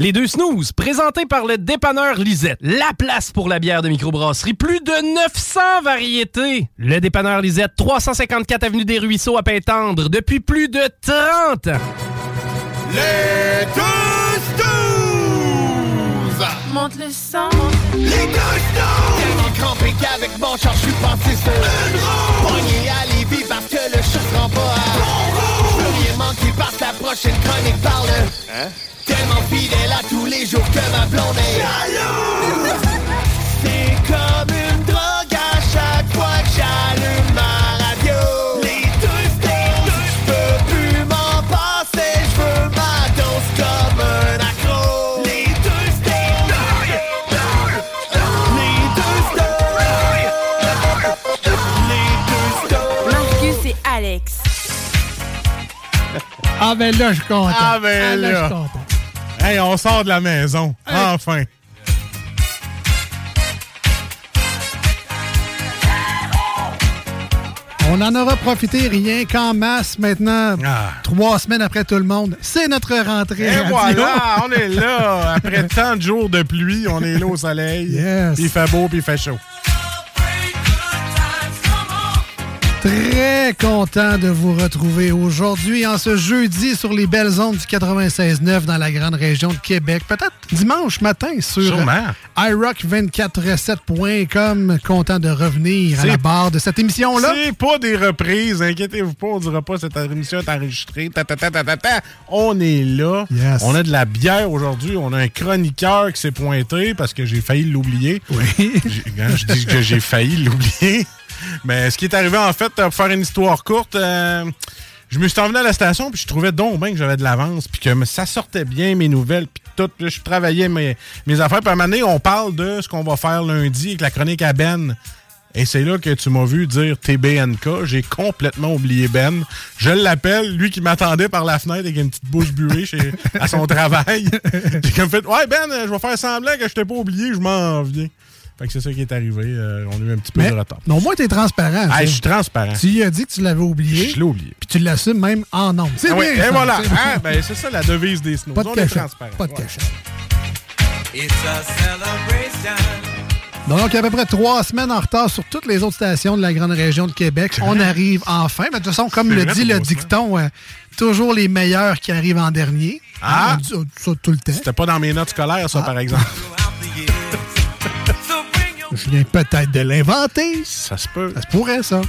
Les deux snooze, présentés par le dépanneur Lisette. La place pour la bière de microbrasserie. Plus de 900 variétés. Le dépanneur Lisette, 354 Avenue des Ruisseaux à Pintendre, depuis plus de 30 ans. Les deux snooze! Monte le sang. Les deux snooze! Tellement crampé qu'avec mon char, je suis passé sur une roue. Pogné à Lévis parce que le chat se rend pas à bon roue. Je veux rien manquer parce que la prochaine chronique parle. Hein? Tellement fidèle à tous les jours que ma blonde est jalouse. C'est comme une drogue à chaque fois que j'allume ma radio. Les deux snooze, je peux plus m'en passer, je veux ma dose comme un accro. Les deux snooze, les deux snooze, les deux snooze. Marcus et Alex. Ah ben là, je suis content. Ah ben je suis là. content. Hey, on sort de la maison. Enfin. On en aura profité rien qu'en masse maintenant, Ah. trois semaines après tout le monde. C'est notre rentrée. Et voilà, on est là. Après tant de jours de pluie, on est là au soleil. Yes. Puis il fait beau, puis il fait chaud. Très content de vous retrouver aujourd'hui en ce jeudi sur les belles ondes du 96.9 dans la grande région de Québec. Peut-être dimanche matin sur Sûrement. iRock247.com. Content de revenir à la barre de cette émission-là. C'est pas des reprises, inquiétez-vous pas, on dira pas cette émission est enregistrée. Ta, ta, ta, ta, ta, ta. On est là. Yes. On a de la bière aujourd'hui. On a un chroniqueur qui s'est pointé parce que j'ai failli l'oublier. Oui. Quand je dis que j'ai failli l'oublier. Mais ce qui est arrivé, en fait, pour faire une histoire courte, euh, je me suis envenu à la station, puis je trouvais donc bien que j'avais de l'avance, puis que ça sortait bien, mes nouvelles, puis tout. Là, je travaillais mes, mes affaires. Puis à un moment donné, on parle de ce qu'on va faire lundi avec la chronique à Ben. Et c'est là que tu m'as vu dire TBNK. J'ai complètement oublié Ben. Je l'appelle, lui qui m'attendait par la fenêtre avec une petite bouche buée chez, à son travail. J'ai comme fait Ouais, Ben, je vais faire semblant que je t'ai pas oublié, je m'en viens. Fait que c'est ça qui est arrivé. Euh, on a eu un petit peu Mais de retard. non, au moins, tu es transparent. Ah, je suis transparent. Tu lui as dit que tu l'avais oublié. Je l'ai oublié. Puis tu l'assumes même en nombre. C'est Ah oui, bien et ça, voilà. c'est- Hein, ben, c'est ça la devise des snows. Pas de on est cachette. transparent. Pas de Ouais. cachette. Donc, à peu près trois semaines en retard sur toutes les autres stations de la grande région de Québec. On arrive enfin. Mais de toute façon, comme le dit le dicton, euh, toujours les meilleurs qui arrivent en dernier. Ah! On dit ça tout le temps. C'était pas dans mes notes scolaires, Ah. ça, par exemple. Je viens peut-être de l'inventer. Ça se peut. Ça se pourrait, ça.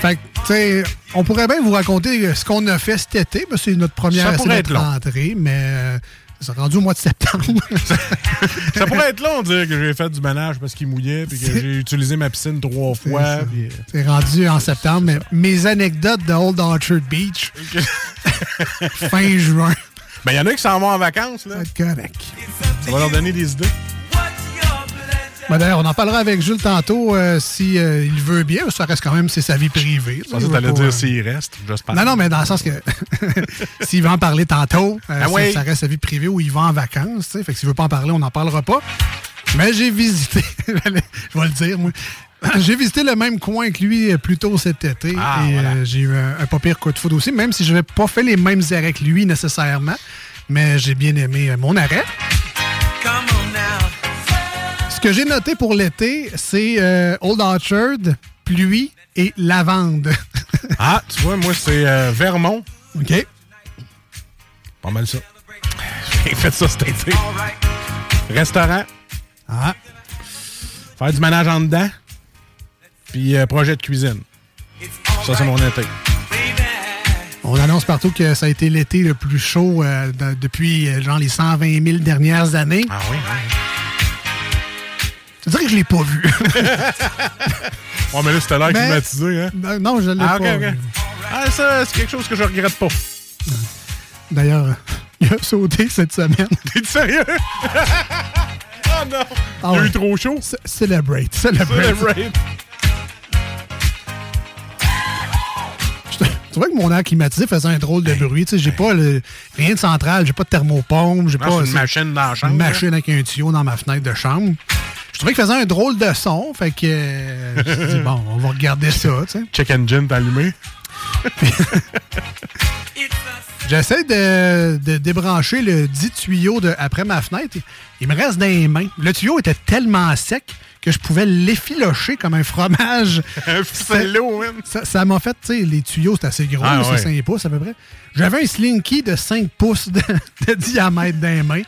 Fait que, tu sais, on pourrait bien vous raconter ce qu'on a fait cet été. parce que C'est notre première Ça pourrait être long. rentrée, mais euh, c'est rendu au mois de septembre. Ça pourrait être long de dire que j'ai fait du ménage parce qu'il mouillait, puis que j'ai utilisé ma piscine trois fois. c'est rendu en septembre, mais mes anecdotes de Old Orchard Beach, fin juin, Ben, il y en a qui s'en vont en vacances, là. correct. Ça va leur donner des idées. Ben, D'ailleurs, on en parlera avec Jules tantôt euh, si euh, il veut bien. Ça reste quand même, c'est sa vie privée. Je pensais Il que veut t'allais pas, euh, dire s'il reste, j'espère. Non, non, mais dans le sens que s'il veut en parler tantôt, euh, Ah ça- oui. ça reste sa vie privée ou il va en vacances. tu sais. Fait que s'il veut pas en parler, on n'en parlera pas. Mais j'ai visité, je vais le dire, moi. J'ai visité le même coin que lui plus tôt cet été. Ah, et voilà. euh, j'ai eu un, un pas pire coup de foudre aussi, même si je n'avais pas fait les mêmes arrêts que lui nécessairement. Mais j'ai bien aimé euh, mon arrêt. Ce que j'ai noté pour l'été, c'est euh, Old Orchard, pluie et lavande. Ah, tu vois, moi, c'est euh, Vermont. OK. Pas mal ça. J'ai fait ça cet été. Restaurant. Ah. Faire du ménage en dedans. Puis euh, projet de cuisine. Ça, c'est mon été. On annonce partout que ça a été l'été le plus chaud euh, de- depuis genre les 120 000 dernières années. Ah oui, Tu dirais que je l'ai pas vu. Oh, mais là, c'était l'air climatisé, hein? non, non, je l'ai Ah, pas vu. Ah, ça, c'est quelque chose que je regrette pas. D'ailleurs, il a sauté cette semaine. T'es sérieux? oh non! Ah Il a ouais. eu trop chaud. C- Celebrate, celebrate. Celebrate. Je- Tu vois que mon air climatisé faisait un drôle de bruit. Tu sais, j'ai pas le- rien de central, j'ai pas de thermopompe, j'ai pas c'est une c'est- machine dans la chambre. une machine avec un tuyau dans ma fenêtre de chambre. Je trouvais qu'il faisait un drôle de son, fait que euh, je me suis dit, bon, on va regarder ça, tu sais. Check engine allumé. J'essaie de, de débrancher le dit tuyau de, après ma fenêtre. Il me reste dans les mains. Le tuyau était tellement sec que je pouvais l'effilocher comme un fromage. Un ficello. Ça ça m'a fait, tu sais, les tuyaux, c'est assez gros, Ah, c'est ouais. 5 pouces à peu près. J'avais un slinky de 5 pouces de, de diamètre dans les mains.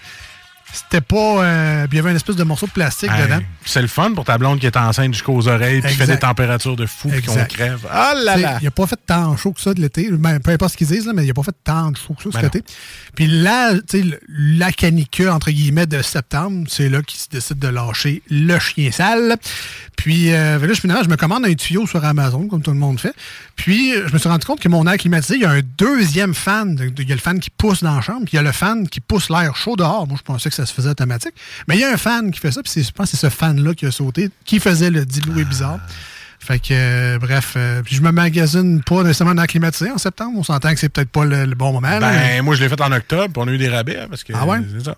C'était pas. euh, puis il y avait une espèce de morceau de plastique Hey, dedans. C'est le fun pour ta blonde qui est enceinte jusqu'aux oreilles puis qui fait des températures de fou puis qu'on crève. Ah là T'sais, là! Il n'a pas fait tant chaud que ça de l'été. Ben, peu importe ce qu'ils disent, là, mais il n'a pas fait tant de chaud que ça Ben cet été. Puis là, tu sais, le- la canicule, entre guillemets, de septembre, c'est là qu'ils se décident de lâcher le chien sale. Puis euh, là, finalement, je me commande un tuyau sur Amazon, comme tout le monde fait. Puis je me suis rendu compte que mon air climatisé, il y a un deuxième fan. Il y a le fan qui pousse dans la chambre, puis il y a le fan qui pousse l'air chaud dehors. Moi, je pensais que ça se faisait automatique. Mais il y a un fan qui fait ça, puis je pense que c'est ce fan-là qui a sauté, qui faisait le dilou et bizarre. Fait que, euh, bref, euh, puis je me magasine pas nécessairement dans la climatisée en septembre. On s'entend que c'est peut-être pas le, le bon moment. là, Ben, moi, je l'ai fait en octobre, puis on a eu des rabais, parce que Ah ouais? c'est ça.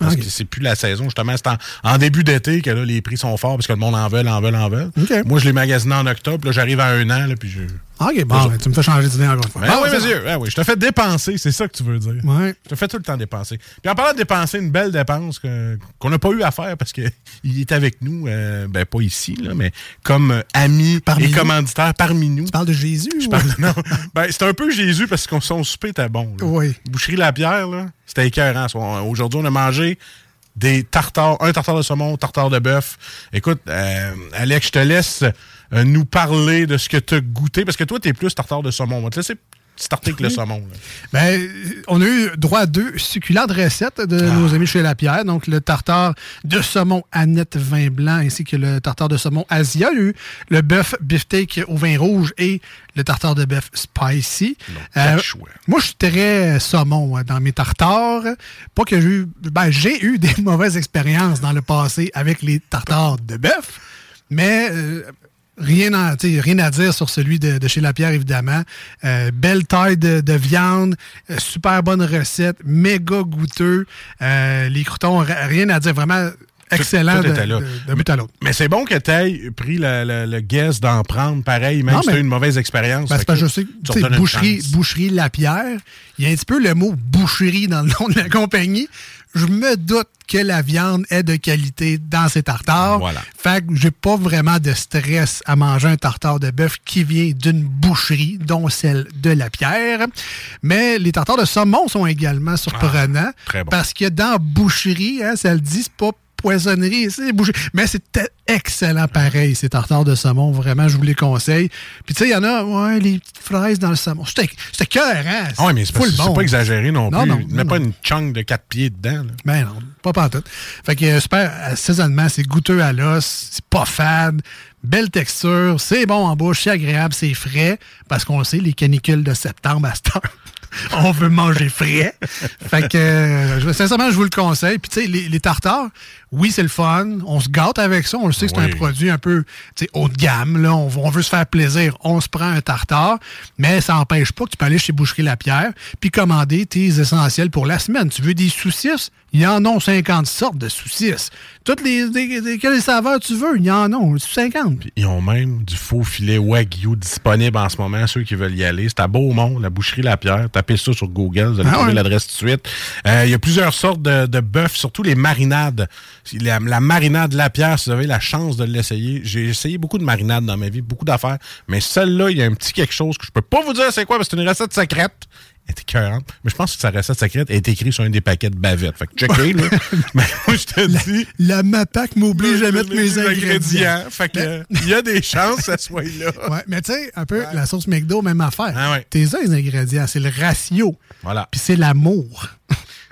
Parce que c'est plus la saison, justement. C'est en, en début d'été que là, les prix sont forts parce que le monde en veut, en veut, en veut. Moi, je l'ai magasiné en octobre. Là, j'arrive à un an, là, puis je. Ah, OK, bon, ben, tu me fais changer d'idée encore une fois. Ben Bon, oui, monsieur. Ben oui, je te fais dépenser, c'est ça que tu veux dire. Ouais. Je te fais tout le temps dépenser. Puis en parlant de dépenser, une belle dépense que- qu'on n'a pas eu à faire parce qu'il est avec nous, euh, ben pas ici, là, mais comme euh, ami Parmi et nous. commanditaire parmi nous. Tu parles de Jésus? Je ou- parle de- non, ben, c'est un peu Jésus parce que son souper était bon. là. Oui. Boucherie La Pierre, là, c'était écœurant. Aujourd'hui, on a mangé des tartares, un tartare de saumon, tartare de bœuf. Écoute, euh, Alex, je te laisse euh, nous parler de ce que tu as goûté, parce que toi, tu es plus tartare de saumon. On va te laisser starter avec le saumon. là. Ben, on a eu droit à deux succulentes recettes de Ah. nos amis chez Lapierre. Donc, le tartare de saumon Annette vin blanc ainsi que le tartare de saumon Asia. Il y a eu le bœuf beefsteak au vin rouge et le tartare de bœuf spicy. Euh, moi, je suis très saumon dans mes tartares. Pas que j'ai eu... Ben, j'ai eu des mauvaises expériences dans le passé avec les tartares de bœuf, mais... euh, Rien à, rien à dire sur celui de, de chez Lapierre, évidemment. Euh, belle taille de, de viande, euh, super bonne recette, méga goûteux. Euh, les croutons, ri- rien à dire, vraiment excellent tout de, était là. de- d'un bout à l'autre. Mais c'est bon que tu aies pris le, le, le guess d'en prendre pareil, même Non, si tu mais- une mauvaise expérience. Ben, parce que je sais, boucherie, boucherie Lapierre, il y a un petit peu le mot boucherie dans le nom de la compagnie. Je me doute que la viande est de qualité dans ces tartares. Voilà. Fait que j'ai pas vraiment de stress à manger un tartare de bœuf qui vient d'une boucherie, dont celle de Lapierre. Mais les tartares de saumon sont également surprenants. Ah, très bon. Parce que dans boucherie, hein, ça le dit, c'est pas poissonnerie, c'est boucherie. Mais c'était excellent pareil, ces tartares de saumon. Vraiment, je vous les conseille. Puis tu sais, il y en a, ouais, les petites fraises dans le saumon. C'était c'était cœur, hein? Ah ouais, mais c'est pas, bon. pas exagéré non, Non, plus. non, Mets non, pas non. une chunk de quatre pieds dedans. là. Ben non, pas pantoute. Fait que euh, super assaisonnement, c'est goûteux à l'os, c'est pas fade, belle texture, c'est bon en bouche, c'est agréable, c'est frais, parce qu'on le sait, les canicules de septembre à cette heure, on veut manger frais. fait que, euh, sincèrement, je vous le conseille. Puis, tu sais, les, les tartares, oui, c'est le fun. On se gâte avec ça. On le sait que c'est Oui. un produit un peu, haut de gamme. Là. On, on veut se faire plaisir. On se prend un tartare. Mais ça n'empêche pas que tu peux aller chez Boucherie Lapierre puis commander tes essentiels pour la semaine. Tu veux des saucisses? Il y en a 50 sortes de saucisses. Toutes les, les- les- quelles saveurs tu veux, il y en a 50. Ils ont même du faux filet Wagyu disponible en ce moment, ceux qui veulent y aller. C'est à Beaumont, la boucherie La Pierre. Tapez ça sur Google, vous allez Ah trouver ouais. l'adresse tout de suite. Euh, Il y a plusieurs sortes de, de bœufs, surtout les marinades. La, la marinade La Pierre, si vous avez la chance de l'essayer, j'ai essayé beaucoup de marinades dans ma vie, beaucoup d'affaires, mais celle-là, il y a un petit quelque chose que je peux pas vous dire c'est quoi, parce que c'est une recette secrète. Elle est écœurante. Mais je pense que sa recette secrète est écrite sur un des paquets de bavettes. Fait que checker, là. mais moi, je te dis. La MAPAC m'oblige à mettre mes ingrédients. Fait que, euh, il y a des chances que ça soit là. Ouais, mais tu sais, un peu, la sauce McDo, même affaire. Ah ouais. T'es les ingrédients, c'est le ratio. Voilà. Puis c'est l'amour.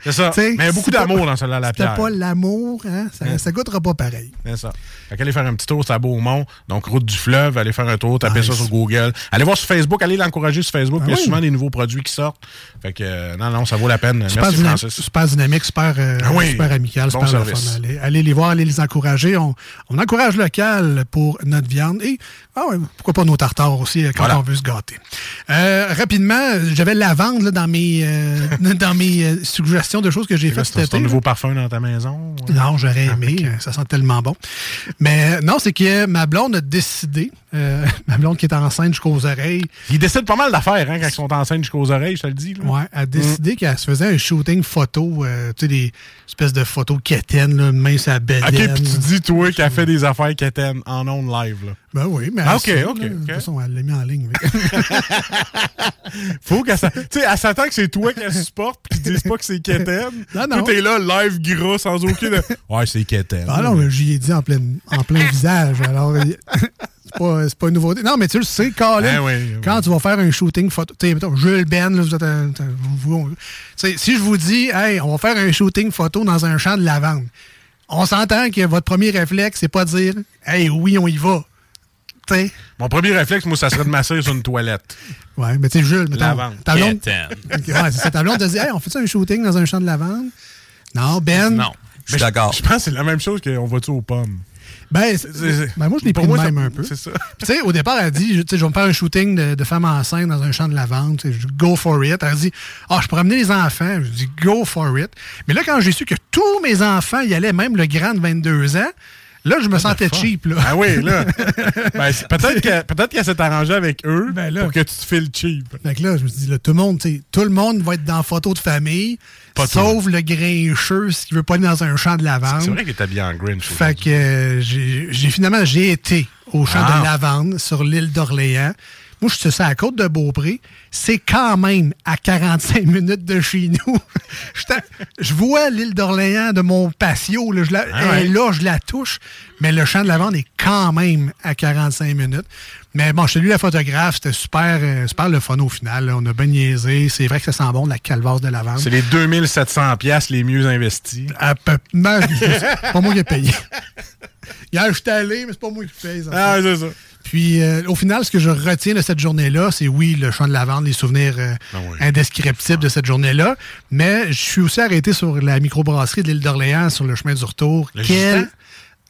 C'est ça. T'sais, mais il y a beaucoup si d'amour dans celle-là, La si Pierre. pas l'amour, hein, ça, Hein? ça goûtera pas pareil. C'est ça. Fait qu'allez faire un petit tour, c'est à Beaumont. Donc, route du fleuve, allez faire un tour, tapez Nice. ça sur Google. Allez voir sur Facebook, allez l'encourager sur Facebook. Ah il y a souvent des nouveaux produits qui sortent. Fait que, euh, non, non, ça vaut la peine. Super, Merci, dyna- Francis. super dynamique, super, euh, Ah oui. super amical, Bon super service. fun. Allez, allez les voir, allez les encourager. On, on encourage local pour notre viande et ah ouais, pourquoi pas nos tartares aussi euh, quand Voilà. on veut se gâter. Euh, rapidement, j'avais la vente là, dans mes, dans mes euh, de choses que j'ai faites C'est cet c'est ton été. nouveau parfum dans ta maison? Non, j'aurais Ah, aimé. Ça sent tellement bon. Mais non, c'est que ma blonde a décidé, euh, ma blonde qui est enceinte jusqu'aux oreilles, Ils décident pas mal d'affaires hein, quand ils sont enceintes jusqu'aux oreilles, je te le dis. Là. ouais, a décidé qu'elle se faisait un shooting photo, euh, tu sais, des espèces de photos quétaines, là, main sur la bedaine. OK, puis tu dis, toi, qu'elle fait des affaires qu'elle en on live. Là. Ben oui, mais Ah, ok, ok. De toute façon, elle l'a mis en ligne. Faut qu'elle s'a- Tu sais, elle s'attend que c'est toi qu'elle supporte puis qu'ils disent pas que c'est Keten. Non, non. Toi, t'es là, live gras, sans aucune... Ouais, c'est Keten. ah non, mais j'y ai dit en plein, en plein visage. Alors, c'est pas, pas une nouveauté. Non, mais tu le sais, Colin, Ah oui, oui. quand tu vas faire un shooting photo, tu sais, mettons, Jules Ben, là, vous êtes un- vous- si je vous dis, hey, on va faire un shooting photo dans un champ de lavande, on s'entend que votre premier réflexe, c'est pas de dire, hey, oui, on y va. Mon premier réflexe, moi, ça serait de m'asseoir sur une toilette. ouais, mais tu sais, Jules, mettons, Lavande. ta blonde, Quétaine. Ok, ouais, c'est ça, ta blonde te dit, hey, on fait ça un shooting dans un champ de lavande? Non, Ben? Non, je suis d'accord. Je pense que c'est la même chose qu'on va-tu aux pommes? Ben, c'est- C'est- c'est- ben, moi, je l'ai pour pris de même ça- un peu. C'est ça. Puis, tu sais, au départ, elle a dit, je, tu sais, je vais me faire un shooting de, de femmes enceintes dans un champ de lavande. Tu sais, je dis, go for it. Elle a dit, ah, je pourrais amener les enfants. Je dis, go for it. Mais là, quand j'ai su que tous mes enfants y allaient, même le grand de 22 ans, là, je me sentais cheap, là. Ah oui, là. Ben, peut-être qu'elle peut qu'elle s'est arrangée avec eux Ben là. pour que tu te files cheap. Fait que là, je me suis dit, là, tout le monde, tout le monde va être dans photo de famille, Pas tout sauf le grincheux qui veut pas aller dans un champ de lavande. C'est vrai qu'il est habillé en Grinch. Fait que euh, j'ai j'ai- finalement j'ai été au champ Ah. de lavande sur l'île d'Orléans. Moi, je suis sur la côte de Beaupré. C'est quand même à 45 minutes de chez nous. Je vois l'île d'Orléans de mon patio. Là, je la, Ah ouais. là, je la touche. Mais le champ de lavande est quand même à 45 minutes. Mais bon, je lu la photographe. C'était super, euh, super le fun au final. là. On a bien niaisé. C'est vrai que ça sent bon, de la calvasse de lavande. C'est les 2700 pièces les mieux investis. À peu- pas moi qui ai payé. Hier, je suis allé, mais c'est pas moi qui paye. ça. Ah, c'est ça. Puis, euh, au final, ce que je retiens de cette journée-là, c'est oui, le champ de lavande, les souvenirs euh, Ah oui. indescriptibles de cette journée-là. Mais je suis aussi arrêté sur la microbrasserie de l'île d'Orléans, sur le chemin du retour. Le Quel.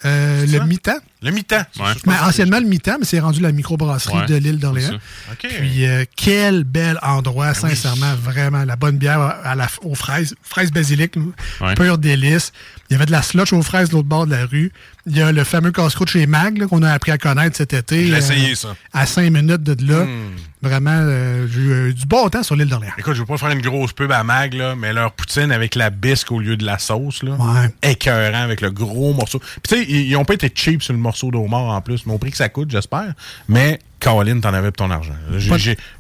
euh, le mi-temps. Le mi-temps. Ouais. Mais anciennement le mi-temps, mais c'est rendu la microbrasserie Ouais, de l'île d'Orléans. Puis euh, quel bel endroit, sincèrement, vraiment. La bonne bière à la, aux fraises, fraises basilic, Ouais. pur délice. Il y avait de la slush aux fraises de l'autre bord de la rue. Il y a le fameux casse-croûte chez Mag là, qu'on a appris à connaître cet été. J'ai euh, essayé ça. À cinq minutes de là. Hmm. Vraiment, euh, j'ai eu du bon temps sur l'île d'Orléans. Écoute, je veux pas faire une grosse pub à Mag, là, mais leur poutine avec la bisque au lieu de la sauce, là. Ouais. Écœurant avec le gros morceau. Puis tu sais, ils, ils ont pas été cheap sur le morceau d'homard en plus. Mon prix que ça coûte, j'espère. Mais Caroline, t'en avais pour ton argent.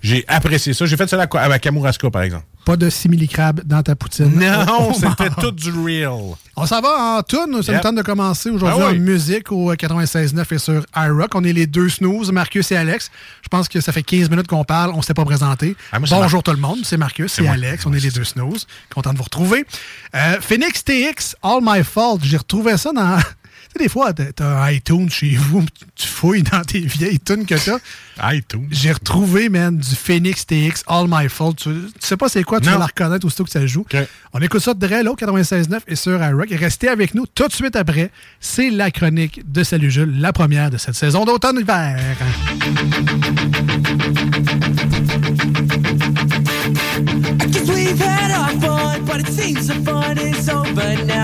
J'ai- apprécié ça. J'ai fait ça à, à Kamouraska, par exemple. Pas de simili-crabe dans ta poutine. Non, Oh, c'était tout du real. On s'en va en tune. Ça Yep. me tente de commencer aujourd'hui Ah oui. en musique au 96.9 et sur iRock. On est les deux snooze, Marcus et Alex. Je pense que ça fait 15 minutes qu'on parle. On s'était pas présenté. Ah, c'est Bonjour tout le monde. C'est Marcus et. Alex. On est les deux snooze. Content de vous retrouver. Euh, Phoenix TX, All My Fault. J'ai retrouvé ça dans... Tu sais, des fois, t'as- t'as iTunes chez vous, tu fouilles dans tes vieilles tunes que t'as. iTunes. J'ai retrouvé, man, du Phoenix TX, All My Fault. Tu, tu sais pas c'est quoi, tu Non. vas la reconnaître aussitôt que ça joue. On écoute ça de Drell au 96.9 et sur iRock. Restez avec nous tout de suite après. C'est la chronique de Salut Jules, la première de cette saison d'automne-hiver. I guess we've had our fun, but it seems the fun is over now,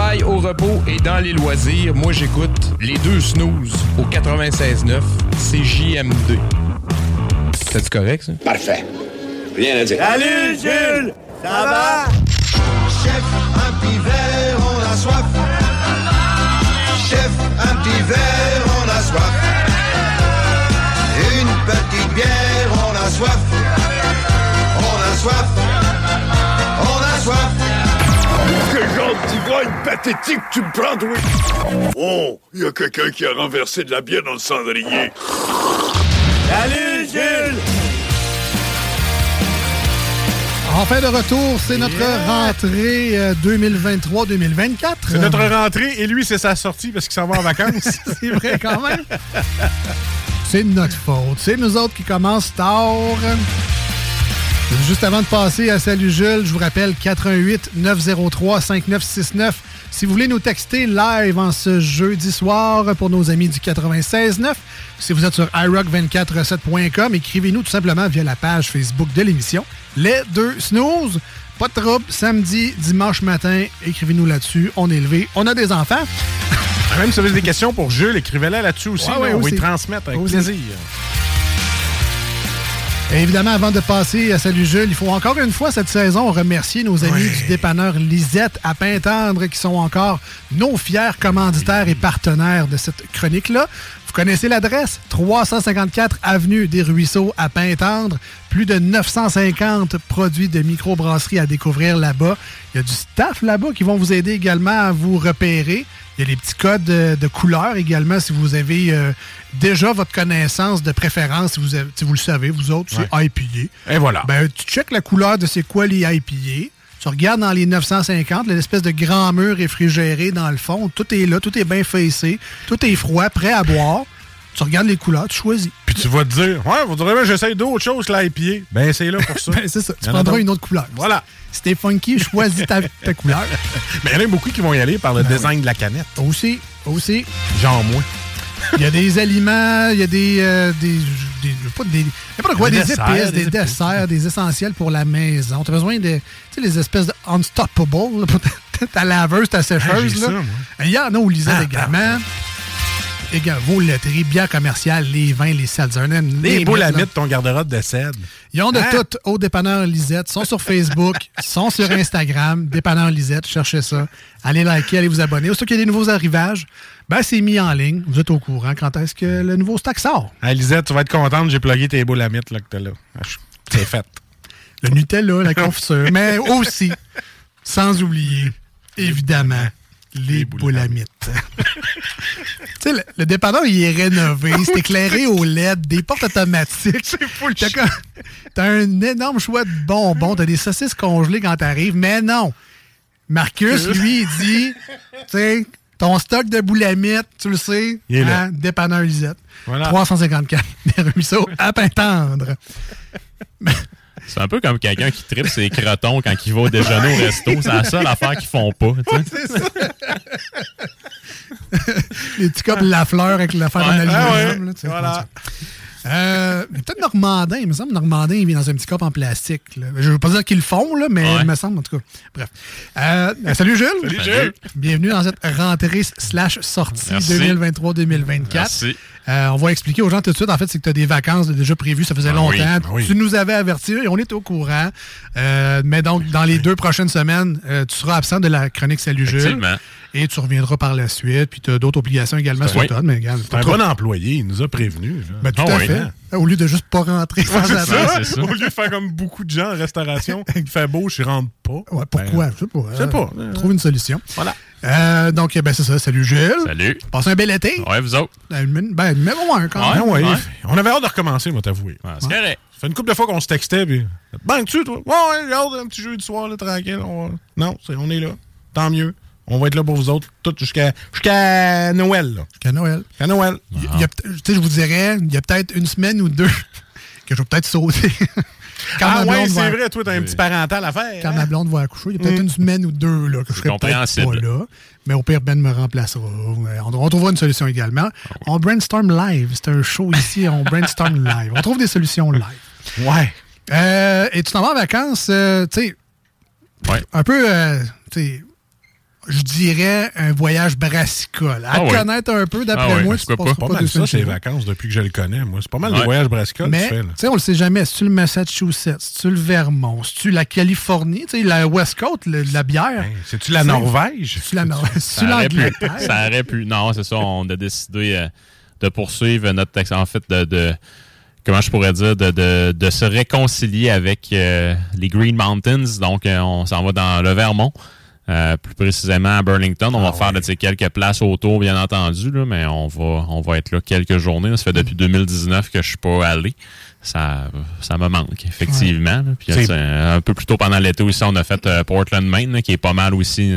travail, au repos et dans les loisirs, moi j'écoute les deux snooze au 96.9 CJMD. C'est correct ça? Parfait. Rien à dire. Salut, Jules! Ça va? Chef, un petit verre, on a soif. Pathétique tu me prends? Oh, il y a quelqu'un qui a renversé de la bière dans le cendrier. Salut, Jules! En fin de retour, c'est notre rentrée euh, 2023-2024. C'est notre rentrée et lui, c'est sa sortie parce qu'il s'en va en vacances. c'est vrai quand même. C'est notre faute. C'est nous autres qui commencent tard. Juste avant de passer à Salut Jules, je vous rappelle 88 903 5969. Si vous voulez nous texter live en ce jeudi soir pour nos amis du 96.9, si vous êtes sur iRock247.com, écrivez-nous tout simplement via la page Facebook de l'émission. Les deux snooze. Pas de trouble. Samedi, dimanche matin, écrivez-nous là-dessus. On est levé. On a des enfants. Même si vous avez des questions pour Jules, écrivez-les là-dessus aussi. Ouais, là, ouais, on va y transmettre avec Aussi. plaisir. Évidemment, avant de passer à Salut Jules, il faut encore une fois cette saison remercier nos amis du dépanneur Lisette à Pintendre qui sont encore nos fiers commanditaires et partenaires de cette chronique-là. Vous connaissez l'adresse? 354 Avenue des Ruisseaux à Pintendre. Plus de 950 produits de microbrasserie à découvrir là-bas. Il y a du staff là-bas qui vont vous aider également à vous repérer. Il y a les petits codes de, de couleurs également si vous avez euh, déjà votre connaissance de préférence, si vous, avez- si vous le savez, vous autres, c'est IPA. Et voilà. Ben, tu checkes la couleur de c'est quoi les IPA. Tu regardes dans les 950, l'espèce de grand mur réfrigéré dans le fond. Tout est là, tout est bien facé, tout est froid, prêt à boire. Tu regardes les couleurs, tu choisis. Puis tu vas te dire, ouais, faudrait bien j'essaye d'autres choses l'IPA. Ben, c'est là pour ça. Ben, c'est ça. Tu prendras une autre couleur. Voilà. Si t'es funky, choisis ta, ta couleur. Mais il y en a beaucoup qui vont y aller par le Ben design de la canette. Aussi, aussi. Genre moi. Il y a des aliments, il y a des. euh, des, des pas des n'importe quoi, Des des, desserts, épices, des desserts, des essentiels pour la maison. Tu as besoin de. Tu sais, les espèces de unstoppable là, pour ta, ta laveuse, ta Ah, sécheuse. j'ai là. ça. Il y en a au Lisette Ah, également. Également, vos laiteries, bières commerciales, les vins, les seltzers. Des boules à mythe, ton garde-robe de cèdre. Ils ont de Hein? tout au dépanneur Lisette. Ils sont sur Facebook, sont sur Instagram. Dépanneur Lisette, cherchez ça. Allez liker, allez vous abonner. Aussitôt qu'il y a des nouveaux arrivages, ben c'est mis en ligne. Vous êtes au courant quand est-ce que le nouveau stock sort? Hey, Lisette, tu vas être contente, j'ai plugué tes boules à mythe là, que t'as là. Ah, C'est fait. Le Nutella, la confiture, mais aussi, sans oublier, évidemment, les mythe. tu sais, le, le dépanneur, il est rénové, c'est éclairé au LED, des portes automatiques. C'est fou T'as un énorme choix de bonbons, t'as des saucisses congelées quand t'arrives, mais non. Marcus, lui, il dit, tu sais, ton stock de mythe, tu le sais, Il est là. hein, dépanneur Lisette. Voilà. 354 des ruisseaux à Pintendre. C'est un peu comme quelqu'un qui tripe ses crotons quand il va au déjeuner au resto. C'est la seule affaire qu'ils font pas. tu sais. C'est ça. Les petits copes la fleur avec l'affaire Ouais, en ah aluminium. ouais, là, tu sais, voilà. Euh, mais peut-être Normandin, il me semble Normandin, il vient dans un petit cop en plastique. là. Je veux pas dire qu'ils le font, là, mais Ouais. il me semble, en tout cas. Bref. Euh, euh, salut Jules. Salut, Jules. Bienvenue dans cette rentrée slash sortie Merci. 2023-2024. Merci. Euh, on va expliquer aux gens tout de suite, en fait, c'est que tu as des vacances déjà prévues, ça faisait Ah longtemps. oui, ah oui. Tu nous avais averti et on est au courant. Euh, mais donc, dans les deux prochaines semaines, euh, tu seras absent de la chronique Salut Jules. Et tu reviendras par la suite. Puis tu as d'autres obligations également sur toi. Mais regarde, C'est un bon employé, il nous a prévenus. Ben, tout Ah à oui, fait. hein? Au lieu de juste pas rentrer sans C'est attendre. ça. Au lieu de faire comme beaucoup de gens en restauration, il fait beau, je rentre pas. Ouais, pourquoi? Ben, je sais pas. je sais pas. Euh, Trouve une solution. Voilà. Euh, donc, ben, c'est ça. Salut Gilles. Salut. Passez un bel été. Ouais, vous autres. Ben, ben, numéro un, quand même. ouais, Ouais. On avait hâte de recommencer, moi, t'avouer. Ouais, c'est correct. Ça fait une couple de fois qu'on se textait, puis. Ben, tu toi? Ouais, ouais, regarde, un petit jeu du soir, là, tranquille. on Non, on est là. Tant mieux. On va être là pour vous autres, tout jusqu'à jusqu'à Noël. Jusqu'à Noël. Jusqu'à Noël. Tu sais, je vous dirais, il y a peut-être une semaine ou deux que je vais peut-être sauter. Quand ah ma ouais, blonde c'est vrai, toi, t'as un petit parental à faire. Quand hein? ma blonde va accoucher, il y a peut-être Mm. une semaine ou deux là, que je serai peut-être pas là. Mais au pire, Ben me remplacera. On, on trouvera une solution également. On brainstorm live. C'est un show ici, on brainstorm live. On trouve des solutions live. Ouais. Euh, et tu t'en vas en vacances, euh, tu sais, Ouais. un peu, euh, tu sais, je dirais un voyage brassicole. À Ah oui. connaître un peu, d'après Ah oui, moi, tu pas? pas, mal ça, semaines c'est vacances depuis que je le connais, moi. C'est pas mal de Ouais. voyages brassicoles que Mais, tu fais, tu sais, on le sait jamais. C'est-tu le Massachusetts? C'est-tu le Vermont? C'est-tu la Californie? Tu sais, la West Coast, le- la bière? C'est-tu la Norvège? C'est-tu la Norvège? Ça aurait pu. l'Angleterre? Ça aurait pu. Non, c'est ça. On a décidé euh, de poursuivre notre texte. En fait, de, de- comment je pourrais dire, de, de, de se réconcilier avec euh, les Green Mountains. Donc, euh, on s'en va dans le Vermont. Euh, plus précisément à Burlington. On va faire tu sais, quelques places autour, bien entendu, là, mais on va, on va être là quelques journées. Ça fait depuis 2019 que je suis pas allé. Ça, ça me manque, effectivement. Puis, un peu plus tôt pendant l'été aussi, on a fait euh, Portland, Maine, là, qui est pas mal aussi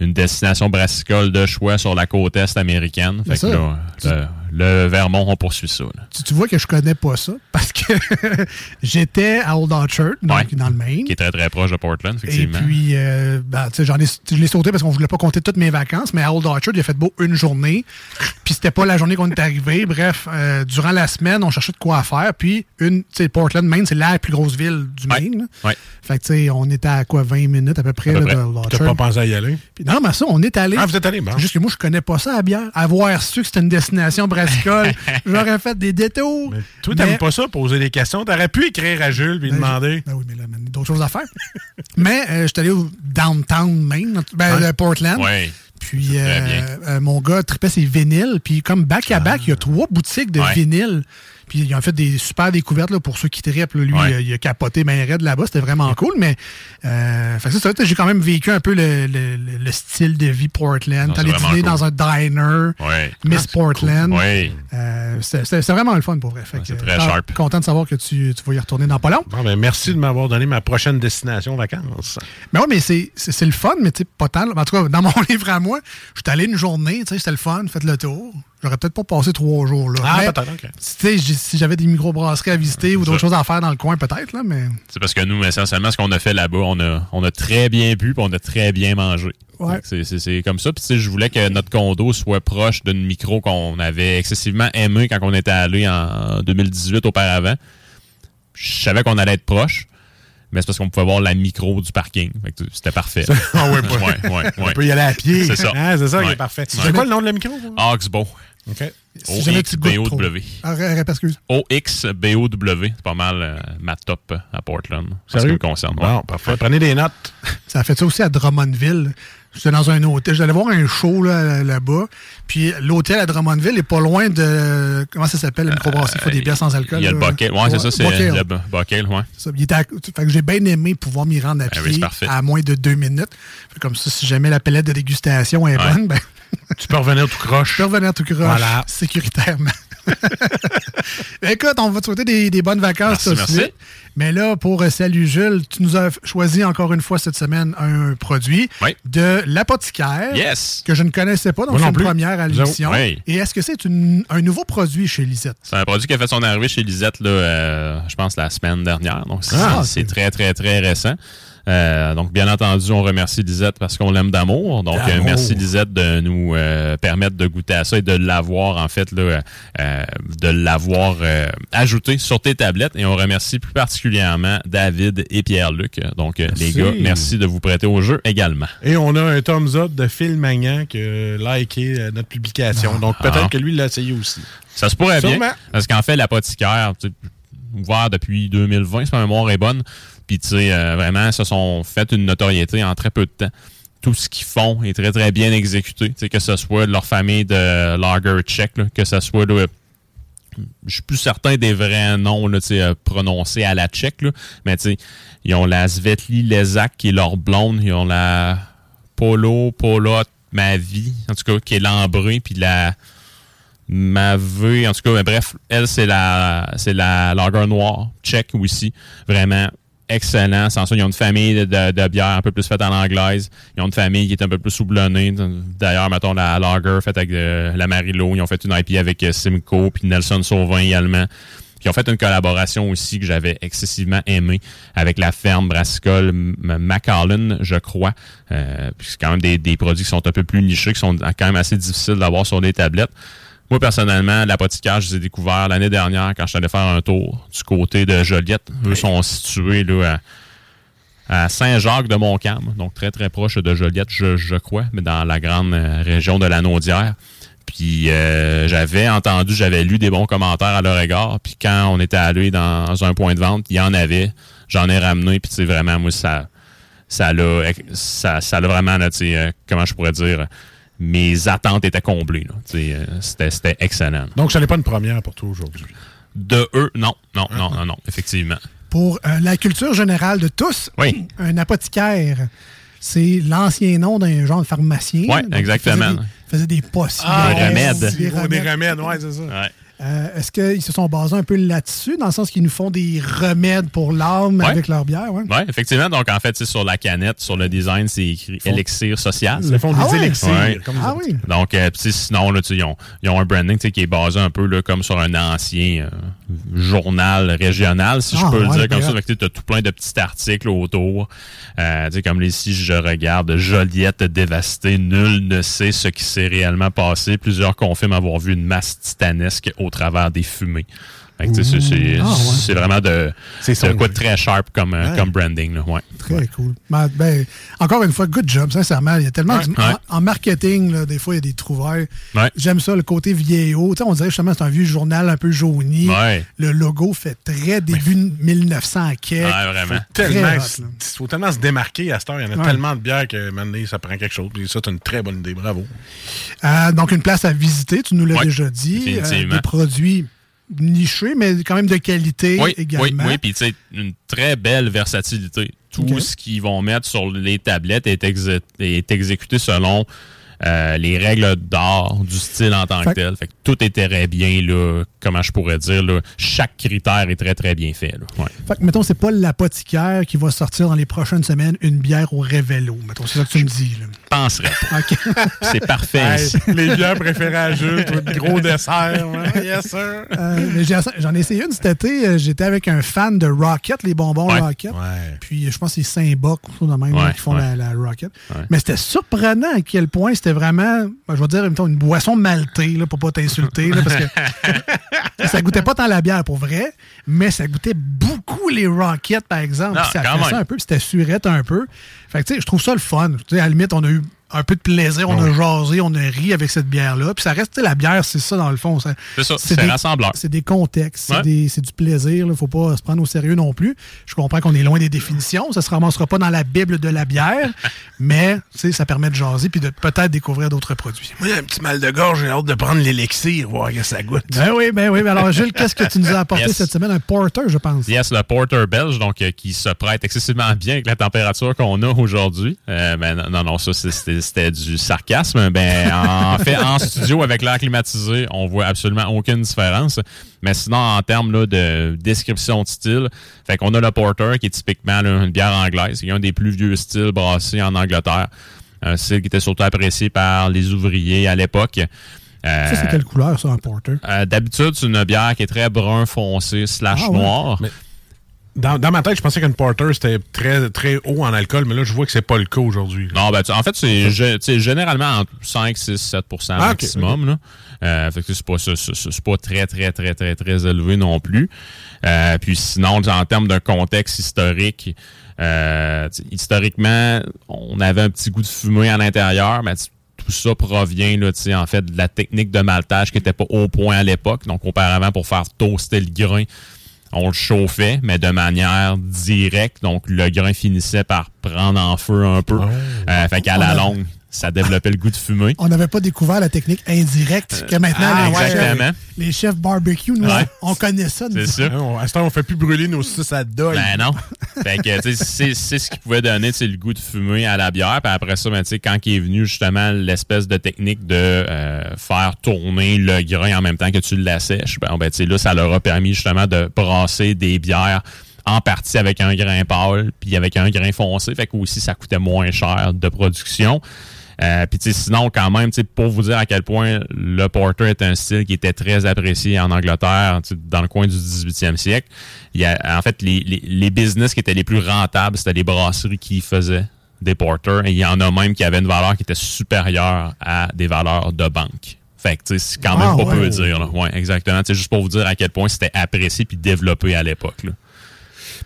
une, destination brassicole de choix sur la côte est américaine. Fait que là, le, le Vermont, on poursuit ça. Tu, tu vois que je connais pas ça parce que j'étais à Old Orchard, donc Ouais. dans le Maine. Qui est très, très proche de Portland, Et effectivement. puis, euh, ben, tu sais, j'en ai, je l'ai sauté parce qu'on voulait pas compter toutes mes vacances, mais à Old Orchard, il a fait beau une journée. Puis c'était pas la journée qu'on est arrivé. Bref, euh, durant la semaine, on cherchait de quoi faire. Puis, une, Portland, Maine, c'est la plus grosse ville du Maine. Ouais. Fait que, tu sais, on était à quoi, 20 minutes à peu près, À peu là, près. de Old Puis T'as Orchard. pas pensé à y aller? Puis non, mais ça, on est allé. Ah, vous êtes allé, bon. Juste que moi, je connais pas ça à bière. Avoir su que c'était une destination j'aurais fait des détours. Toi, Mais- t'aimes pas ça, poser des questions. T'aurais pu écrire à Jules et lui Ben, demander. Ben oui, mais là, man, d'autres choses à faire. mais euh, je suis allé au downtown Maine, ben, Ouais. euh, Portland. Ouais. Puis Très euh, bien. euh, mon gars tripait ses vinyles. Puis comme back-à-back, il y a trois boutiques de Ouais. vinyles. Puis ils ont fait des super découvertes là, pour ceux qui trippent. Lui, Ouais. il, a, il a capoté ben raide là-bas. C'était vraiment cool. Mais euh, fait ça, j'ai quand même vécu un peu le, le- le- le style de vie Portland. T'allais dîner cool. dans un diner. Ouais. Miss Ah, Portland. cool. Euh, c'est c'est vraiment le fun pour vrai. Que, c'est très euh, sharp. Content de savoir que tu, tu vas y retourner dans pas long. Bon, ben, merci de m'avoir donné ma prochaine destination vacances. Mais oui, mais c'est- le fun, mais pas tant. En tout cas, dans mon livre à moi, je suis allé une journée, c'était le fun, faites le tour. J'aurais peut-être pas passé trois jours là. Ah, peut-être, ok. Si j'avais des microbrasseries à visiter ou d'autres choses à faire dans le coin, peut-être, là, mais. C'est parce que nous, essentiellement, ce qu'on a fait là-bas, on a, on a très bien bu puis on a très bien mangé. Ouais. C'est- comme ça. Puis, je voulais que notre condo soit proche d'une micro qu'on avait excessivement aimé quand on était allé en 2018 auparavant. Je savais qu'on allait être proche, mais c'est parce qu'on pouvait voir la micro du parking. C'était parfait. Ah ouais, ouais, ouais, On peut y aller à pied. C'est ça. Ah, c'est ça qui est parfait. C'est quoi le nom de la micro? Oxbow. OK. Si trop. O-X-B-O-W. Ah, excuse. O-X-B-O-W. C'est pas mal euh, ma top à Portland. En ce qui me concerne. ouais. Bon, parfait. Prenez des notes. Ça a fait ça aussi à Drummondville. J'étais dans un hôtel. J'allais voir un show là, là-bas. Puis l'hôtel à Drummondville est pas loin de. Comment ça s'appelle, la microbrasserie? Qui fait des bières sans alcool? Il y a le? Bucket. Ouais, c'est ça, c'est le bu- Bucket, ouais. Ça, il était à- fait que j'ai bien aimé pouvoir m'y rendre à oui, pied à moins de deux minutes. Fait comme ça, si jamais la palette de dégustation est Ouais. bonne, ben, Tu peux revenir tout croche. je peux revenir tout croche Voilà. sécuritairement. Écoute, on va te souhaiter des, des bonnes vacances Merci, suite. Mais là, pour euh, Salut Jules, tu nous as choisi encore une fois cette semaine un produit Oui. de l'apothicaire Yes! que je ne connaissais pas, donc c'est une plus. première à l'émission. Oui. Et est-ce que c'est un nouveau produit chez Lisette? C'est un produit qui a fait son arrivée chez Lisette, là, euh, je pense, la semaine dernière. Donc, c'est Ah, c'est très, très, très récent. Euh, donc, bien entendu, on remercie Lisette parce qu'on l'aime d'amour. Donc, euh, merci Lisette de nous euh, permettre de goûter à ça et de l'avoir, en fait, là, euh, de l'avoir euh, ajouté sur tes tablettes. Et on remercie plus particulièrement David et Pierre-Luc. Donc, les gars, merci de vous prêter au jeu également. Et on a un thumbs up de Phil Magnan qui a liké notre publication. Donc peut-être Ah. que lui, l'a essayé aussi. Ça se pourrait bien. Parce qu'en fait, l'apothicaire, ouvert depuis 2020, si ma mémoire est bonne. Puis, tu sais, euh, vraiment, se sont fait une notoriété en très peu de temps. Tout ce qu'ils font est très, très bien exécuté. Tu sais, que ce soit leur famille de Lager Tchèque, là, que ce soit là, je suis plus certain des vrais noms là, euh, prononcés à la tchèque, là. mais ils ont la Svetli Lezak qui est leur blonde, ils ont la Polo, Polot, ma vie, en tout cas, qui est l'ambré, puis la Mavé, en tout cas, mais bref, elle, c'est la c'est la lager noire, tchèque aussi, vraiment excellent. Sans ça, ils ont une famille de, de, de bières un peu plus faite en anglaise. Ils ont une famille qui est un peu plus houblonnée. D'ailleurs, mettons la lager faite avec euh, la Marilo. Ils ont fait une IP avec euh, Simcoe puis Nelson Sauvin également. Puis ils ont fait une collaboration aussi que j'avais excessivement aimée avec la ferme brassicole M- Macallan, je crois. Euh, c'est quand même des, des produits qui sont un peu plus nichés, qui sont quand même assez difficiles d'avoir sur des tablettes. Moi, personnellement, l'apothicaire, je les ai découverts l'année dernière quand je suis allé faire un tour du côté de Joliette. Eux sont situés là, à Saint-Jacques de Montcalm, donc très très proche de Joliette, je, je crois, mais dans la grande euh, région de la Naudière. Puis euh, j'avais entendu, j'avais lu des bons commentaires à leur égard. Puis quand on était allé dans un point de vente, il y en avait. J'en ai ramené. Puis c'est vraiment, moi, ça ça l'a ça, ça l'a vraiment, là, euh, comment je pourrais dire, mes attentes étaient comblées. euh, C'était c'était excellent. Donc, ce n'est pas une première pour toi aujourd'hui? De eux, non, non, non, non, non, effectivement. Pour euh, la culture générale de tous, Oui. un apothicaire, c'est l'ancien nom d'un genre de pharmacien. Ouais, Donc, il exactement. faisait des- faisait des potions. Des remèdes. Des des remèdes, ouais, c'est ça. Ouais. Euh, Est-ce qu'ils se sont basés un peu là-dessus, dans le sens qu'ils nous font des remèdes pour l'âme Ouais. avec leur bière? Ouais? Oui, effectivement. Donc, en fait, c'est sur la canette, sur le design, c'est écrit élixir social. Ils font des Ah ouais? élixirs. Ouais. comme Ah oui. Donc, euh, sinon, là, ils, ont, ils ont un branding qui est basé un peu là, comme sur un ancien euh, journal régional, si Ah, je peux ouais, le dire comme ben, ça. Tu as tout plein de petits articles autour. Euh, tu sais, comme ici, je regarde Joliette dévastée, nul ne sait ce qui s'est réellement passé. Plusieurs confirment avoir vu une masse titanesque au travers des fumées. C'est- Ah, ouais. c'est vraiment de, C'est de quoi de très sharp comme, Ouais. comme branding. Là. Ouais. Très cool. Ben, ben, encore une fois, good job, sincèrement. Il y a tellement Ouais. du- Ouais. En, en marketing, là, des fois, il y a des trouvailles. Ouais. J'aime ça, le côté vieillot. On dirait justement c'est un vieux journal un peu jauni. Ouais. Le logo fait très début 1900 quai. Ouais, vraiment. Tellement, hot, faut tellement se démarquer à cette heure. Il y en a Ouais. tellement de bières que maintenant, ça prend quelque chose. Puis ça, c'est une très bonne idée. Bravo. Euh, donc, une place à visiter, tu nous l'as Ouais, déjà dit. Euh, des produits nichés, mais quand même de qualité oui, également. Oui, oui, puis tu sais, une très belle versatilité. Tout ce qu'ils vont mettre sur les tablettes est, exé- est exécuté selon euh, les règles d'art du style en tant Fait- que tel. Fait que tout est très bien, là, comment je pourrais dire, là, chaque critère est très, très bien fait. Là. Ouais. Fait que, mettons, c'est pas l'apothicaire qui va sortir dans les prochaines semaines une bière au Révélo. Mettons, c'est ça que tu me dis. Là. Penserais pas. C'est parfait. Hey, les bières préférées à Jules, gros dessert. ouais. Yes, sir. Euh, J'en ai essayé une cet été. Euh, J'étais avec un fan de Rocket, les bonbons Ouais. Rocket. Ouais. Puis je pense que c'est Saint-Boc ou de même qui font ouais. la, la Rocket. Ouais. Mais c'était surprenant à quel point c'était vraiment, ben, je vais dire, une boisson maltée, là, pour pas t'insulter, parce que ça goûtait pas tant la bière pour vrai, mais ça goûtait beaucoup les Rockets, par exemple. Ah, Puis ça fait ça un peu, puis c'était surette un peu. Fait que, tu sais, je trouve ça le fun. À la limite, on a eu un peu de plaisir, on a jasé, on a ri avec cette bière-là. Puis ça reste, tu sais, la bière, c'est ça dans le fond. C'est ça, c'est rassembleur. C'est des contextes, c'est Ouais. des- c'est du plaisir. Il faut pas se prendre au sérieux non plus. Je comprends qu'on est loin des définitions. Ça se ramassera pas dans la Bible de la bière, mais tu sais, ça permet de jaser puis de peut-être découvrir d'autres produits. Moi, j'ai un petit mal de gorge. J'ai hâte de prendre l'élixir, voir que ça goûte. Ben oui, ben oui. Ben alors, Gilles, qu'est-ce que tu nous as apporté Yes. cette semaine? Un porter, je pense. Yes, le porter belge, donc euh, qui se prête excessivement bien avec la température qu'on a aujourd'hui. Euh, ben non, non, ça c'est- c'était c'était du sarcasme. Ben en fait, en studio avec l'air climatisé, on voit absolument aucune différence. Mais sinon, en termes là, de description de style, fait qu'on a le porter qui est typiquement là, une bière anglaise, qui est un des plus vieux styles brassés en Angleterre. Un style qui était surtout apprécié par les ouvriers à l'époque. Euh, Ça, c'est quelle couleur, ça, un porter? euh, D'habitude, c'est une bière qui est très brun foncé slash Ah ouais. noir. Mais- Dans, dans ma tête, je pensais qu'une porter, c'était très, très haut en alcool, mais là, je vois que c'est pas le cas aujourd'hui. Non, ben, en fait, c'est généralement entre 5, 6, 7 Ah, maximum. là. Euh, fait que c'est pas, pas très, très, très, très, très élevé non plus. Euh, puis sinon, en termes d'un contexte historique, euh, historiquement, on avait un petit goût de fumée à l'intérieur, mais tout ça provient, là, tu sais, en fait, de la technique de maltage qui n'était pas au point à l'époque. Donc, auparavant, pour faire toaster le grain, on le chauffait, mais de manière directe. Donc, le grain finissait par prendre en feu un peu. Euh, fait qu'à la a- longue, ça développait le goût de fumée. On n'avait pas découvert la technique indirecte que maintenant ah, les, exactement. chefs, les chefs barbecue, nous, Ouais. on connaît ça. nous. C'est ça. On- à ce temps, on fait plus brûler nos six à deuil. Ben non. fait que, tu sais, c'est, c'est ce qui pouvait donner, tu sais, le goût de fumée à la bière. Puis après ça, ben, tu sais, quand il est venu justement l'espèce de technique de euh, faire tourner le grain en même temps que tu l'assèches, ben, ben tu sais, là, ça leur a permis justement de brasser des bières en partie avec un grain pâle, puis avec un grain foncé. Fait que aussi, ça coûtait moins cher de production. Euh, puis sinon, quand même, tu sais, pour vous dire à quel point le porter est un style qui était très apprécié en Angleterre, dans le coin du 18e siècle, il y a, en fait, les, les, les business qui étaient les plus rentables, c'était les brasseries qui faisaient des porters. Et il y en a même qui avaient une valeur qui était supérieure à des valeurs de banque. Fait que, tu sais, c'est quand même Ah, pas ouais. peu dire. Là. Ouais, exactement. C'est juste pour vous dire à quel point c'était apprécié puis développé à l'époque.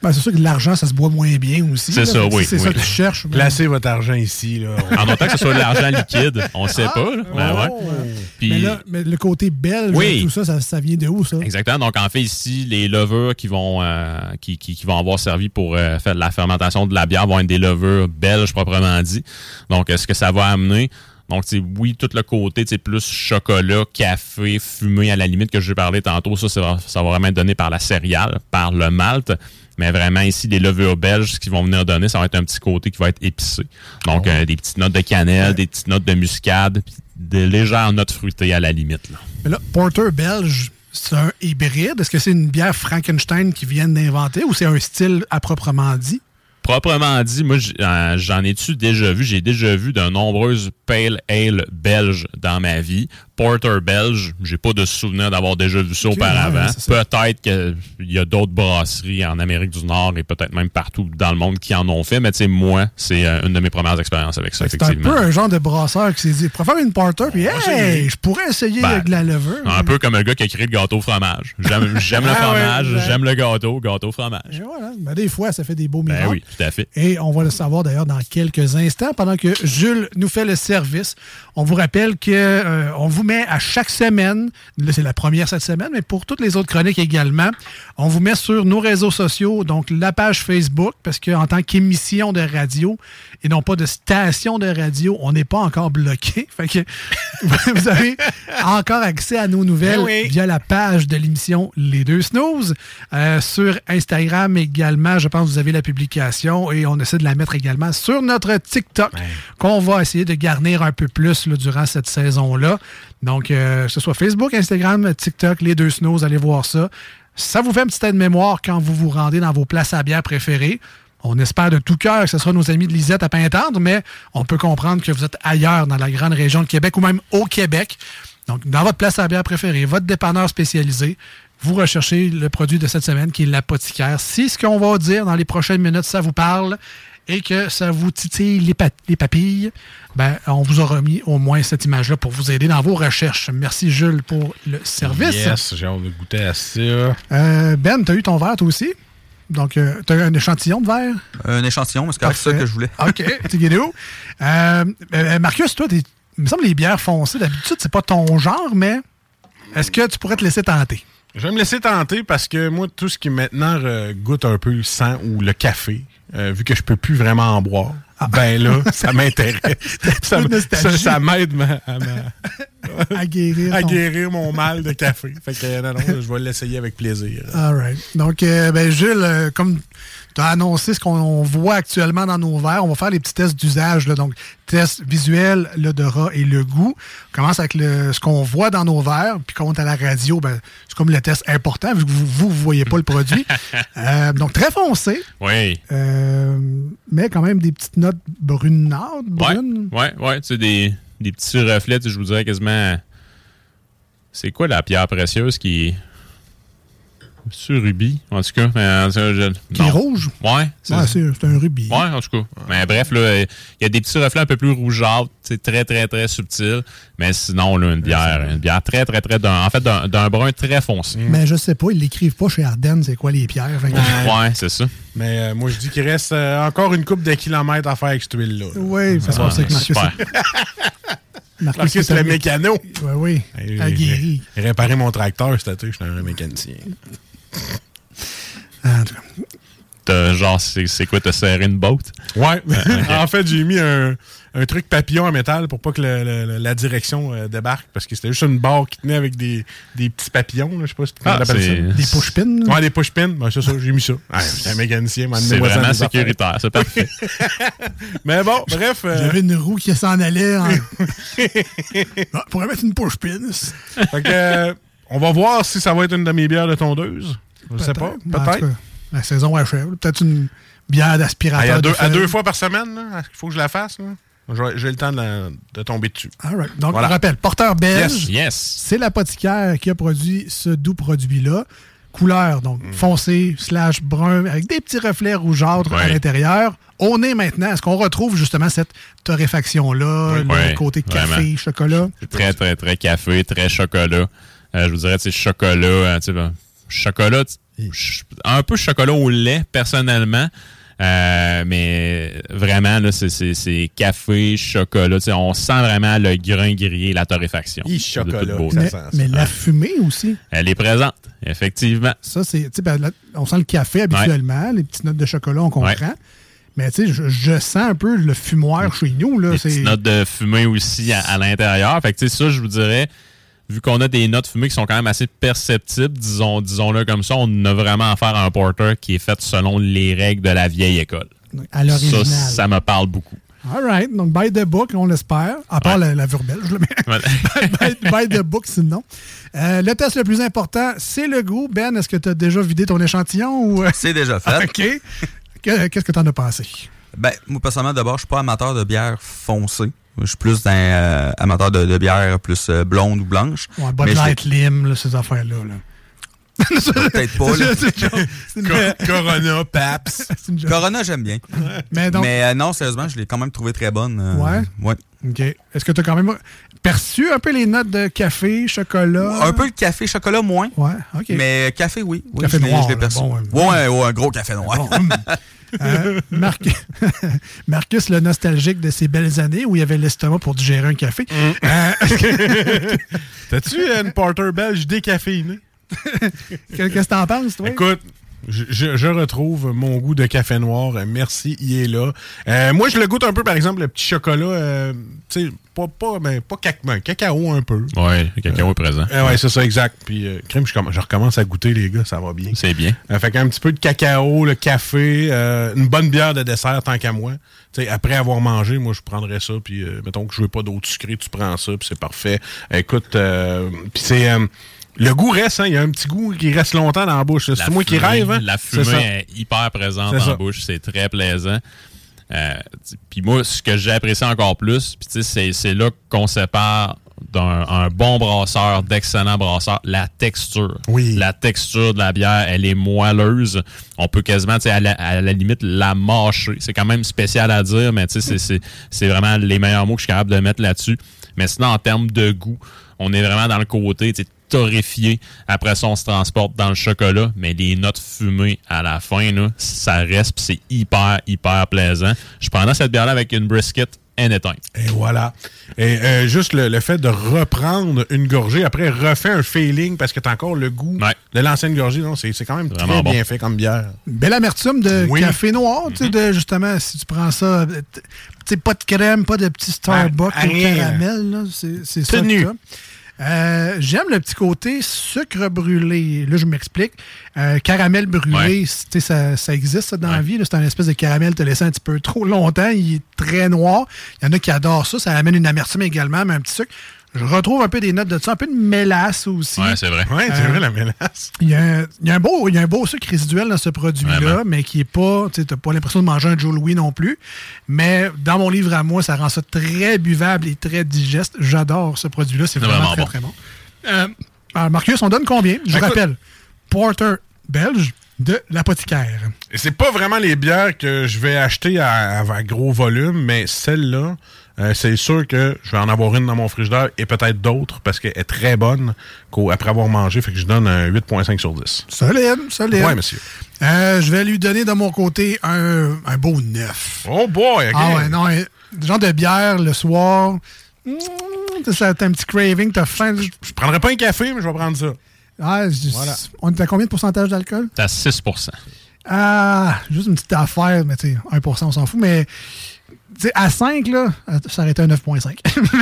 Ben, c'est sûr que l'argent, ça se boit moins bien aussi. C'est ça, oui, C'est oui. ça que tu cherches. Placez votre argent ici. Là. En autant que ce soit de l'argent liquide, on sait pas. là. Ben ouais. Puis- Mais là, mais le côté belge, Oui. tout ça, ça, ça vient de où, ça? Exactement. Donc, en fait, ici, les levures qui vont, euh, qui, qui- qui vont avoir servi pour euh, faire de la fermentation de la bière vont être des levures belges proprement dit. Donc, est-ce que ça va amener? Donc, c'est oui, tout le côté, c'est plus chocolat, café, fumé à la limite que je parlais tantôt. Ça, ça va, ça va vraiment être donné par la céréale, par le malt. Mais vraiment, ici, les levures belges, ce qu'ils vont venir donner, ça va être un petit côté qui va être épicé. Donc, euh, des petites notes de cannelle, des petites notes de muscade, puis des légères notes fruitées à la limite. là. Mais là, Porter belge, c'est un hybride? Est-ce que c'est une bière Frankenstein qu'ils viennent d'inventer ou c'est un style à proprement dit? Proprement dit, moi, euh, j'en ai-tu déjà vu? J'ai déjà vu de nombreuses pale ale belges dans ma vie. Porter belge, j'ai pas de souvenir d'avoir déjà vu ça auparavant. ouais, peut-être qu'il y a d'autres brasseries en Amérique du Nord et peut-être même partout dans le monde qui en ont fait, mais tu sais, moi, c'est euh, une de mes premières expériences avec ça, C'est un peu un genre de brasseur qui s'est dit, je préfère une Porter, puis hey, je pourrais essayer Ben, avec de la levure. Un peu comme le gars qui a créé le gâteau au fromage. J'aime j'aime le Ah fromage, ouais. j'aime le gâteau, gâteau au fromage. Et voilà. Ben, des fois, ça fait des beaux miracles. Ben oui, tout à fait. Et on va le savoir d'ailleurs dans quelques instants, pendant que Jules nous fait le service. On vous rappelle que euh, on vous met à chaque semaine, là c'est la première cette semaine, mais pour toutes les autres chroniques également, on vous met sur nos réseaux sociaux, donc la page Facebook, parce qu'en tant qu'émission de radio et non pas de station de radio, on n'est pas encore bloqué. Fait que vous avez encore accès à nos nouvelles Eh oui. via la page de l'émission Les Deux Snooze. Euh, sur Instagram également, je pense que vous avez la publication et on essaie de la mettre également sur notre TikTok qu'on va essayer de garnir un peu plus là, durant cette saison-là. Donc, euh, que ce soit Facebook, Instagram, TikTok, Les Deux Snooze, allez voir ça. Ça vous fait un petit aide-mémoire quand vous vous rendez dans vos places à bière préférées. On espère de tout cœur que ce sera nos amis de Lisette à Pintendre, mais on peut comprendre que vous êtes ailleurs dans la grande région de Québec ou même au Québec. Donc, dans votre place à bière préférée, votre dépanneur spécialisé, vous recherchez le produit de cette semaine qui est l'apothicaire. Si ce qu'on va dire dans les prochaines minutes, ça vous parle et que ça vous titille les, pa- les papilles, ben, on vous aura mis au moins cette image-là pour vous aider dans vos recherches. Merci Jules pour le service. Yes, j'ai hâte de goûter à ça. Euh, ben, tu as eu ton verre toi aussi? Donc, tu as un échantillon de verre? Un échantillon, c'est correct, ça que je voulais. OK, guidé. Euh, euh, Marcus, toi, il me semble que les bières foncées, d'habitude, c'est pas ton genre, mais est-ce que tu pourrais te laisser tenter? Je vais me laisser tenter parce que moi, tout ce qui maintenant euh, goûte un peu le sang ou le café, euh, vu que je peux plus vraiment en boire, ben là, ça m'intéresse. ça m'aide ma- à, ma- À guérir. à ton- guérir mon mal de café. Fait que non, non, je vais l'essayer avec plaisir. All right. Donc, euh, ben, Jules, euh, comme tu as annoncé ce qu'on voit actuellement dans nos verres, on va faire les petits tests d'usage. Donc, test visuel, l'odorat et le goût. On commence avec le, ce qu'on voit dans nos verres, puis quand on est à la radio, ben, c'est comme le test important, vu que vous ne voyez pas le produit. Euh, donc, très foncé, Oui. euh, mais quand même des petites notes brunardes, brunes. ouais, ouais. Tu sais, des, des petits reflets, je vous dirais quasiment. C'est quoi la pierre précieuse qui est. Sur rubis, en tout cas. mais, je- Qui est rouge? Ouais, c'est Ouais, c'est c'est un rubis. Ouais, en tout cas. Mais bref, là, il y a des petits reflets un peu plus rougeâtres, c'est très, très, très subtil. Mais sinon, là, une bière, une bière très, très, très, d'un- en fait, d'un d'un brun très foncé. Mais je sais pas, ils l'écrivent pas chez Ardennes, c'est quoi les pierres. Que- Ouais, c'est ça. Mais euh, moi, je dis qu'il reste euh, encore une coupe de kilomètres à faire avec cette huile-là. là. Oui, Ah, passe avec Marcus. c'est le mécano. Oui, oui. Aguerri. Réparé mon tracteur je suis un mécanicien. Ah, en tout cas. T'as, genre, c'est quoi, t'as serré une botte? Ouais. ok. en fait, j'ai mis un, un truc papillon en métal pour pas que le- le- le- la direction euh, débarque parce que c'était juste une barre qui tenait avec des, des petits papillons. Je sais pas si tu Ah, appelles ça. c'est- Des push-pins. Ouais, des push-pins. Ben, c'est ça, j'ai mis ça. Ouais, J'étais un mécanicien, C'est vraiment sécuritaire, c'est parfait. Mais bon, bref. euh, J'avais une roue qui s'en allait. en- Ah, on pourrait mettre une push pin. fait que, euh, on va voir si ça va être une de mes bières de tondeuse. Je sais pas. Peut-être. La saison achève. Peut-être une bière d'aspirateur. Ah, à, deux, de à feuilles. deux fois par semaine, là, il faut que je la fasse. là. J'ai le temps de, la- de tomber dessus. All right. Donc, Voilà. on rappelle, porteur belge. Yes. Yes. C'est l'apothicaire qui a produit ce doux produit-là. Couleur, donc Mm. foncé, slash brun, avec des petits reflets rougeâtres à l'intérieur. Au nez maintenant, est-ce qu'on retrouve justement cette torréfaction-là, le côté café, vraiment. chocolat? C'est très, très, très café, très chocolat. Euh, je vous dirais, tu sais, chocolat, euh, tu sais, ben, chocolat, un peu chocolat au lait, personnellement. Euh, mais vraiment, là, c'est- café, chocolat. On sent vraiment le grain grillé, la torréfaction. Chocolat. Mais, mais la fumée aussi. Elle est présente, effectivement. Ça, c'est. ben, là, on sent le café habituellement, les petites notes de chocolat, on comprend. Ouais. Mais tu sais, je, je sens un peu le fumoir chez nous. Là, c'est- petites notes de fumée aussi à, à l'intérieur. Fait que, tu sais, ça, je vous dirais, vu qu'on a des notes fumées qui sont quand même assez perceptibles, disons, disons-le comme ça, on a vraiment affaire à un porter qui est fait selon les règles de la vieille école. à l'original. Ça, ça me parle beaucoup. All right. Donc, by the book, on l'espère. À part la, la verbelle, je le mets. by, by the book, sinon. Euh, le test le plus important, c'est le goût. Ben, est-ce que tu as déjà vidé ton échantillon? ou euh? C'est déjà fait. OK. Que- Qu'est-ce que tu en as pensé? Ben, moi, personnellement, d'abord, je suis pas amateur de bière foncée. Je suis plus un euh, amateur de, de bière plus euh, blonde ou blanche. Ouais, Bud Light, Lim, là, ces affaires-là. là. Peut-être pas, là. C'est une Co- Corona, Paps. Corona, j'aime bien. Mais donc- euh, non, sérieusement, je l'ai quand même trouvé très bonne. euh, Ouais? Ouais. OK. Est-ce que tu as quand même perçu un peu les notes de café, chocolat? Un peu le café, chocolat, moins. Ouais, OK. Mais café, oui. oui Café je noir, je l'ai perçu. bon, ouais, ouais, un gros café noir. Euh, Marc- Marcus, le nostalgique de ses belles années où il avait l'estomac pour digérer un café. Euh, T'as-tu une porter belge décaféinée? Qu'est-ce que t'en penses, toi? Écoute, je, je- je retrouve mon goût de café noir. Merci, il est là. Euh, moi, je le goûte un peu, par exemple, le petit chocolat, euh, tu sais, pas, pas, ben, pas cac- ben, cacao un peu. Ouais, le cacao est présent. Euh, ouais, c'est ça, exact. Puis, euh, crème, je, comm- je recommence à goûter, les gars, ça va bien. C'est bien. Euh, fait qu'un petit peu de cacao, le café, euh, une bonne bière de dessert, tant qu'à moi. Tu sais, après avoir mangé, moi, je prendrais ça. Puis, euh, mettons que je veux pas d'autres sucrés, tu prends ça, puis c'est parfait. Écoute, euh, puis c'est... le goût reste, hein. Il y a un petit goût qui reste longtemps dans la bouche. C'est La moi qui rêve, hein? La fumée est hyper présente en ça. bouche, c'est très plaisant. Euh, puis moi, ce que j'ai apprécié encore plus, puis tu sais, c'est- là qu'on sépare d'un un bon brasseur, d'excellents brasseurs, la texture. Oui. La texture de la bière, elle est moelleuse. On peut quasiment, tu sais, à la, à la limite, la mâcher. C'est quand même spécial à dire, mais tu sais, c'est- vraiment les meilleurs mots que je suis capable de mettre là-dessus. Mais sinon, en termes de goût, on est vraiment dans le côté, torréfié. Après ça, on se transporte dans le chocolat, mais les notes fumées à la fin, là, ça reste, pis c'est hyper, hyper plaisant. Je prendrais cette bière-là avec une brisket anytime. Et voilà. Et euh, juste le, le fait de reprendre une gorgée, après refait un feeling parce que t'as encore le goût de l'ancienne gorgée. Non, c'est c'est quand même très Vraiment bon. bien fait comme bière. Belle amertume de Oui. café noir, tu sais, de justement, si tu prends ça, euh, t- tu sais, pas de crème, pas de petit Starbucks Ah, au rien. caramel, là, c'est c'est ça. Tenu. que t'as. Euh, J'aime le petit côté sucre brûlé. Là, je m'explique. Euh, caramel brûlé, Ouais. c'est- tu sais, ça, ça existe ça, dans la vie. C'est un espèce de caramel te laissé un petit peu trop longtemps. Il est très noir. Il y en a qui adorent ça. Ça amène une amertume également, mais un petit sucre. Je retrouve un peu des notes de ça, un peu de mélasse aussi. Ouais, c'est vrai. Ouais, c'est Euh, vrai, la mélasse. Il y, a un, il y a un beau, il y a un beau sucre résiduel dans ce produit-là, mais qui est pas. Tu n'as pas l'impression de manger un Joe Louis non plus. Mais dans mon livre à moi, ça rend ça très buvable et très digeste. J'adore ce produit-là. C'est C'est vraiment, vraiment très, bon. très bon. Euh, alors, Marcus, on donne combien? Je Écoute- rappelle Porter belge de l'apothicaire. Et c'est pas vraiment les bières que je vais acheter à, à gros volume, mais celle-là, euh, c'est sûr que je vais en avoir une dans mon frigidaire et peut-être d'autres parce qu'elle est très bonne après avoir mangé. Fait que je donne un 8.5 sur 10. Solide, solide. Ouais, monsieur. Euh, je vais lui donner de mon côté un, un beau 9. Oh boy, ok. Ah ouais, non, un genre de bière le soir. Mmh, t'as t'as un petit craving, t'as faim. Je prendrais pas un café, mais je vais prendre ça. Ah, je- Voilà. On est à combien de pourcentage d'alcool? À 6% Ah, juste une petite affaire, mais tu sais, 1%, on s'en fout, mais tu sais, à 5, là, ça aurait été un 9.5.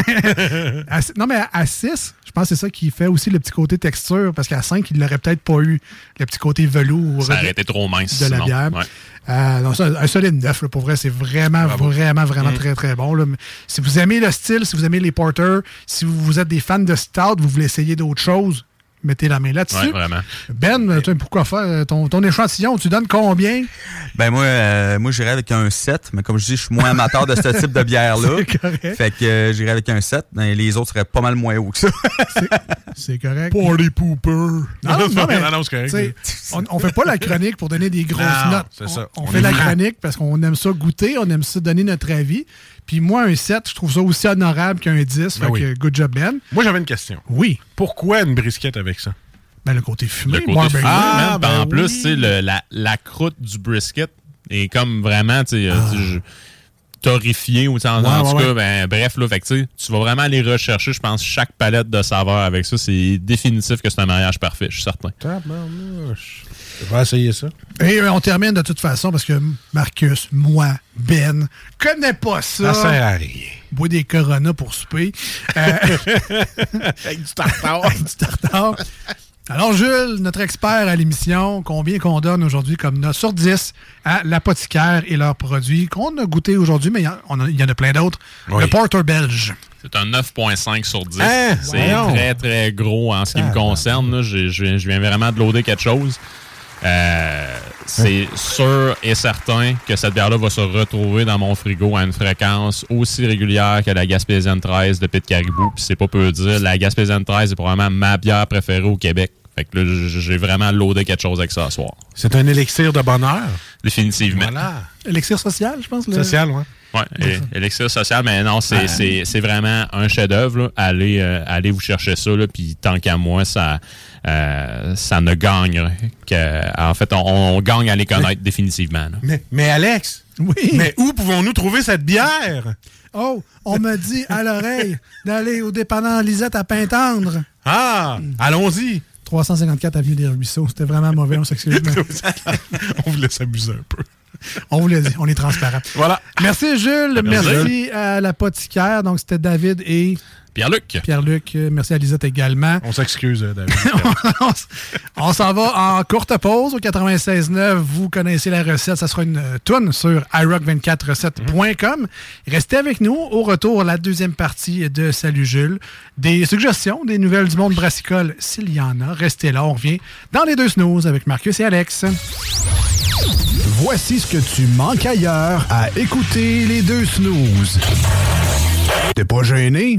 Mais à six- non, mais à 6, je pense que c'est ça qui fait aussi le petit côté texture, parce qu'à 5, il l'aurait peut-être pas eu, le petit côté velours Ça de- aurait été trop mince. de la bière. Ouais. Euh, non, ça, un solide 9, là, pour vrai, c'est vraiment, vraiment, vraiment Mm. très, très bon. là. Si vous aimez le style, si vous aimez les porters, si vous, vous êtes des fans de stout, vous voulez essayer d'autres choses, mettez la main là-dessus. Ouais. Ben, toi, pourquoi faire ton, ton échantillon? Tu donnes combien? Ben moi, euh, moi j'irais avec un 7, mais comme je dis, je suis moins amateur de ce type de bière-là. C'est correct. Fait que euh, j'irais avec un 7. mais les autres seraient pas mal moins hauts que ça. C'est correct. Party pooper. Non, Non, non, c'est pas- mais, non, non, c'est correct. On, on fait pas la chronique pour donner des grosses Non, notes. c'est on, ça. on On fait la chronique parce qu'on aime ça goûter, on aime ça donner notre avis. Puis moi, un 7, je trouve ça aussi honorable qu'un 10. Ben fait oui. que good job, Ben. Moi, j'avais une question. Oui. Pourquoi une brisquette avec ça? Ben, le côté fumé. Le côté barbecue. fumé, Ah, ben Puis en oui. plus, tu sais, le- la, la croûte du brisket est comme vraiment, tu sais, euh, torréfiée ou en. Ouais, en tout ouais, cas, ouais. ben, bref, là, fait que, tu vas vraiment aller rechercher, je pense, chaque palette de saveurs avec ça. C'est définitif que c'est un mariage parfait, je suis certain. Tabarnouche. Je vais essayer ça. Et euh, on termine de toute façon parce que Marcus, moi, Ben, connais pas ça. Ça sert à rien. Bois des Corona pour souper. Euh, Avec du tartare. Avec du tartare. Alors, Jules, notre expert à l'émission, combien qu'on donne aujourd'hui comme note sur 10 à l'apothicaire et leurs produits qu'on a goûté aujourd'hui, mais il y en- a- il y, en a plein d'autres. Oui. Le Porter belge. C'est un 9.5 sur 10. Hein? c'est très, très gros en ce qui me concerne. là. J'ai- Je viens, je viens vraiment de loader quelque chose. Euh, c'est sûr et certain que cette bière-là va se retrouver dans mon frigo à une fréquence aussi régulière que la Gaspésienne 13 de Pit Caribou. Puis c'est pas peu dire, la Gaspésienne 13 est probablement ma bière préférée au Québec. Fait que là, j'ai vraiment loadé quelque chose avec ça ce soir. C'est un élixir de bonheur? Définitivement. Voilà. Élixir social, je pense. le- Social. Ouais, et- élixir social, mais non, c'est c'est- c'est vraiment un chef-d'œuvre. Allez, euh, allez vous chercher ça, là, puis tant qu'à moi, ça, euh, ça ne gagne que. En fait, on, on gagne à les connaître définitivement. là. Mais, mais Alex, oui. mais où pouvons-nous trouver cette bière? Oh, on me dit à l'oreille d'aller au dépanneur Lisette à Pintendre. Ah, allons-y. 354 Avenue des Ruisseaux. C'était vraiment mauvais, on s'excuse. on voulait s'amuser un peu. On vous l'a dit, on est transparent. Voilà. Merci Jules, merci, Merci. à l'apothicaire. Donc c'était David et Pierre-Luc. Pierre-Luc. Euh, Merci à Lisette également. On s'excuse, euh, David. On s'en va en courte pause au 96.9. Vous connaissez la recette. Ça sera une euh, toune sur iRock24recette.com. Restez avec nous. Au retour, la deuxième partie de Salut Jules. Des suggestions, des nouvelles du monde brassicole, s'il y en a. Restez là. On revient dans les deux snooze avec Marcus et Alex. Voici ce que tu manques ailleurs à écouter les deux snooze. T'es pas gêné?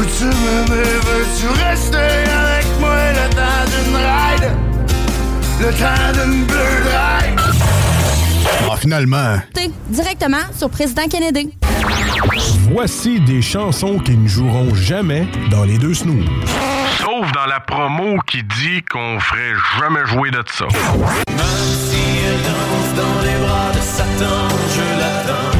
Peux-tu m'aimer, veux-tu rester avec moi le temps d'une ride? Le temps d'une bleue ride? Ah, finalement. Directement sur Président Kennedy. Voici des chansons qui ne joueront jamais dans les deux snooze. Sauf dans la promo qui dit qu'on ferait jamais jouer de ça. Même si elle danse dans les bras de Satan, je l'attends.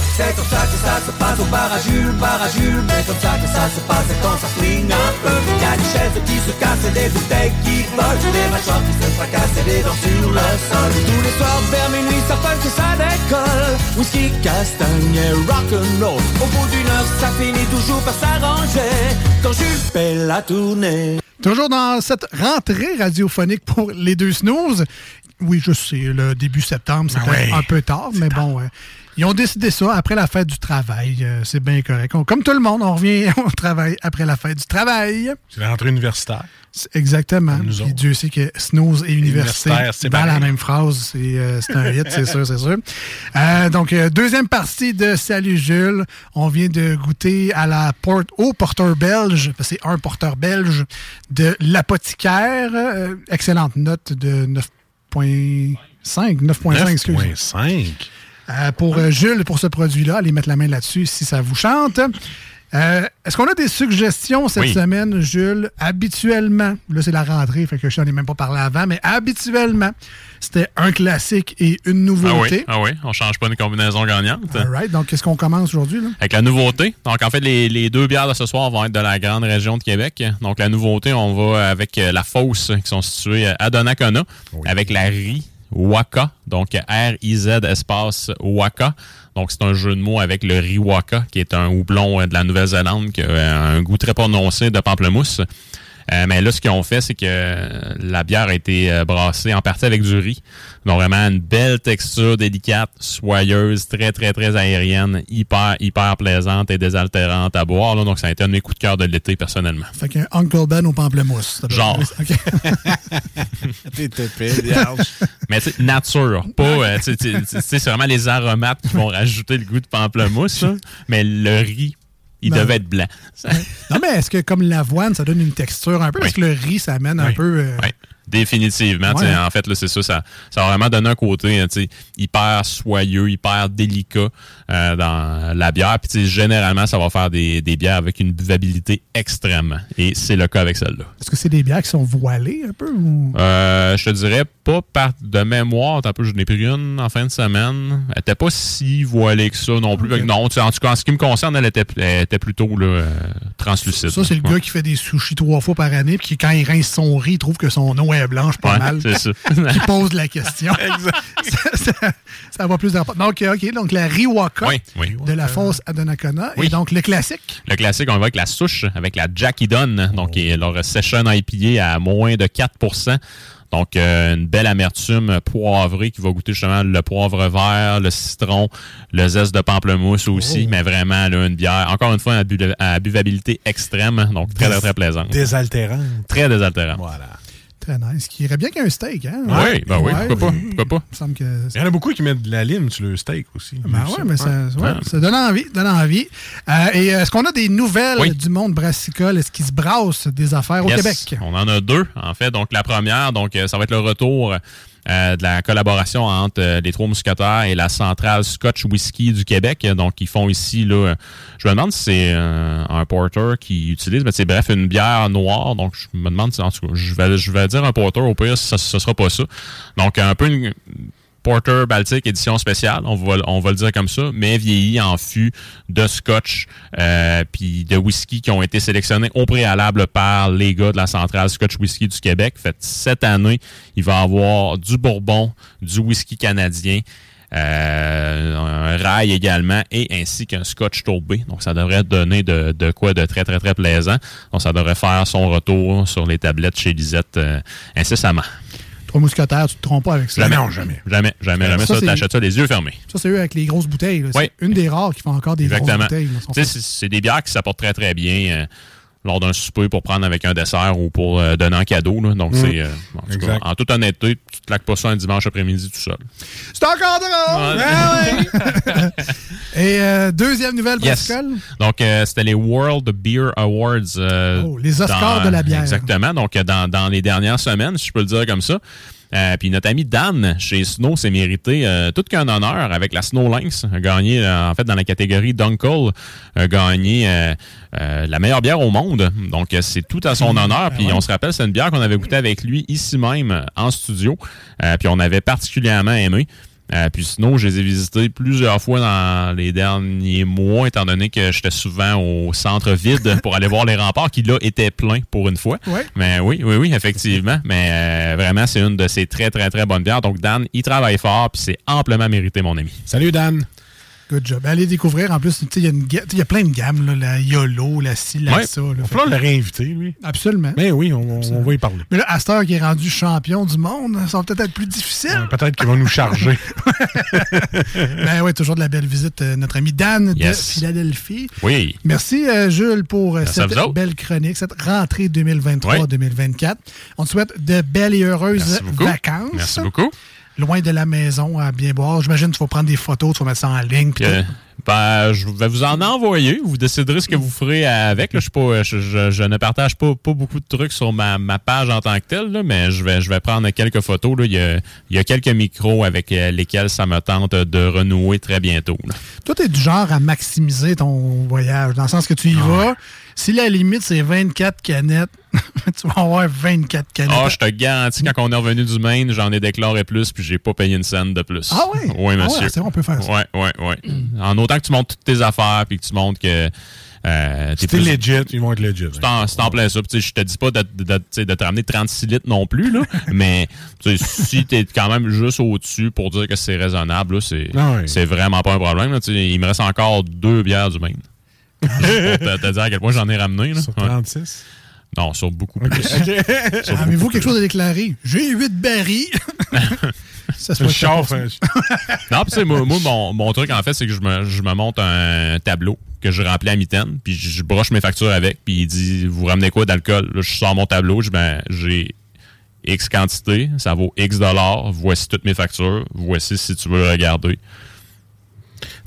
C'est comme ça que ça se passe au bar à Jules, bar à Jules. Mais comme ça que ça se passe quand ça swing un peu. Y'a des chaises qui se cassent et des bouteilles qui volent. Des mâchoires qui se fracassent et des dents sur le sol. Tous les soirs vers minuit, ça punch et ça décolle. Whisky, castagne et rock'n'roll. Au bout d'une heure, ça finit toujours par s'arranger. Quand Jules fait la tournée. Toujours dans cette rentrée radiophonique pour les deux snooze. Oui, je sais, le début septembre, c'était Ah ouais. un peu tard, mais bon, euh, ils ont décidé ça après la fête du travail. Euh, c'est bien correct. On- comme tout le monde, on revient au travail après la fête du travail. C'est la rentrée universitaire. Exactement. Puis. Dieu sait que snooze et université, Universitaire, c'est dans la même phrase, c'est euh, c'est un hit, c'est sûr, c'est sûr. Euh, donc, deuxième partie de Salut Jules. On vient de goûter à la port au porteur belge, c'est un porteur belge de l'apothicaire. Excellente note de 9.5, 9.5, excusez. 9.5. Euh, pour euh, Jules, pour ce produit-là, allez mettre la main là-dessus si ça vous chante. Euh, Est-ce qu'on a des suggestions cette Oui. semaine, Jules? Habituellement, là c'est la rentrée, fait que je n'en ai même pas parlé avant, mais habituellement, c'était un classique et une Ah oui, nouveauté. ah oui, on change pas une combinaison gagnante. All right, donc qu'est-ce qu'on commence aujourd'hui? Avec la nouveauté. Donc, en fait, les, les deux bières de ce soir vont être de la grande région de Québec. Donc, la nouveauté, on va avec la fosse qui sont situées à Donnacona, avec la riz Waka. Donc, R-I-Z espace Waka. Donc, c'est un jeu de mots avec le riz Waka, qui est un houblon euh, de la Nouvelle-Zélande qui a un goût très prononcé de pamplemousse. Euh, mais là, ce qu'ils ont fait, c'est que euh, la bière a été euh, brassée en partie avec du riz. Donc vraiment une belle texture délicate, soyeuse, très, très, très aérienne, hyper, hyper plaisante et désaltérante à boire. là. Donc ça a été un de mes coups de cœur de l'été, personnellement. Fait qu'un Uncle Ben au pamplemousse. Genre. être- OK. T'es vierge. Mais tu sais, nature, pas... euh, c'est vraiment les aromates qui vont rajouter le goût de pamplemousse. là. Mais le riz, il devait être blanc. non, mais est-ce que comme l'avoine, ça donne une texture un peu? Parce que le riz, ça amène un Oui. peu. euh, Oui, définitivement. Ouais. En fait, c'est ça, ça. Ça a vraiment donné un côté hein, hyper soyeux, hyper délicat euh, dans la bière. Puis généralement, ça va faire des, des bières avec une buvabilité extrême. Et c'est le cas avec celle-là. Est-ce que c'est des bières qui sont voilées un peu? Ou... Euh, je te dirais pas par de mémoire. Un peu, je n'ai pris une en fin de semaine. Elle était pas si voilée que ça non plus. Non, en tout cas, en ce qui me concerne, elle était, elle était plutôt là, euh, translucide. Ça, c'est le Ouais. gars qui fait des sushis trois fois par année, puis qui, quand il rince son riz, il trouve que son eau est blanche pas Ouais, mal. c'est ça. qui pose la question. ça, ça- ça va plus d'importance. Donc, euh, OK, donc la Riwaka Oui, oui. de la fosse. Oui. Et donc, le classique. Le classique, on va avec la souche, avec la Jackie Dunn, donc est leur session IPA à moins de 4% donc, euh, une belle amertume poivrée qui va goûter justement le poivre vert, le citron, le zeste de pamplemousse aussi, mais vraiment là, une bière, encore une fois, à, bu- à buvabilité extrême, donc très, très, très plaisante. Désaltérant. Très désaltérant. Voilà. Très nice. Qui irait bien qu'un steak, hein? Oui, ben oui, pourquoi pas, pourquoi pas. Il me semble que... Il y en a beaucoup qui mettent de la lime sur le steak aussi. Ben J'ai ouais, vu mais ça, ouais, Ouais. ça donne envie, donne envie. Euh, et euh, est-ce qu'on a des nouvelles Oui. du monde brassicole? Est-ce qu'il se brasse des affaires au. Québec? On en a deux, en fait. Donc, la première, donc, euh, ça va être le retour euh, de la collaboration entre euh, les Trois Mousquetaires et la centrale Scotch Whisky du Québec. Donc, ils font ici, là, je me demande si c'est euh, un porter qui utilise, mais c'est bref, une bière noire. Donc, je me demande si, en tout cas, je vais, je vais dire un porter, au pire, ce, ce sera pas ça. Donc, un peu une Porter Baltic édition spéciale, on va, le dire comme ça, mais vieilli en fût de scotch euh, puis de whisky qui ont été sélectionnés au préalable par les gars de la centrale Scotch Whisky du Québec. Fait cette année, il va avoir du bourbon, du whisky canadien, euh, un rail également et ainsi qu'un scotch tourbé. Donc ça devrait donner de, de quoi de très très très plaisant. Donc ça devrait faire son retour sur les tablettes chez Lisette euh, incessamment. Trois mousquetaires, tu te trompes pas avec ça. Jamais, jamais. Jamais, jamais, jamais. Ça, Ça, t'achètes ça les yeux fermés. Ça, c'est eux avec les grosses bouteilles. C'est Oui. une des rares qui font encore des grosses Exactement. bouteilles. Tu sais, c'est des bières qui s'apportent très, très bien euh, lors d'un souper pour prendre avec un dessert ou pour euh, donner en cadeau. là. Donc, Mm. c'est... euh, en, en toute honnêteté, tu te claques pas ça un dimanche après-midi tout seul. C'est encore drôle! Ouais. Ah ouais. Et euh, deuxième nouvelle Yes. brassicole? Donc, euh, c'était les World Beer Awards. euh, Oh, les Oscars dans- de la bière. Exactement. Donc, dans, dans les dernières semaines, si je peux le dire comme ça. Euh, puis notre ami Dan chez Snow s'est mérité euh, tout qu'un honneur avec la Snow Lynx. A gagné, euh, en fait, dans la catégorie Dunkel, a gagné euh, euh, la meilleure bière au monde. Donc, c'est tout à son honneur. Puis on se rappelle, c'est une bière qu'on avait goûtée avec lui ici même en studio. Euh, puis on avait particulièrement aimé. Euh, puis sinon, je les ai visités plusieurs fois dans les derniers mois, étant donné que j'étais souvent au centre vide pour aller voir les remparts, qui là étaient pleins pour une fois. Ouais. Mais oui, oui, oui, effectivement. Mais euh, vraiment, c'est une de ces très, très, très bonnes bières. Donc, Dan, il travaille fort, puis c'est amplement mérité, mon ami. Salut, Dan. Good job. Allez découvrir. En plus, il y, y a plein de gammes. là, la YOLO, la ci, la Ouais. ça. là. On va le réinviter, lui. Absolument. Mais oui, on, on va y parler. Mais là, Astor qui est rendu champion du monde, ça va peut-être être plus difficile. Ouais, Peut-être qu'il va nous charger. ben oui, toujours de la belle visite, euh, notre ami Dan Yes. de Philadelphie. Oui. Merci, euh, Jules, pour euh, Merci cette belle chronique, cette rentrée 2023-2024. On te souhaite de belles et heureuses Merci vacances. Merci beaucoup. Loin de la maison à bien boire. J'imagine que tu vas prendre des photos, tu vas mettre ça en ligne. Ben, je vais vous en envoyer. Vous déciderez ce que vous ferez avec. Là, je, suis pas, je, je- je ne partage pas, pas beaucoup de trucs sur ma, ma page en tant que telle, là, mais je vais, je vais prendre quelques photos. Là. Il, y a, il y a quelques micros avec euh, lesquels ça me tente de renouer très bientôt. Toi, t'es du genre à maximiser ton voyage, dans le sens que tu y vas. Si la limite, c'est 24 canettes, tu vas avoir 24 canettes. Ah, je te garantis, quand on est revenu du Maine, j'en ai déclaré plus, puis j'ai pas payé une scène de plus. Ah ouais? Oui, Ah ouais, monsieur. c'est vrai, on peut faire ça. Ouais, ouais, ouais. En autant que tu montes toutes tes affaires, puis que tu montres que. Euh, t'es legit, ils vont être legit. C'est en, c'est en plein ça. Je te dis pas de, de, de- de te ramener 36 litres non plus, là, mais si t'es quand même juste au-dessus pour dire que c'est raisonnable, c'est Ah oui. c'est vraiment pas un problème. là. Il me reste encore deux bières du Maine. Pour te, te dire à quel point j'en ai ramené. Là? Sur Ouais. 36? Non, sur beaucoup plus. Sur Avez-vous beaucoup quelque chose à déclarer? J'ai 8 barils. ça se chauffe, pas. hein. Non, puis moi, moi, mon, mon truc, en fait, c'est que je me, je me monte un tableau que je remplis à mitaine, puis je, broche mes factures avec, puis il dit, vous ramenez quoi d'alcool? Je sors mon tableau, je ben, j'ai X quantité, ça vaut X dollars, voici toutes mes factures, voici si tu veux regarder.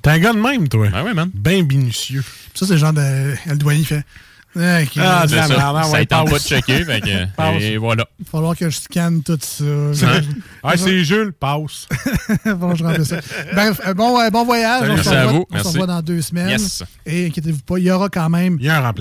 T'es un gars de même, toi. Ah ouais, man. Ben minutieux. Ça, c'est le genre de. Le douanier fait. Ok. Ah, C'est de la ça. merde, hein, Ça ouais, pas passe. de checker, fait que, Passe. et voilà. Il va falloir que je scanne tout ça. Ah, c'est Jules, passe. bon, je rentre ça. Bref, euh, bon, euh, bon voyage. Salut. on se Merci à revoit- vous. On se revoit dans deux semaines. Yes. Et inquiétez-vous pas, il y aura quand même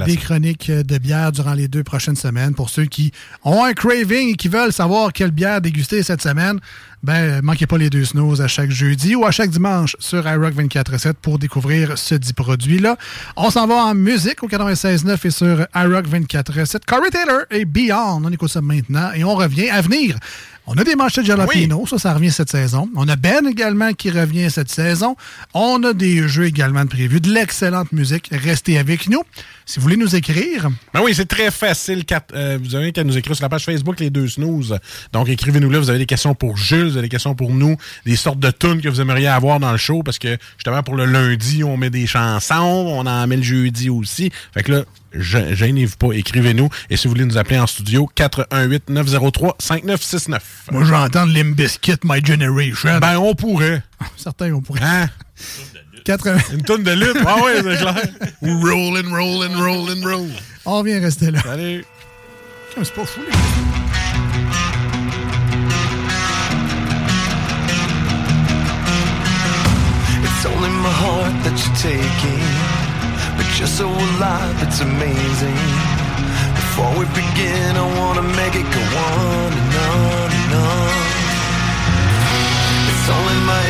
des chroniques euh, de bière durant les deux prochaines semaines. Pour ceux qui ont un craving et qui veulent savoir quelle bière déguster cette semaine, ben, euh, manquez pas les deux snooze à chaque jeudi ou à chaque dimanche sur iRock 24.7 pour découvrir ce dit produit-là. On s'en va en musique au 96.9 et sur iRock 24.7. Corey Taylor et Beyond. On écoute ça maintenant et on revient à venir. On a des manchettes jalapeno, ça, ça revient cette saison. On a Ben également qui revient cette saison. On a des jeux également de prévus, de l'excellente musique. Restez avec nous. Si vous voulez nous écrire, Ben oui, c'est très facile. Quatre- euh, vous avez qu'à nous écrire sur la page Facebook Les Deux Snooze. Donc, écrivez-nous là. Vous avez des questions pour Jules, vous avez des questions pour nous, des sortes de tunes que vous aimeriez avoir dans le show parce que justement, pour le lundi, on met des chansons, on en met le jeudi aussi. Fait que là, je- gênez-vous pas, écrivez-nous. Et si vous voulez nous appeler en studio, 418-903-5969. moi, je vais entendre Limp Bizkit, My Generation. Ben, on pourrait. Certains, on pourrait. Hein? 80. Une tonne de lutte. Ah ouais, c'est clair. Rollin', rollin', rollin', roll. On vient rester là. Salut. C'est pas fou, les gars. It's only my heart that you're taking, but you're so alive, it's amazing. Before we begin, I wanna make it go on and on and on. It's only my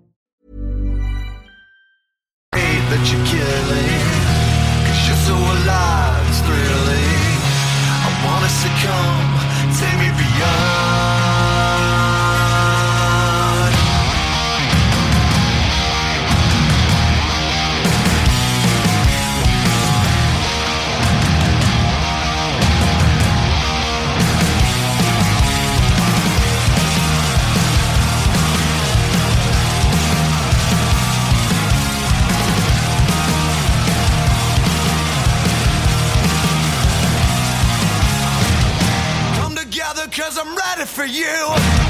That you're killing. Cause you're so alive, it's thrilling. I wanna succumb, take me beyond. For you.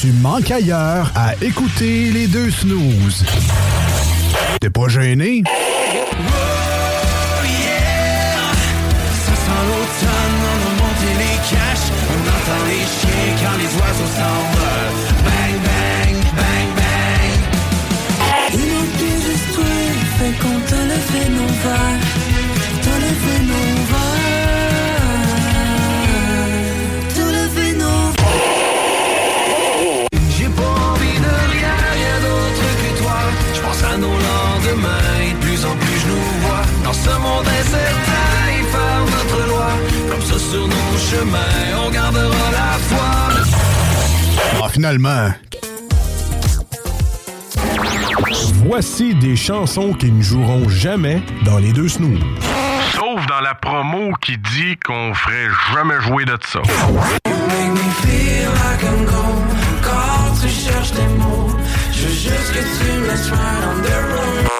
Tu manques ailleurs à écouter les deux snooze. T'es pas gêné? Ça sent l'automne, on a monté les caches. On entend les chiens quand les oiseaux s'envolent. Bang, bang, bang, bang. Il manquait juste toi, fait qu'on t'a levé nos verres. T'as ce monde incertain, y faire notre loi. Comme ça sur nos chemins, on gardera la foi. Ah, finalement. Voici des chansons qui ne joueront jamais dans les deux snooze. Sauf dans la promo qui dit qu'on ferait jamais jouer de ça. Make me feel like I'm gone. Quand tu cherches des mots, je veux juste que tu me laisses right on the road.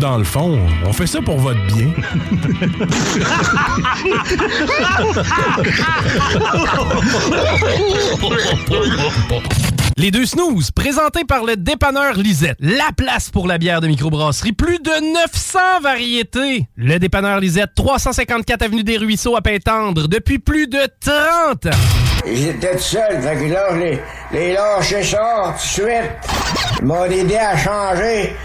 Dans le fond, on fait ça pour votre bien. Les deux snooze, présentés par le dépanneur Lisette. La place pour la bière de microbrasserie. Plus de 900 variétés. Le dépanneur Lisette, 354 Avenue des Ruisseaux à Pintendre, depuis plus de 30 ans. J'étais tout seul, fait que là, je les, les lâché ça tout de suite. Ils m'ont aidé à changer.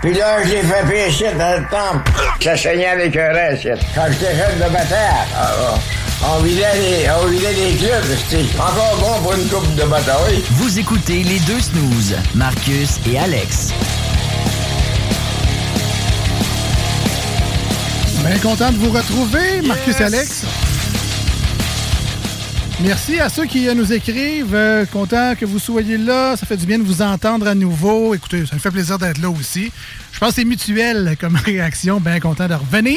Puis là, je l'ai fait pécher dans le temple. Ça saignait avec un reste. Quand j'étais jeune de bataille, ah, ah, on vidait les, on vidait les clubs. C'était encore bon pour une coupe de bataille. Vous écoutez les deux snooze, Marcus et Alex. Bien content de vous retrouver, Marcus et Alex. Merci à ceux qui nous écrivent. Euh, content que vous soyez là. Ça fait du bien de vous entendre à nouveau. Écoutez, ça me fait plaisir d'être là aussi. Je pense que c'est mutuel comme réaction. Bien content de revenir.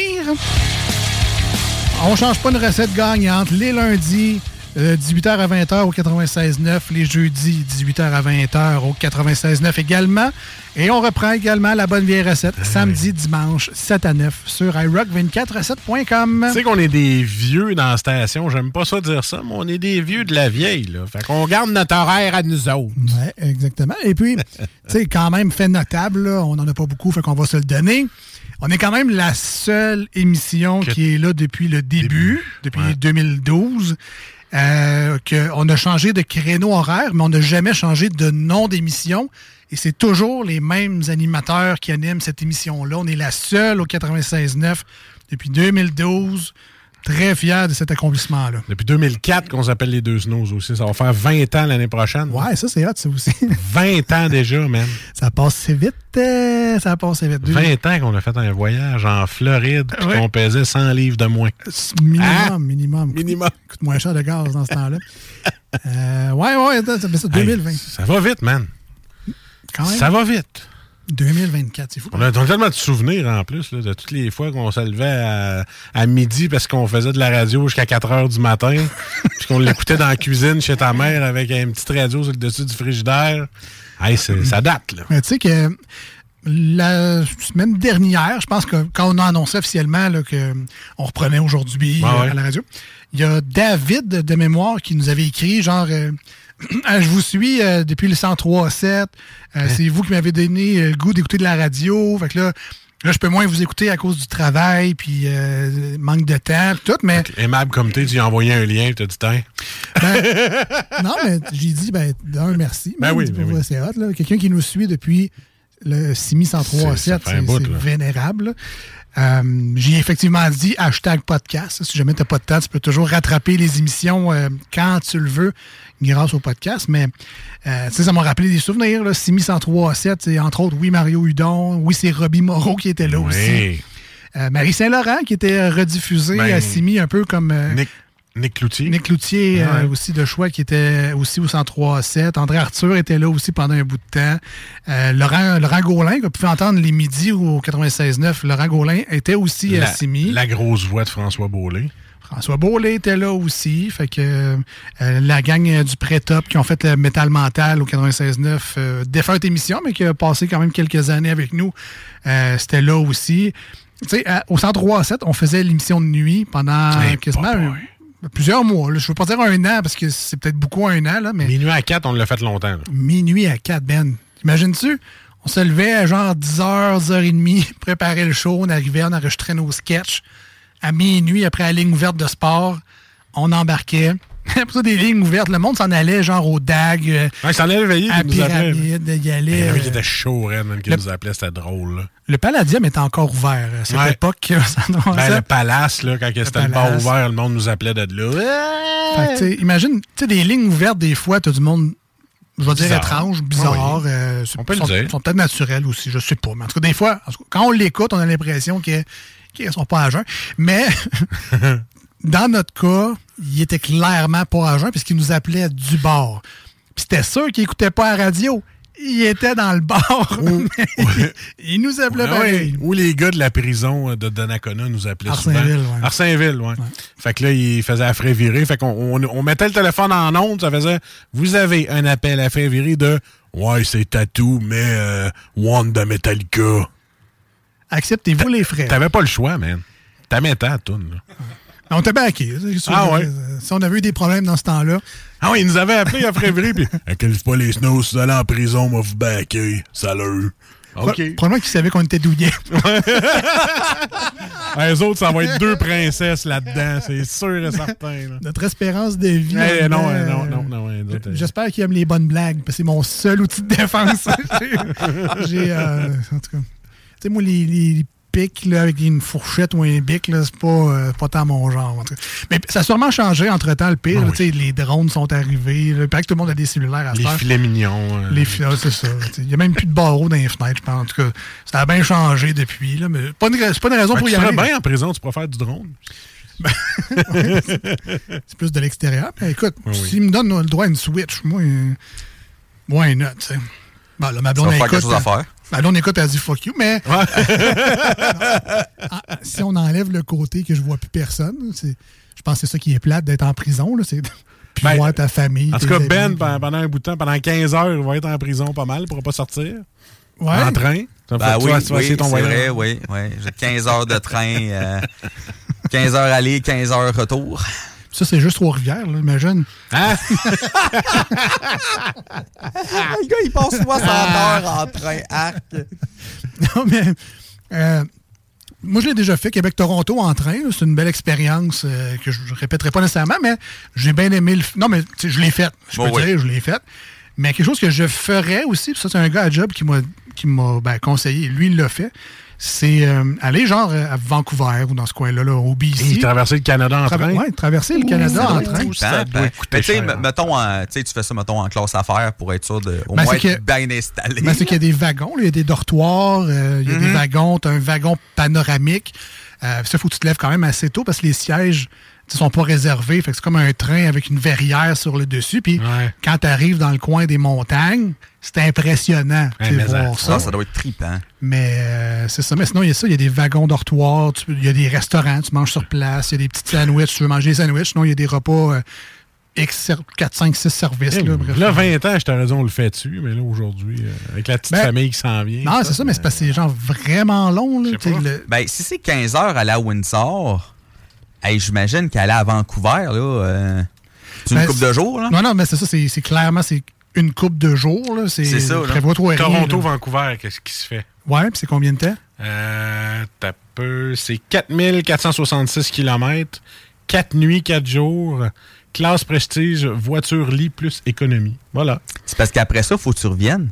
On change pas une recette gagnante. Les lundis, euh, 18h à 20h au 96.9. Les jeudis, 18h à 20h au 96.9 également. Et on reprend également la bonne vieille recette samedi, dimanche, 7 à 9 sur iRock247.com. Tu sais qu'on est des vieux dans la station, j'aime pas ça dire ça, mais on est des vieux de la vieille, là. Fait qu'on garde notre horaire à nous autres. Oui, exactement. Et puis, tu sais, quand même fait notable, là, on n'en a pas beaucoup, fait qu'on va se le donner. On est quand même la seule émission qui est là depuis le début, depuis 2012. Euh, qu'on a changé de créneau horaire, mais on n'a jamais changé de nom d'émission. Et c'est toujours les mêmes animateurs qui animent cette émission-là. On est la seule au 96.9 depuis 2012. Très fier de cet accomplissement-là. Depuis 2004 qu'on s'appelle les deux snooze aussi. Ça va faire 20 ans l'année prochaine. Ouais, ça c'est hot, ça aussi. 20 ans déjà, man. Ça passe vite. euh, ça passe vite. 20 ans qu'on a fait un voyage en Floride Ouais. qu'on pesait 100 livres de moins. Minimum, Hein? minimum. Minimum. Coûte moins cher de gaz dans ce temps-là. Euh, ouais, ouais, ça fait ça, 2020. Ça va vite, man. Quand même. Ça va vite. 2024, c'est fou. On a, on a tellement de souvenirs en plus là, de toutes les fois qu'on se levait à, à midi parce qu'on faisait de la radio jusqu'à 4 heures du matin, puis qu'on l'écoutait dans la cuisine chez ta mère avec une petite radio sur le dessus du frigidaire. Hey, ça date, là. Mais tu sais que la semaine dernière, je pense que quand on a annoncé officiellement là, que on reprenait aujourd'hui euh, ouais. à la radio, il y a David de mémoire qui nous avait écrit genre euh, je vous suis euh, depuis le 103.7. Euh? C'est vous qui m'avez donné euh, le goût d'écouter de la radio. Fait que là, là, je peux moins vous écouter à cause du travail, puis euh, manque de temps, tout, mais Aimable comme t'es, tu as envoyé un lien, tu as dit, tiens. non, mais j'ai dit, ben, d'un, merci. Ben oui, C'est ben oui. C'est hot, là. Quelqu'un qui nous suit depuis le 6103 C'est- ça 7, fait un c'est bout, c'est là. vénérable. là. Euh, J'ai effectivement dit hashtag podcast. Si jamais tu n'as pas de temps, tu peux toujours rattraper les émissions euh, quand tu le veux grâce au podcast. Mais euh, ça m'a rappelé des souvenirs. Là. Simi 103 7, et entre autres, oui, Mario Hudon. Oui, c'est Robbie Moreau qui était là Oui. aussi. Euh, Marie Saint-Laurent qui était rediffusée Ben, à Simi un peu comme... euh, Nick, Nick Cloutier. Nick Cloutier Ouais. euh, aussi de choix qui était aussi au 103-7. André Arthur était là aussi pendant un bout de temps. Euh, Laurent, Laurent Gaulin, qu'on pouvait entendre les midis au 96-9. Laurent Gaulin était aussi à Simi. la grosse voix de François Beaulé. François Beaulé était là aussi. Fait que euh, la gang euh, du Pré-Top qui ont fait le Métal Mental au 96-9, euh, défunte émission, mais qui a passé quand même quelques années avec nous, euh, c'était là aussi. Tu sais, au 103-7, on faisait l'émission de nuit pendant Hey, quasiment plusieurs mois. là. Je veux pas dire un an, parce que c'est peut-être beaucoup un an, là, mais Minuit à 4, on l'a fait longtemps. là. minuit à 4, Ben. Imagines-tu? On se levait à genre 10h, 10h30, préparait le show, on arrivait, on enregistrait nos sketchs. À minuit, après la ligne ouverte de sport, on embarquait. Après ça, des lignes ouvertes, le monde s'en allait genre au DAG, euh, Ouais, il s'en allait veiller, à il nous. Pyramide, il y Il allait... y en avait euh, qui était chaud, qui le- nous appelait, c'était drôle. Là. Le Palladium était encore ouvert à cette Ouais. époque. ça doit- Ben, le palace, là, quand c'était Palace. ouvert, le monde nous appelait de là. Fait que, imagine, tu sais, des lignes ouvertes, des fois, tu as du monde, je vais dire étrange, bizarre. Oui. euh, c'est- On peut le sont, dire. sont peut-être naturels aussi, je sais pas. Mais en tout cas, des fois, quand on l'écoute, on a l'impression qu'ils sont pas à jeun. Mais dans notre cas, il était clairement pas à jeun puisqu'il nous appelait du bar. Puis c'était sûr qu'il écoutait pas la radio. Il était dans le bar. il nous appelait pareil. Ou les gars de la prison euh, de Donnacona nous appelaient Arsèneville, souvent. ouais. Arsèneville, ouais. Fait que là, ils faisaient à frais virer. Fait qu'on on, on mettait le téléphone en onde, ça faisait « Vous avez un appel à frais virer de « Ouais, c'est tatou, mais euh, de Metallica. Acceptez-vous les frais. » T'avais pas le choix, man. T'as mis ta toune, là. On était baqués. Ah ouais? Si on avait eu des problèmes dans ce temps-là. Ah oui, ils nous avaient appelé à frais virer, puis « Inquiète pas les snows, si vous allez en prison, moi vous. Salut. » OK. Pro- Probablement qu'ils savaient qu'on était douillés. Ah, Les autres, ça va être deux princesses là-dedans, c'est sûr et certain. là. Notre espérance de vie. Eh, non, eh, non, non, non, ouais, euh, J'espère qu'ils aiment les bonnes blagues, parce que c'est mon seul outil de défense. J'ai- J'ai. euh, en tout cas. Tu sais, moi, les, les là, avec une fourchette ou un bic, c'est pas, euh, pas tant mon genre. en tout cas. Mais ça a sûrement changé entre-temps, le pire. Ah oui. Les drones sont arrivés. là. Il paraît que tout le monde a des cellulaires à Les faire. filets mignons. euh, Les filets, c'est ça. Il n'y a même plus de barreaux dans les fenêtres, je pense. En tout cas, ça a bien changé depuis. Là, mais pas une, c'est pas une raison Ben, pour tu y aller. bien en prison, tu pourrais faire du drone. c'est plus de l'extérieur. Écoute, Oui, oui. s'il me donne le droit à une Switch, moi, euh, why not, tu sais? Bon, là, ma blonde, Ça va elle faire quelque écoute, chose à euh, faire. Ma blonde écoute, elle dit fuck you, mais Ah, si on enlève le côté que je vois plus personne, c'est, je pense que c'est ça qui est plate d'être en prison, là, c'est de plus Ben, voir ta famille. En tout cas, amis, Ben, puis- pendant un bout de temps, pendant 15 heures, il va être en prison pas mal, il pourra pas sortir. Ouais. En train. Ben oui, tu vas oui ton vrai, oui. oui. J'ai 15 heures de train, euh, 15 heures aller, 15 heures retour. Ça, c'est juste Trois-Rivières, là, imagine. Hein? le gars, il passe 60 heures en train, arc. Non, mais euh, moi, je l'ai déjà fait, Québec-Toronto en train. C'est une belle expérience euh, que je ne répéterai pas nécessairement, mais j'ai bien aimé le. Non, mais je l'ai fait. Je peux Bon, oui. dire, je l'ai fait. Mais quelque chose que je ferais aussi, puis ça, c'est un gars à job qui m'a qui m'a ben, conseillé, lui, il l'a fait. C'est euh, aller genre euh, à Vancouver ou dans ce coin-là, là, au BC. Et traverser le Canada en train? Oui, traverser le Canada en train. Ça doit coûter mais tu sais, cher, hein. mettons, en- tu sais, tu fais ça, mettons, en classe affaires pour être sûr de au Ben, moins être bien installé. Ben, c'est qu'il y a des wagons, il y a des dortoirs, euh, il y a des Mhm. wagons, tu as un wagon panoramique. Euh, ça, faut que tu te lèves quand même assez tôt parce que les sièges ne sont pas réservés. Fait que c'est comme un train avec une verrière sur le dessus. Puis quand tu arrives dans le coin des montagnes, c'est impressionnant Ouais, de mais voir ça, ça. ça doit être trippant. Mais euh, c'est ça. Mais sinon, il y a ça. Il y a des wagons dortoirs. Il y a des restaurants. Tu manges sur place. Il y a des petits sandwichs. Tu veux manger des sandwichs. Sinon, il y a des repas euh, X, 4, 5, 6 services. là, bref. Là, 20 ans, je t'aurais dit, on le fait dessus, mais là, aujourd'hui, euh, avec la petite Ben, famille qui s'en vient. Non, c'est ça, mais c'est parce que c'est genre vraiment long. Là, le- Ben, si c'est 15 heures à la Windsor, hey, j'imagine qu'aller à Vancouver, là, euh, c'est une Ben, coupe de jours, là. Non, non, mais c'est ça, c'est c'est clairement c'est une coupe de jours. là. C'est C'est ça, là. Prévois-toi rien, Toronto, là. Vancouver, qu'est-ce qui se fait? Ouais, puis c'est combien de temps? Euh, t'as peu, c'est 4466 km, 4 nuits, 4 jours, classe prestige, voiture lit plus économie. Voilà. C'est parce qu'après ça, faut que tu reviennes.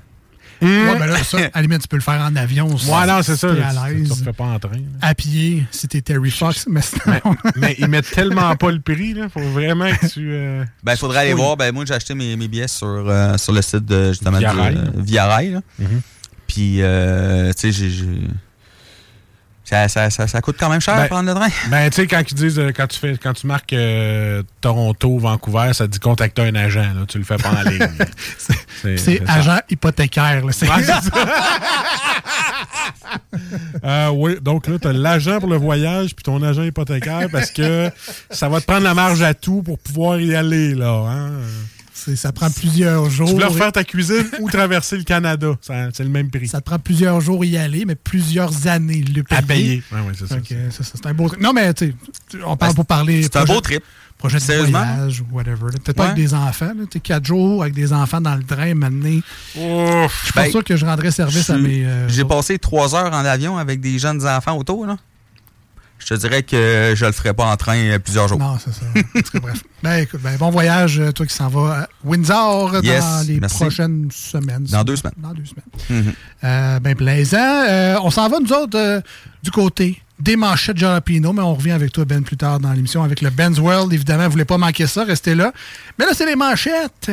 Ouais, ben là, ça, à la limite, tu peux le faire en avion. si Ouais, non, c'est ça. à Tu tu l'aise. refais pas en train. là. À pied, si t'es Terry Fox. Mais, sinon- Mais ils mettent tellement pas le prix, là. Faut vraiment que tu. euh, Ben, il faudrait aller Oui. voir. Ben, moi, j'ai acheté mes, mes billets sur, euh, sur le site de, justement, Via Rail. euh, Via Rail, là. Mhm. Puis, euh, tu sais, j'ai. Ça, ça, ça, ça coûte quand même cher Ben, prendre le train. Ben, tu sais, quand ils disent, euh, quand tu fais, quand tu marques euh, Toronto, Vancouver, ça dit contacter un agent, là. Tu le fais pas en ligne. C'est agent hypothécaire. là. Euh, oui, donc là, tu as l'agent pour le voyage puis ton agent hypothécaire parce que ça va te prendre la marge à tout pour pouvoir y aller, là. Hein? Ça prend plusieurs jours. Tu voulais refaire ta cuisine ou traverser le Canada, c'est le même prix. Ça te prend plusieurs jours y aller, mais plusieurs années le payer. À payer. Ouais, ouais, c'est ça. Un beau trip. Non, mais tu sais, on parle pour parler. C'est un beau trip. Projet de Sérieusement? voyage ou whatever. Peut-être pas Ouais. avec des enfants. là. Tu sais, quatre jours avec des enfants dans le train, maintenant. Je suis pas Ben, sûr que je rendrais service à mes. euh, J'ai passé trois heures en avion avec des jeunes enfants autour, là. Je te dirais que je le ferai pas en train euh, plusieurs jours. Non, c'est ça. En tout cas, bref. Ben, écoute, ben, bon voyage, euh, toi qui s'en vas à Windsor euh, Yes, dans les merci. prochaines semaines. Dans deux semaines. Dans deux semaines. Mhm. Euh, ben plaisant. Euh, on s'en va, nous autres, euh, du côté des manchettes Jalapino, mais on revient avec toi, Ben, plus tard dans l'émission avec le Ben's World. Évidemment, vous voulez pas manquer ça, restez là. Mais là, c'est les manchettes.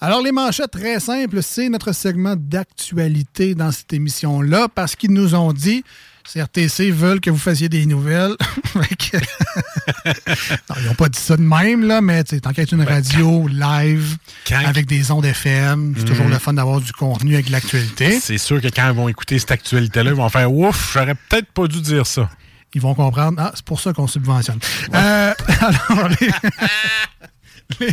Alors, les manchettes, très simples, c'est notre segment d'actualité dans cette émission-là parce qu'ils nous ont dit, CRTC veulent que vous fassiez des nouvelles. Non, ils n'ont pas dit ça de même, là, mais tant qu'à être une radio live avec des ondes FM, c'est toujours Mhm. le fun d'avoir du contenu avec l'actualité. C'est sûr que quand ils vont écouter cette actualité-là, ils vont faire Ouf, j'aurais peut-être pas dû dire ça. Ils vont comprendre. Ah, c'est pour ça qu'on subventionne. Euh, alors, les, les,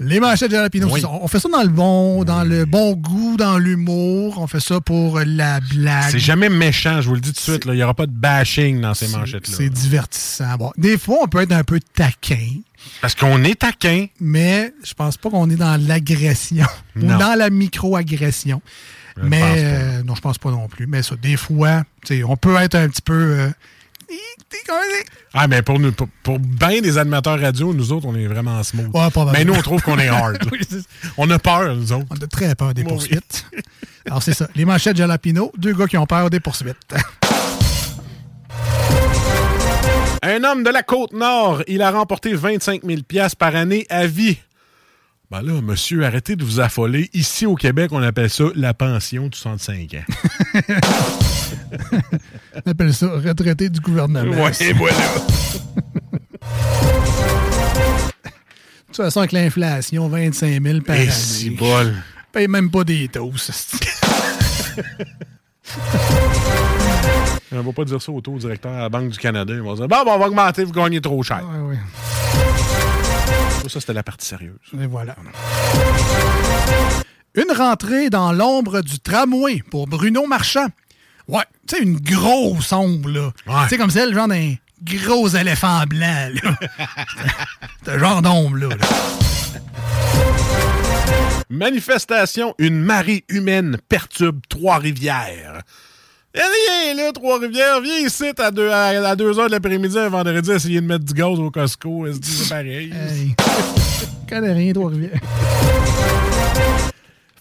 les manchettes de Jalapino, Oui. on fait ça dans le bon, dans le bon goût, dans l'humour. On fait ça pour la blague. C'est jamais méchant, je vous le dis tout de suite. là. Il n'y aura pas de bashing dans ces manchettes-là. C'est divertissant. Bon, des fois, on peut être un peu taquin. Parce qu'on est taquin. Mais je pense pas qu'on est dans l'agression ou dans la micro-agression. Mais euh, non, je pense pas non plus. Mais ça, des fois, on peut être un petit peu. euh, Ah, mais pour, nous, pour, pour bien des animateurs radio, nous autres, on est vraiment smooth. Ouais, mais nous, on trouve qu'on est hard. on a peur, nous autres. On a très peur des Moi, oui. poursuites. Alors, c'est ça. Les manchettes Jalapino, deux gars qui ont peur des poursuites. Un homme de la Côte-Nord, il a remporté 25 000 piastres par année à vie. Ben là, monsieur, arrêtez de vous affoler. Ici, au Québec, on appelle ça la pension de 65 ans. On appelle ça retraité du gouvernement. Ouais, voilà. De toute façon, avec l'inflation, 25 000 par Et année. si bol. Paye même pas des toasts. On va pas dire ça au taux directeur à la Banque du Canada. Ils vont dire Bon, ben, on va augmenter, vous gagnez trop cher. Ouais, ouais. Ça, c'était la partie sérieuse. Et voilà. Une rentrée dans l'ombre du tramway pour Bruno Marchand. Ouais, tu sais, une grosse ombre, là. Tu sais, comme celle, genre d'un gros éléphant blanc, là. Ce genre d'ombre, là. là. Manifestation, une marée humaine perturbe Trois-Rivières. Viens là, Trois-Rivières, viens ici à 2 à, 2 heures de l'après-midi un vendredi essayer de mettre du gaz au Costco. C'est pareil? Hey. Je connais rien, toi, Rivière.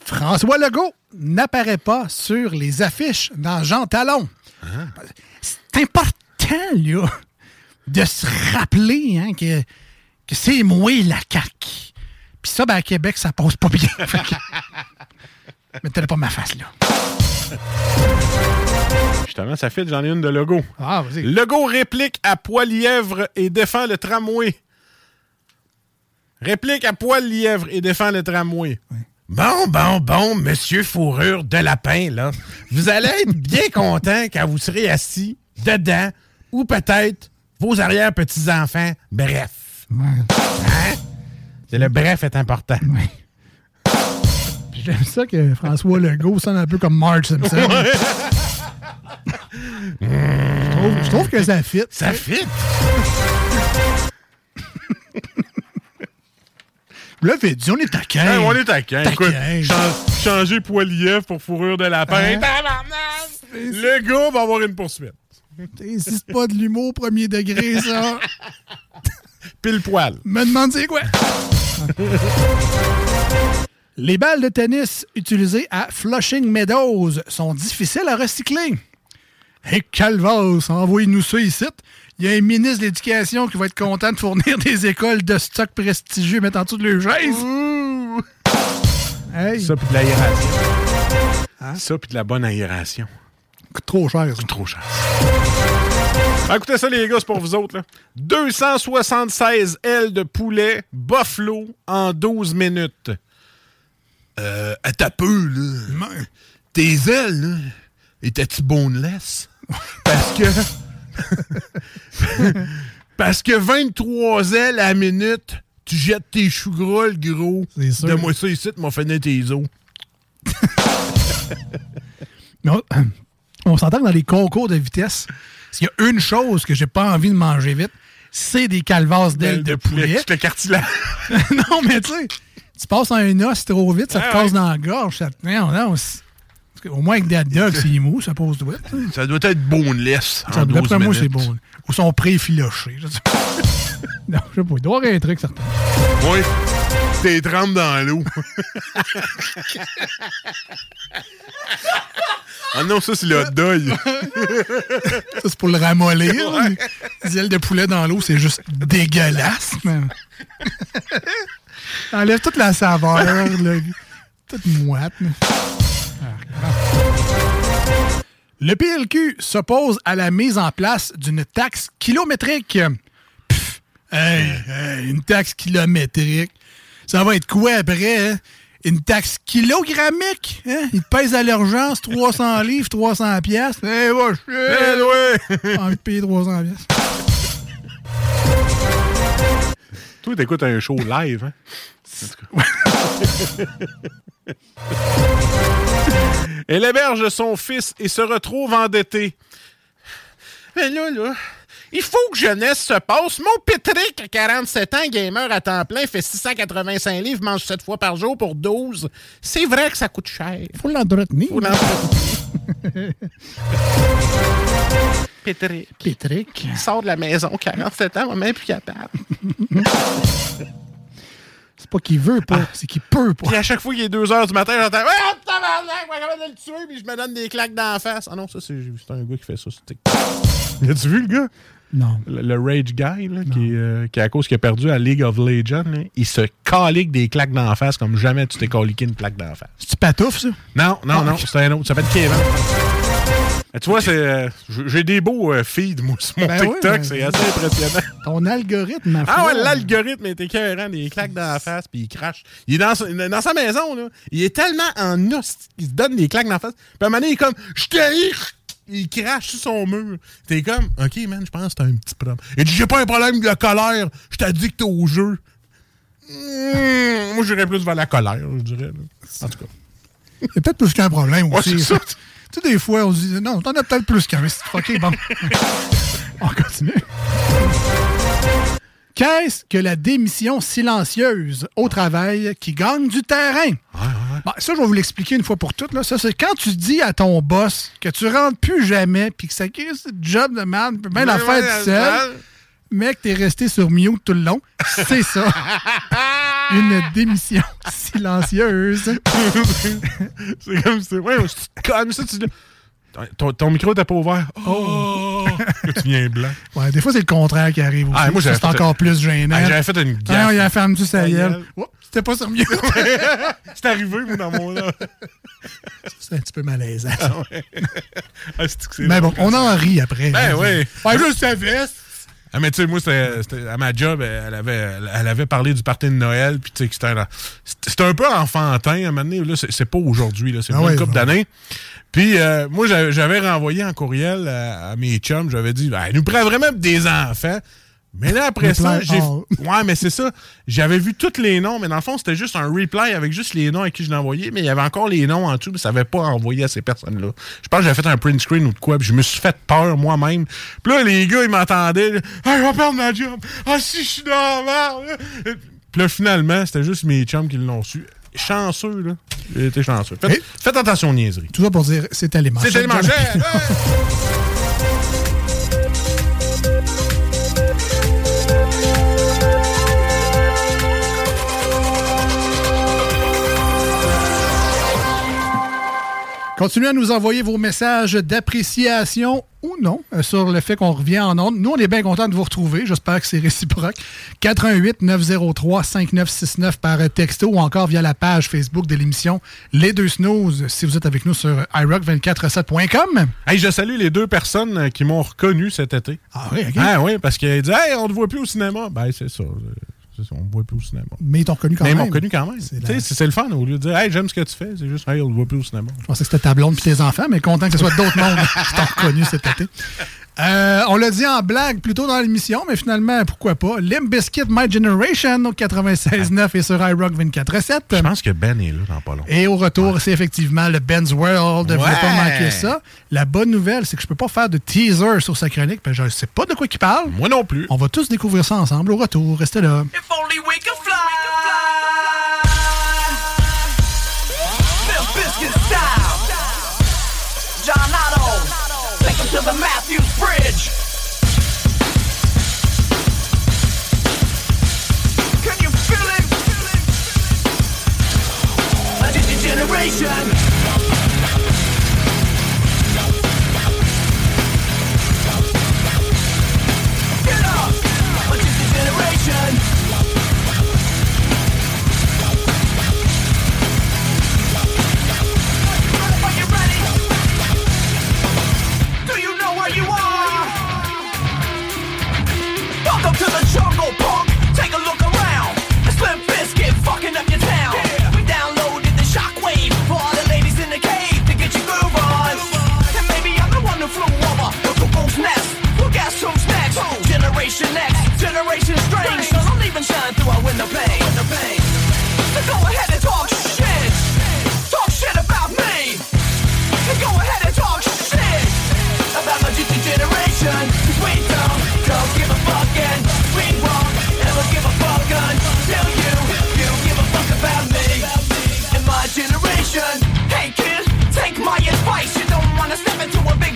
François Legault n'apparaît pas sur les affiches dans Jean Talon. C'est important, là, de se rappeler hein, que, que c'est moi la CAQ. Puis ça, ben, à Québec, ça passe pas bien. Fait que- Mettez pas ma face, là. Justement, ça fait, j'en ai une de Legault. Ah, vas-y. Legault réplique à Poilièvre et défend le tramway. Réplique à Poilièvre et défend le tramway. Bon, bon, bon, monsieur Fourrure de Lapin, là. Vous allez être bien content quand vous serez assis dedans, ou peut-être vos arrière-petits-enfants. Bref. Hein? C'est Le bref est important. Puis J'aime ça que François Legault sonne un peu comme Marge Simpson. je, trouve, je trouve que ça fit. Ça fit? Là, fait dit, on est taquin. Hein, on est taquin. Écoute, chan- changer Poilièvre pour Fourrure de Lapin. Hein? Le gars va avoir une poursuite. T'insistes pas de l'humour premier degré, ça. Pile poil. Me demande c'est quoi? Les balles de tennis utilisées à Flushing Meadows sont difficiles à recycler. Et calvasse, envoyez-nous ça ici. Il y a un ministre de l'Éducation qui va être content de fournir des écoles de stock prestigieux mettant en dessous de leur chaise. Hey. Ça, puis de l'aération. Ça, puis de la bonne aération. Coûte trop cher. Coûte trop cher. Ah, Écoutez ça, les gars, c'est pour vous autres. Là. 276 ailes de poulet Buffalo en 12 minutes. Euh, à ta peu, là. Tes ailes, là, étaient-tu boneless? Parce que. Parce que 23 ailes à la minute, tu jettes tes choux gras, le gros. sûr. Donne-moi ça ici, tu m'as fait tes os. On, on s'entend que dans les concours de vitesse, s'il y a une chose que j'ai pas envie de manger vite, c'est des calvasses d'ailes de poulet. Le cartilage. non, mais tu sais, tu passes un os trop vite, ça te Ah casse dans la gorge. Ça te... Non, Au moins avec des dogs, c'est mou, ça pose doigt. Ça doit être boneless. Ça, 12 D'après moi, c'est bon. Ou sont pré-filochés. non, je sais pas. Il doit y avoir un truc certain. Oui. T'es trempes dans l'eau. ah non, ça, c'est le dog. Ça, c'est pour le ramollir. Ouais. Les ailes de poulet dans l'eau, c'est juste dégueulasse. Enlève toute la saveur. là. Toute moite. Le PLQ s'oppose à la mise en place d'une taxe kilométrique. Pff, hey, hey, une taxe kilométrique. Ça va être quoi après? hein? Une taxe kilogrammique? Hein? Il te pèse à l'urgence 300 livres, 300 piastres. Eh, va chier! Eh, ouais. Envie de payer 300 piastres. Toi, t'écoutes un show live, hein? Elle héberge son fils et se retrouve endettée. Mais là, là, il faut que jeunesse se passe. Mon Patrick, à 47 ans, gamer à temps plein, fait 685 livres, mange 7 fois par jour pour 12. C'est vrai que ça coûte cher. Faut l'entretenir. Faut l'entretenir. Patrick. Patrick. Il sort de la maison, 47 ans, même plus capable. C'est pas qu'il veut pas, c'est qu'il peut pas. Puis à chaque fois qu'il est 2 h du matin, j'entends Ah, tabarnak, je vais capable de le tuer, puis je me donne des claques dans la face. Ah non, ça, c'est c'est un gars qui fait ça. sur TikTok. As-tu vu le gars? Non. Le, le Rage Guy, là, qui, est, euh, qui, à cause qu'il a perdu à League of Legends, là, il se calique des claques dans la face comme jamais tu t'es caliqué une claque dans la face. C'est-tu patouf, ça? Non, non, Ah, non, c'est un autre. Ça s'appelle Kevin. Tu vois, c'est, euh, j'ai des beaux euh, feeds, moi, sur mon Ben TikTok. ben- c'est assez impressionnant. Ton algorithme, ma Ah ouais, foi. l'algorithme est écœurant, des claques dans la face, puis il crache. Il est dans, sa- dans sa maison, là. Il est tellement en os qu'il se donne des claques dans la face. Puis à un moment donné, il est comme, je t'ai Il crache sur son mur. T'es comme, OK, man, je pense que t'as un petit problème. Il dit, j'ai pas un problème de colère. Je t'ai dit que t'es au jeu. Hmm, moi, j'irais plus vers la colère, je dirais. là. En tout cas. Il a peut-être plus qu'un problème Ouais, aussi. c'est ça. Tu sais, des fois, on se dit, non, t'en as peut-être plus qu'un. OK, bon. on continue. Qu'est-ce que la démission silencieuse au travail qui gagne du terrain? Bon, ça, je vais vous l'expliquer une fois pour toutes. Là. Ça, c'est quand tu dis à ton boss que tu rentres plus jamais puis que ça crée ce job de merde, bien la Ouais, faire ouais, tout seul, ouais. mais que t'es resté sur mute tout le long, c'est ça. Une démission silencieuse. c'est comme si, ouais, c'est comme ça, tu dis, ton, ton micro t'es pas ouvert. Oh! tu viens blanc. Ouais, des fois, c'est le contraire qui arrive aussi. Ah, moi, c'est fait- encore plus gênant. Ah, j'avais fait une gaffe. Ah, il a fermé sa gueule. Oh, C'était pas sur mute. c'est arrivé, moi, dans mon là. c'est un petit peu malaisant. Ah ouais. Ah, Mais bon, on en rit après. Ben oui. Ouais, je savais. Ah, mais tu sais, moi, c'était, à ma job, elle avait, elle avait parlé du party de Noël, puis tu sais, c'était, un- c'était c'était un peu enfantin, à un moment donné, là, c'est, pas aujourd'hui, là, c'est Ah une couple d'années. Puis, euh, moi, j'avais, renvoyé en courriel à, à mes chums, j'avais dit, ben, elle nous prend vraiment des enfants. Mais là, après ça, j'ai. all. Ouais, mais c'est ça. J'avais vu tous les noms, mais dans le fond, c'était juste un reply avec juste les noms à qui je l'ai envoyé, mais il y avait encore les noms en dessous, mais ça n'avait pas envoyé à ces personnes-là. Je pense que j'avais fait un print screen ou de quoi, puis je me suis fait peur moi-même. Puis là, les gars, ils m'entendaient. Ah, je vais perdre ma job. Ah, si je suis dans la merde. là. Puis là, finalement, c'était juste mes chums qui l'ont su. Chanceux, là. J'ai été chanceux. Faites, faites attention aux niaiseries. Tout ça pour dire, c'était les manchettes. C'était les manchettes. Continuez à nous envoyer vos messages d'appréciation ou non euh, sur le fait qu'on revient en ondes. Nous, on est bien contents de vous retrouver. J'espère que c'est réciproque. 88 903 5969 par texto ou encore via la page Facebook de l'émission Les Deux Snooze si vous êtes avec nous sur iRock247.com. Hey, je salue les deux personnes euh, qui m'ont reconnu cet été. Ah oui, OK. Ah oui, parce qu'ils disaient Hey, on ne te voit plus au cinéma. Ben, c'est ça. On ne voit plus au cinéma. Mais ils t'ont reconnu quand Mais ils même. m'ont reconnu quand même. C'est le fun. Au lieu de dire Hey, j'aime ce que tu fais, c'est juste Hey, on ne voit plus au cinéma. Je pensais que c'était ta blonde puis tes enfants, mais content que ce soit d'autres mondes qui t'ont reconnu cet été. Euh, on l'a dit en blague plus tôt dans l'émission, mais finalement, pourquoi pas? Limp Bizkit My Generation au 96.9 et sur iRock 24.7. Je pense que Ben est là dans pas long. Et au retour, c'est effectivement le Ben's World. Vous ne pas manquer ça. La bonne nouvelle, c'est que je peux pas faire de teaser sur sa chronique, parce que je ne sais pas de quoi il parle. Moi non plus. On va tous découvrir ça ensemble au retour. Restez là. Only we can fly. Limp Bizkit style. John Otto, take him to the Matthews Bridge. Can you feel it? A generation. Generation X, Generation Strange. So don't even shine through our window pane. So go ahead and talk shit. Talk shit about me. And go ahead and talk shit about my generation. 'Cause we don't, don't give a fuck and we won't ever give a fuck until you, you give a fuck about me and my generation. Hey kid, take my advice. You don't wanna step into a big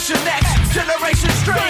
Generation X, Generation Strange.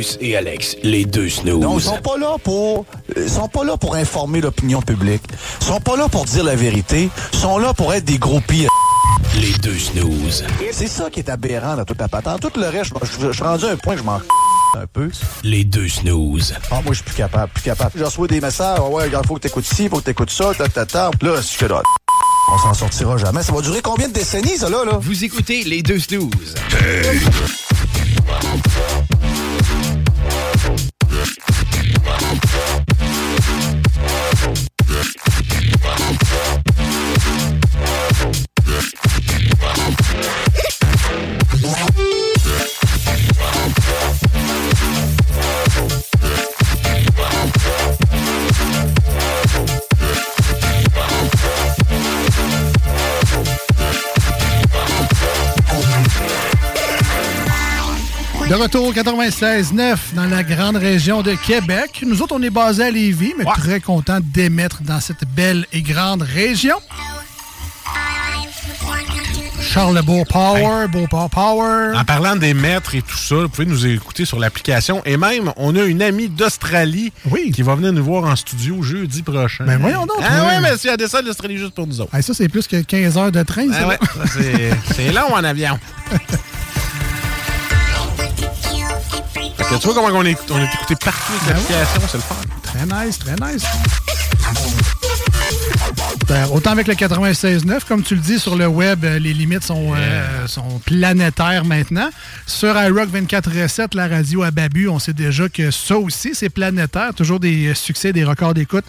Marcus et Alex, les deux snooze. Non, ils sont pas là pour, ils sont pas là pour informer l'opinion publique. Ils sont pas là pour dire la vérité. Ils sont là pour être des gros pires. Les deux snooze. C'est ça qui est aberrant dans toute la patente. Tout le reste, je, je- je suis rendu à un point que je m'en un peu. Les deux snooze. Ah, moi, je suis plus capable, plus capable. Je reçois des messages. Ouais, regarde, faut que t'écoutes ci, faut que t'écoutes ça, ta, ta, ta. Là, c'est que là, on s'en sortira jamais. Ça va durer combien de décennies, ça, là, là? Vous écoutez les deux snooze. De retour au 96.9 dans la grande région de Québec. Nous autres, on est basés à Lévis, mais très contents d'émettre dans cette belle et grande région. Charlebourg Power, Beauport Power. En parlant des maîtres et tout ça, vous pouvez nous écouter sur l'application. Et même, on a une amie d'Australie qui va venir nous voir en studio jeudi prochain. Ben voyons donc, Ah ouais, mais c'est à descendre d'Australie juste pour nous autres. Hey, ça, c'est plus que 15 heures de train, ça. Ah ouais, c'est long en avion. tu vois comment on est, on est écouté partout avec Ben l'application, c'est le fun. Très nice, très nice. Autant avec le 96.9, comme tu le dis, sur le web, euh, les limites sont, euh, sont planétaires maintenant. Sur iRock 24.7, la radio à Babu, on sait déjà que ça aussi, c'est planétaire. Toujours des succès, des records d'écoute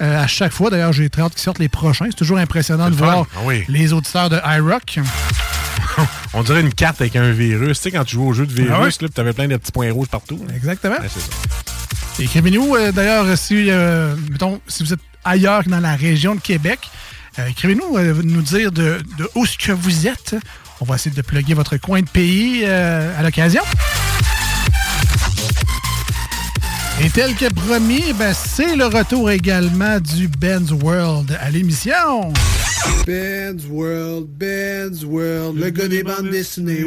euh, à chaque fois. D'ailleurs, j'ai très hâte qu'ils sortent les prochains. C'est toujours impressionnant de fun. voir Ah oui. les auditeurs de iRock. On dirait une carte avec un virus. Tu sais, quand tu joues au jeu de virus, Ah ouais? là, puis t'avais plein de petits points rouges partout. Exactement. Ouais. Écrivez-nous, euh, d'ailleurs, si, mettons, si vous êtes ailleurs que dans la région de Québec, euh, écrivez-nous, euh, nous dire de, où ce que vous êtes. On va essayer de plugger votre coin de pays euh, à l'occasion. Et tel que promis, ben, c'est le retour également du Ben's World à l'émission. Ben's World, Ben's World, le gars des bandes dessinées.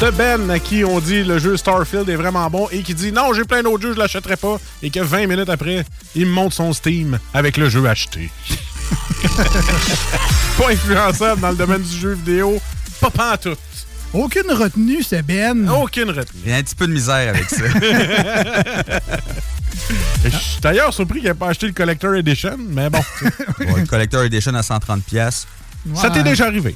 Ce Ben à qui on dit le jeu Starfield est vraiment bon et qui dit non, j'ai plein d'autres jeux, je l'achèterai pas. Et que 20 minutes après, il me montre son Steam avec le jeu acheté. pas influençable dans le domaine du jeu vidéo. Pas pantoute. Aucune retenue, c'est Ben. Aucune retenue. Il y a un petit peu de misère avec ça. Je suis d'ailleurs surpris qu'il n'ait pas acheté le Collector Edition, mais bon. Le Collector Edition à 130$. pièces. Ça t'est déjà arrivé?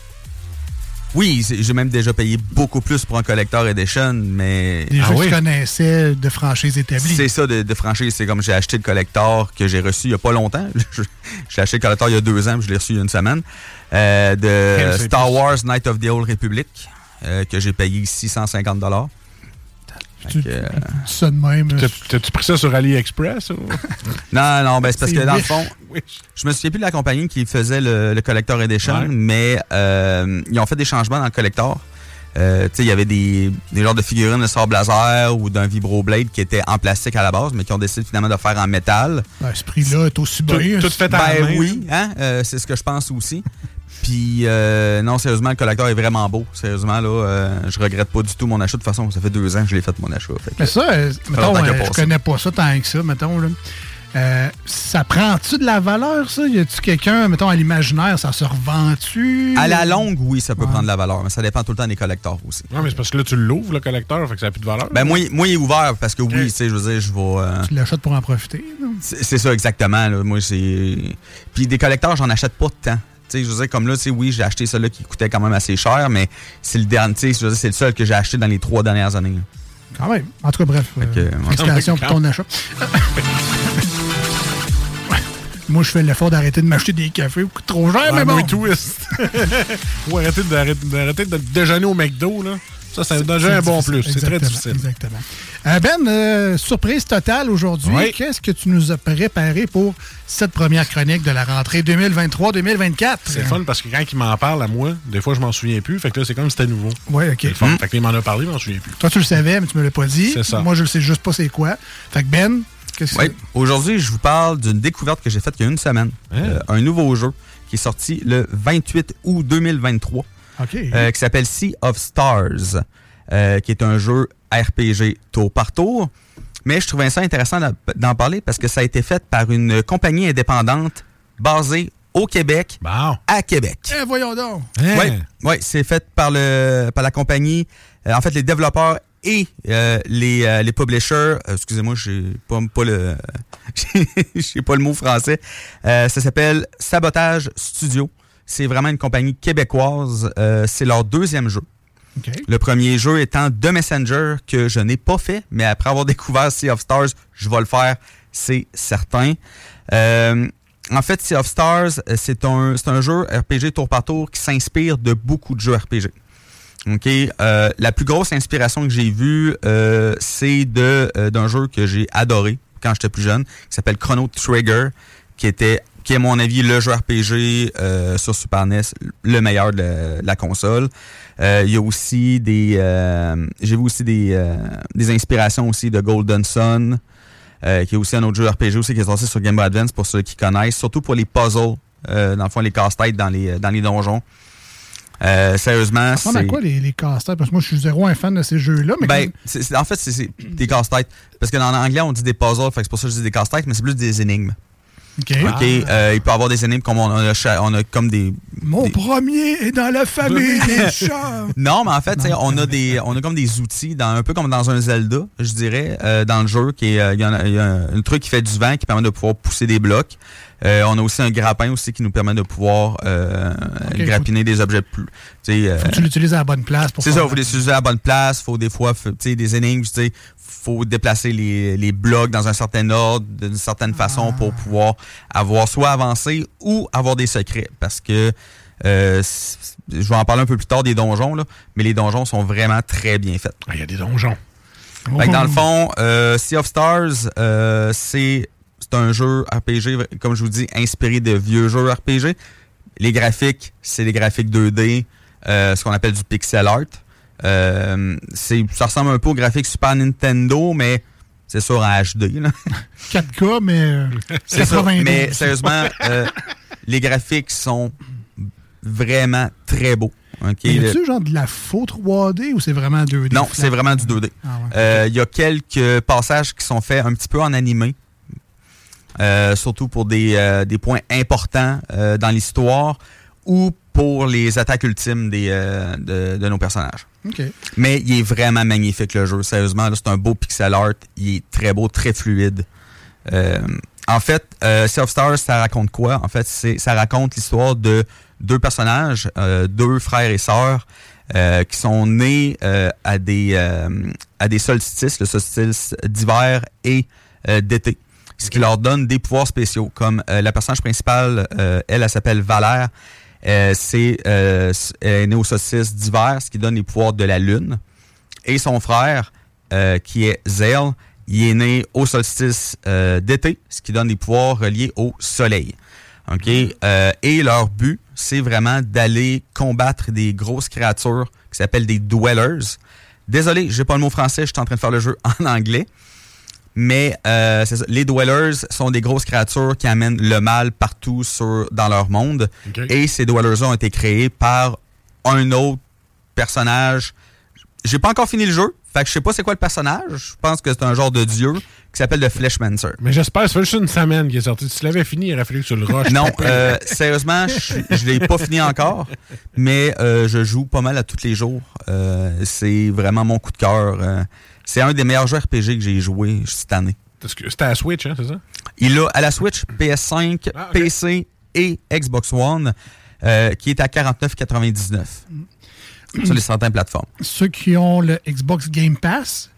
Oui, j'ai même déjà payé beaucoup plus pour un Collector Edition, mais... Des jeux que je connaissais de franchises établies. C'est ça de, de franchise. C'est comme j'ai acheté le collector que j'ai reçu il n'y a pas longtemps. J'ai acheté le collector il y a deux ans, puis je l'ai reçu il y a une semaine. Euh, de Star plus. Wars Night of the Old Republic, euh, que j'ai payé 650 Tu, ça de même. T'as- T'as-tu pris ça sur AliExpress? Ou? Non, non, ben c'est parce que dans le fond, je me souviens plus de la compagnie qui faisait le, le Collector Edition, Ouais. mais euh, ils ont fait des changements dans le collector. Euh, tu sais, il y avait des, des genres de figurines de sable laser ou d'un vibroblade qui étaient en plastique à la base, mais qui ont décidé finalement de faire en métal. Ben, ce prix-là est aussi bien. tout fait à la main. oui, hein, euh, c'est ce que je pense aussi. Puis, euh, non, sérieusement, le collector est vraiment beau. Sérieusement, là, euh, je regrette pas du tout mon achat. De toute façon, ça fait deux ans que je l'ai fait, mon achat. Fait que- Mais ça, euh, mettons, euh, je connais pas ça tant que ça, mettons. Là. Euh, ça prend-tu de la valeur, ça? Y a-tu quelqu'un, mettons, à l'imaginaire, ça se revend-tu? À la longue, oui, ça peut prendre de la valeur, mais ça dépend tout le temps des collectors aussi. Non, mais c'est parce que là, tu l'ouvres, le collecteur, fait que ça n'a plus de valeur. Ben, moi, il- moi, il est ouvert parce que oui, tu sais, je veux dire, je vais. euh, Tu l'achètes pour en profiter. c'est ça, exactement. Là. Moi, c'est. Puis des collecteurs, j'en achète pas tant. Tu sais, je veux dire, comme là, tu sais, oui, j'ai acheté celui-là qui coûtait quand même assez cher, mais c'est le dernier, tu sais, je veux dire, c'est le seul que j'ai acheté dans les trois dernières années. là. Quand même. En tout cas, bref. Que, euh, félicitations pour ton achat. Moi, je fais l'effort d'arrêter de m'acheter des cafés. Coûte trop cher, mais bon. moi, twist. Ou arrêter d'arrêter d'arrêter de déjeuner au McDo, là. Ça, c'est déjà un bon plus. C'est très difficile. Exactement. Euh, ben, euh, surprise totale aujourd'hui. Oui. Qu'est-ce que tu nous as préparé pour cette première chronique de la rentrée 2023-2024? C'est fun parce que quand il m'en parle à moi, des fois je m'en souviens plus. Fait que là, c'est comme si c'était nouveau. Ouais, ok. Fun. Mm. Fait que il m'en a parlé, je m'en souviens plus. Toi, tu le savais, mais tu me l'as pas dit. C'est ça. Moi, je le sais juste pas c'est quoi. Fait que Ben, qu'est-ce que Oui. Aujourd'hui, je vous parle d'une découverte que j'ai faite il y a une semaine. Euh, un nouveau jeu qui est sorti le 28 août 2023. OK. euh, qui s'appelle Sea of Stars, euh, qui est un jeu RPG tour par tour. Mais je trouvais ça intéressant d'en- parler parce que ça a été fait par une compagnie indépendante basée au Québec, à Québec. Eh, voyons donc. Oui, ouais, c'est fait par, le, par la compagnie. euh, en fait, les développeurs et euh, les, euh, les publishers. euh, Excusez-moi, j'ai pas, pas le j'ai pas le mot français. Euh, ça s'appelle Sabotage Studio. C'est vraiment une compagnie québécoise. Euh, c'est leur deuxième jeu. Le premier jeu étant The Messenger, que je n'ai pas fait, mais après avoir découvert Sea of Stars, je vais le faire, c'est certain. Euh, en fait, Sea of Stars, c'est un, un jeu RPG tour par tour qui s'inspire de beaucoup de jeux RPG. Euh, la plus grosse inspiration que j'ai vue, euh, c'est d'un jeu que j'ai adoré quand j'étais plus jeune, qui s'appelle Chrono Trigger, qui était qui est à mon avis le jeu RPG euh, sur Super NES, le meilleur de la, de la console. Euh, Il y a aussi des... euh, j'ai vu aussi des, des inspirations aussi de Golden Sun, qui est aussi un autre jeu RPG aussi qui est sorti sur Game Boy Advance pour ceux qui connaissent, surtout pour les puzzles, dans le fond les casse-têtes dans les, dans les donjons. Euh, sérieusement, ressemble à c'est... quoi les, les casse-têtes? Parce que moi, je suis zéro un fan de ces jeux-là. Mais Ben, c'est- c'est- en fait, c'est c'est des casse-têtes. Parce que dans l'anglais, on dit des puzzles, fait c'est pour ça que je dis des casse-têtes, mais c'est plus des énigmes. OK. OK, euh, il peut y avoir des énigmes comme on a, on a comme des... Mon premier est dans la famille des chats. Non, mais en fait, on a des, on a comme des outils, dans, un peu comme dans un Zelda, je dirais, euh, dans le jeu, qui est, euh, il y, en a- y a un, un truc qui fait du vent qui permet de pouvoir pousser des blocs. Euh, on a aussi un grappin aussi qui nous permet de pouvoir euh, grappiner des objets plus. euh, Faut que tu l'utilises à la bonne place pour c'est ça, faut les utiliser à la bonne place, faut des fois, des énigmes, tu sais, faut déplacer les, les blocs dans un certain ordre, d'une certaine façon pour pouvoir avoir soit avancé ou avoir des secrets. Parce que, euh, je vais en parler un peu plus tard des donjons, là, mais les donjons sont vraiment très bien faits. Il y a des donjons. Dans le fond, euh, Sea of Stars, euh, c'est c'est un jeu RPG, comme je vous dis, inspiré de vieux jeux RPG. Les graphiques, c'est des graphiques 2D, euh, ce qu'on appelle du pixel art. Euh, c'est- ça ressemble un peu aux graphiques Super Nintendo, mais c'est sûr en HD. là. 4K, mais euh, C'est ça. 92. Mais sérieusement, euh, les graphiques sont vraiment très beaux. OK? Y Le- a-tu genre de la faux 3D ou c'est vraiment 2D? non, c'est vraiment du 2D. Ah ouais. Euh, Il y a quelques passages qui sont faits un petit peu en animé. Euh, surtout pour des, euh, des points importants dans l'histoire ou pour les attaques ultimes des, euh, de, de nos personnages. OK. Mais il est vraiment magnifique le jeu, sérieusement. C'est un beau pixel art. Il est très beau, très fluide. Euh, en fait, euh, Sea of Stars, ça raconte quoi? En fait, c'est ça raconte l'histoire de deux personnages, euh, deux frères et sœurs, euh, qui sont nés euh, à des euh, à des solstices, le solstice d'hiver et euh, d'été. Ce qui leur donne des pouvoirs spéciaux. Comme euh, la personnage principale, euh, elle, elle s'appelle Valère. Euh, c'est euh, est née au solstice d'hiver, ce qui donne les pouvoirs de la lune. Et son frère, euh, qui est Zell, il est né au solstice euh, d'été, ce qui donne des pouvoirs reliés au soleil. OK? Euh, et leur but, c'est vraiment d'aller combattre des grosses créatures qui s'appellent des dwellers. Désolé, j'ai pas le mot français, je suis en train de faire le jeu en anglais. Mais euh, c'est ça, les dwellers sont des grosses créatures qui amènent le mal partout sur, dans leur monde. Et ces dwellers-là ont été créés par un autre personnage. J'ai pas encore fini le jeu, fait que je sais pas c'est quoi le personnage. Je pense que c'est un genre de dieu qui s'appelle le Fleshmancer. Mais j'espère, fait juste une semaine qu'il est sorti. Si tu l'avais fini, il aurait fallu que tu le rushes. Non, euh, sérieusement, je, je l'ai pas fini encore, mais euh, je joue pas mal à tous les jours. Euh, c'est vraiment mon coup de cœur. C'est un des meilleurs jeux RPG que j'ai joué cette année. C'était à Switch, hein, c'est ça? Il a à la Switch, PS5, Ah. PC et Xbox One, euh, qui est à 49,99 sur les certaines plateformes. Ceux qui ont le Xbox Game Pass,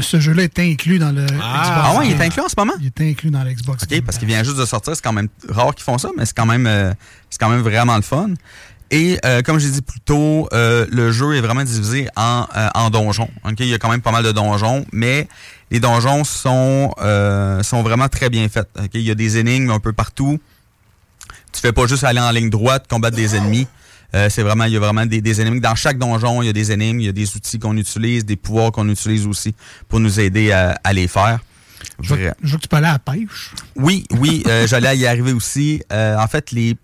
ce jeu-là est inclus dans le Xbox. Ah ouais, il est inclus en ce moment? Il est inclus dans le Xbox OK, parce qu'il vient juste de sortir. C'est quand même rare qu'ils font ça, mais c'est quand même, euh, c'est quand même vraiment le fun. Et euh, comme j'ai dit plus tôt, euh, le jeu est vraiment divisé en, euh, en donjons. Ok, Il y a quand même pas mal de donjons, mais les donjons sont, euh, sont vraiment très bien faits. ok. Il y a des énigmes un peu partout. Tu fais pas juste aller en ligne droite, combattre des ennemis. Euh, c'est vraiment, il y a vraiment des, des énigmes. Dans chaque donjon, il y a des énigmes, il y a des outils qu'on utilise, des pouvoirs qu'on utilise aussi pour nous aider à, à les faire. Je vois que tu peux aller à la pêche. oui, oui, euh, j'allais y arriver aussi. Euh, en fait, les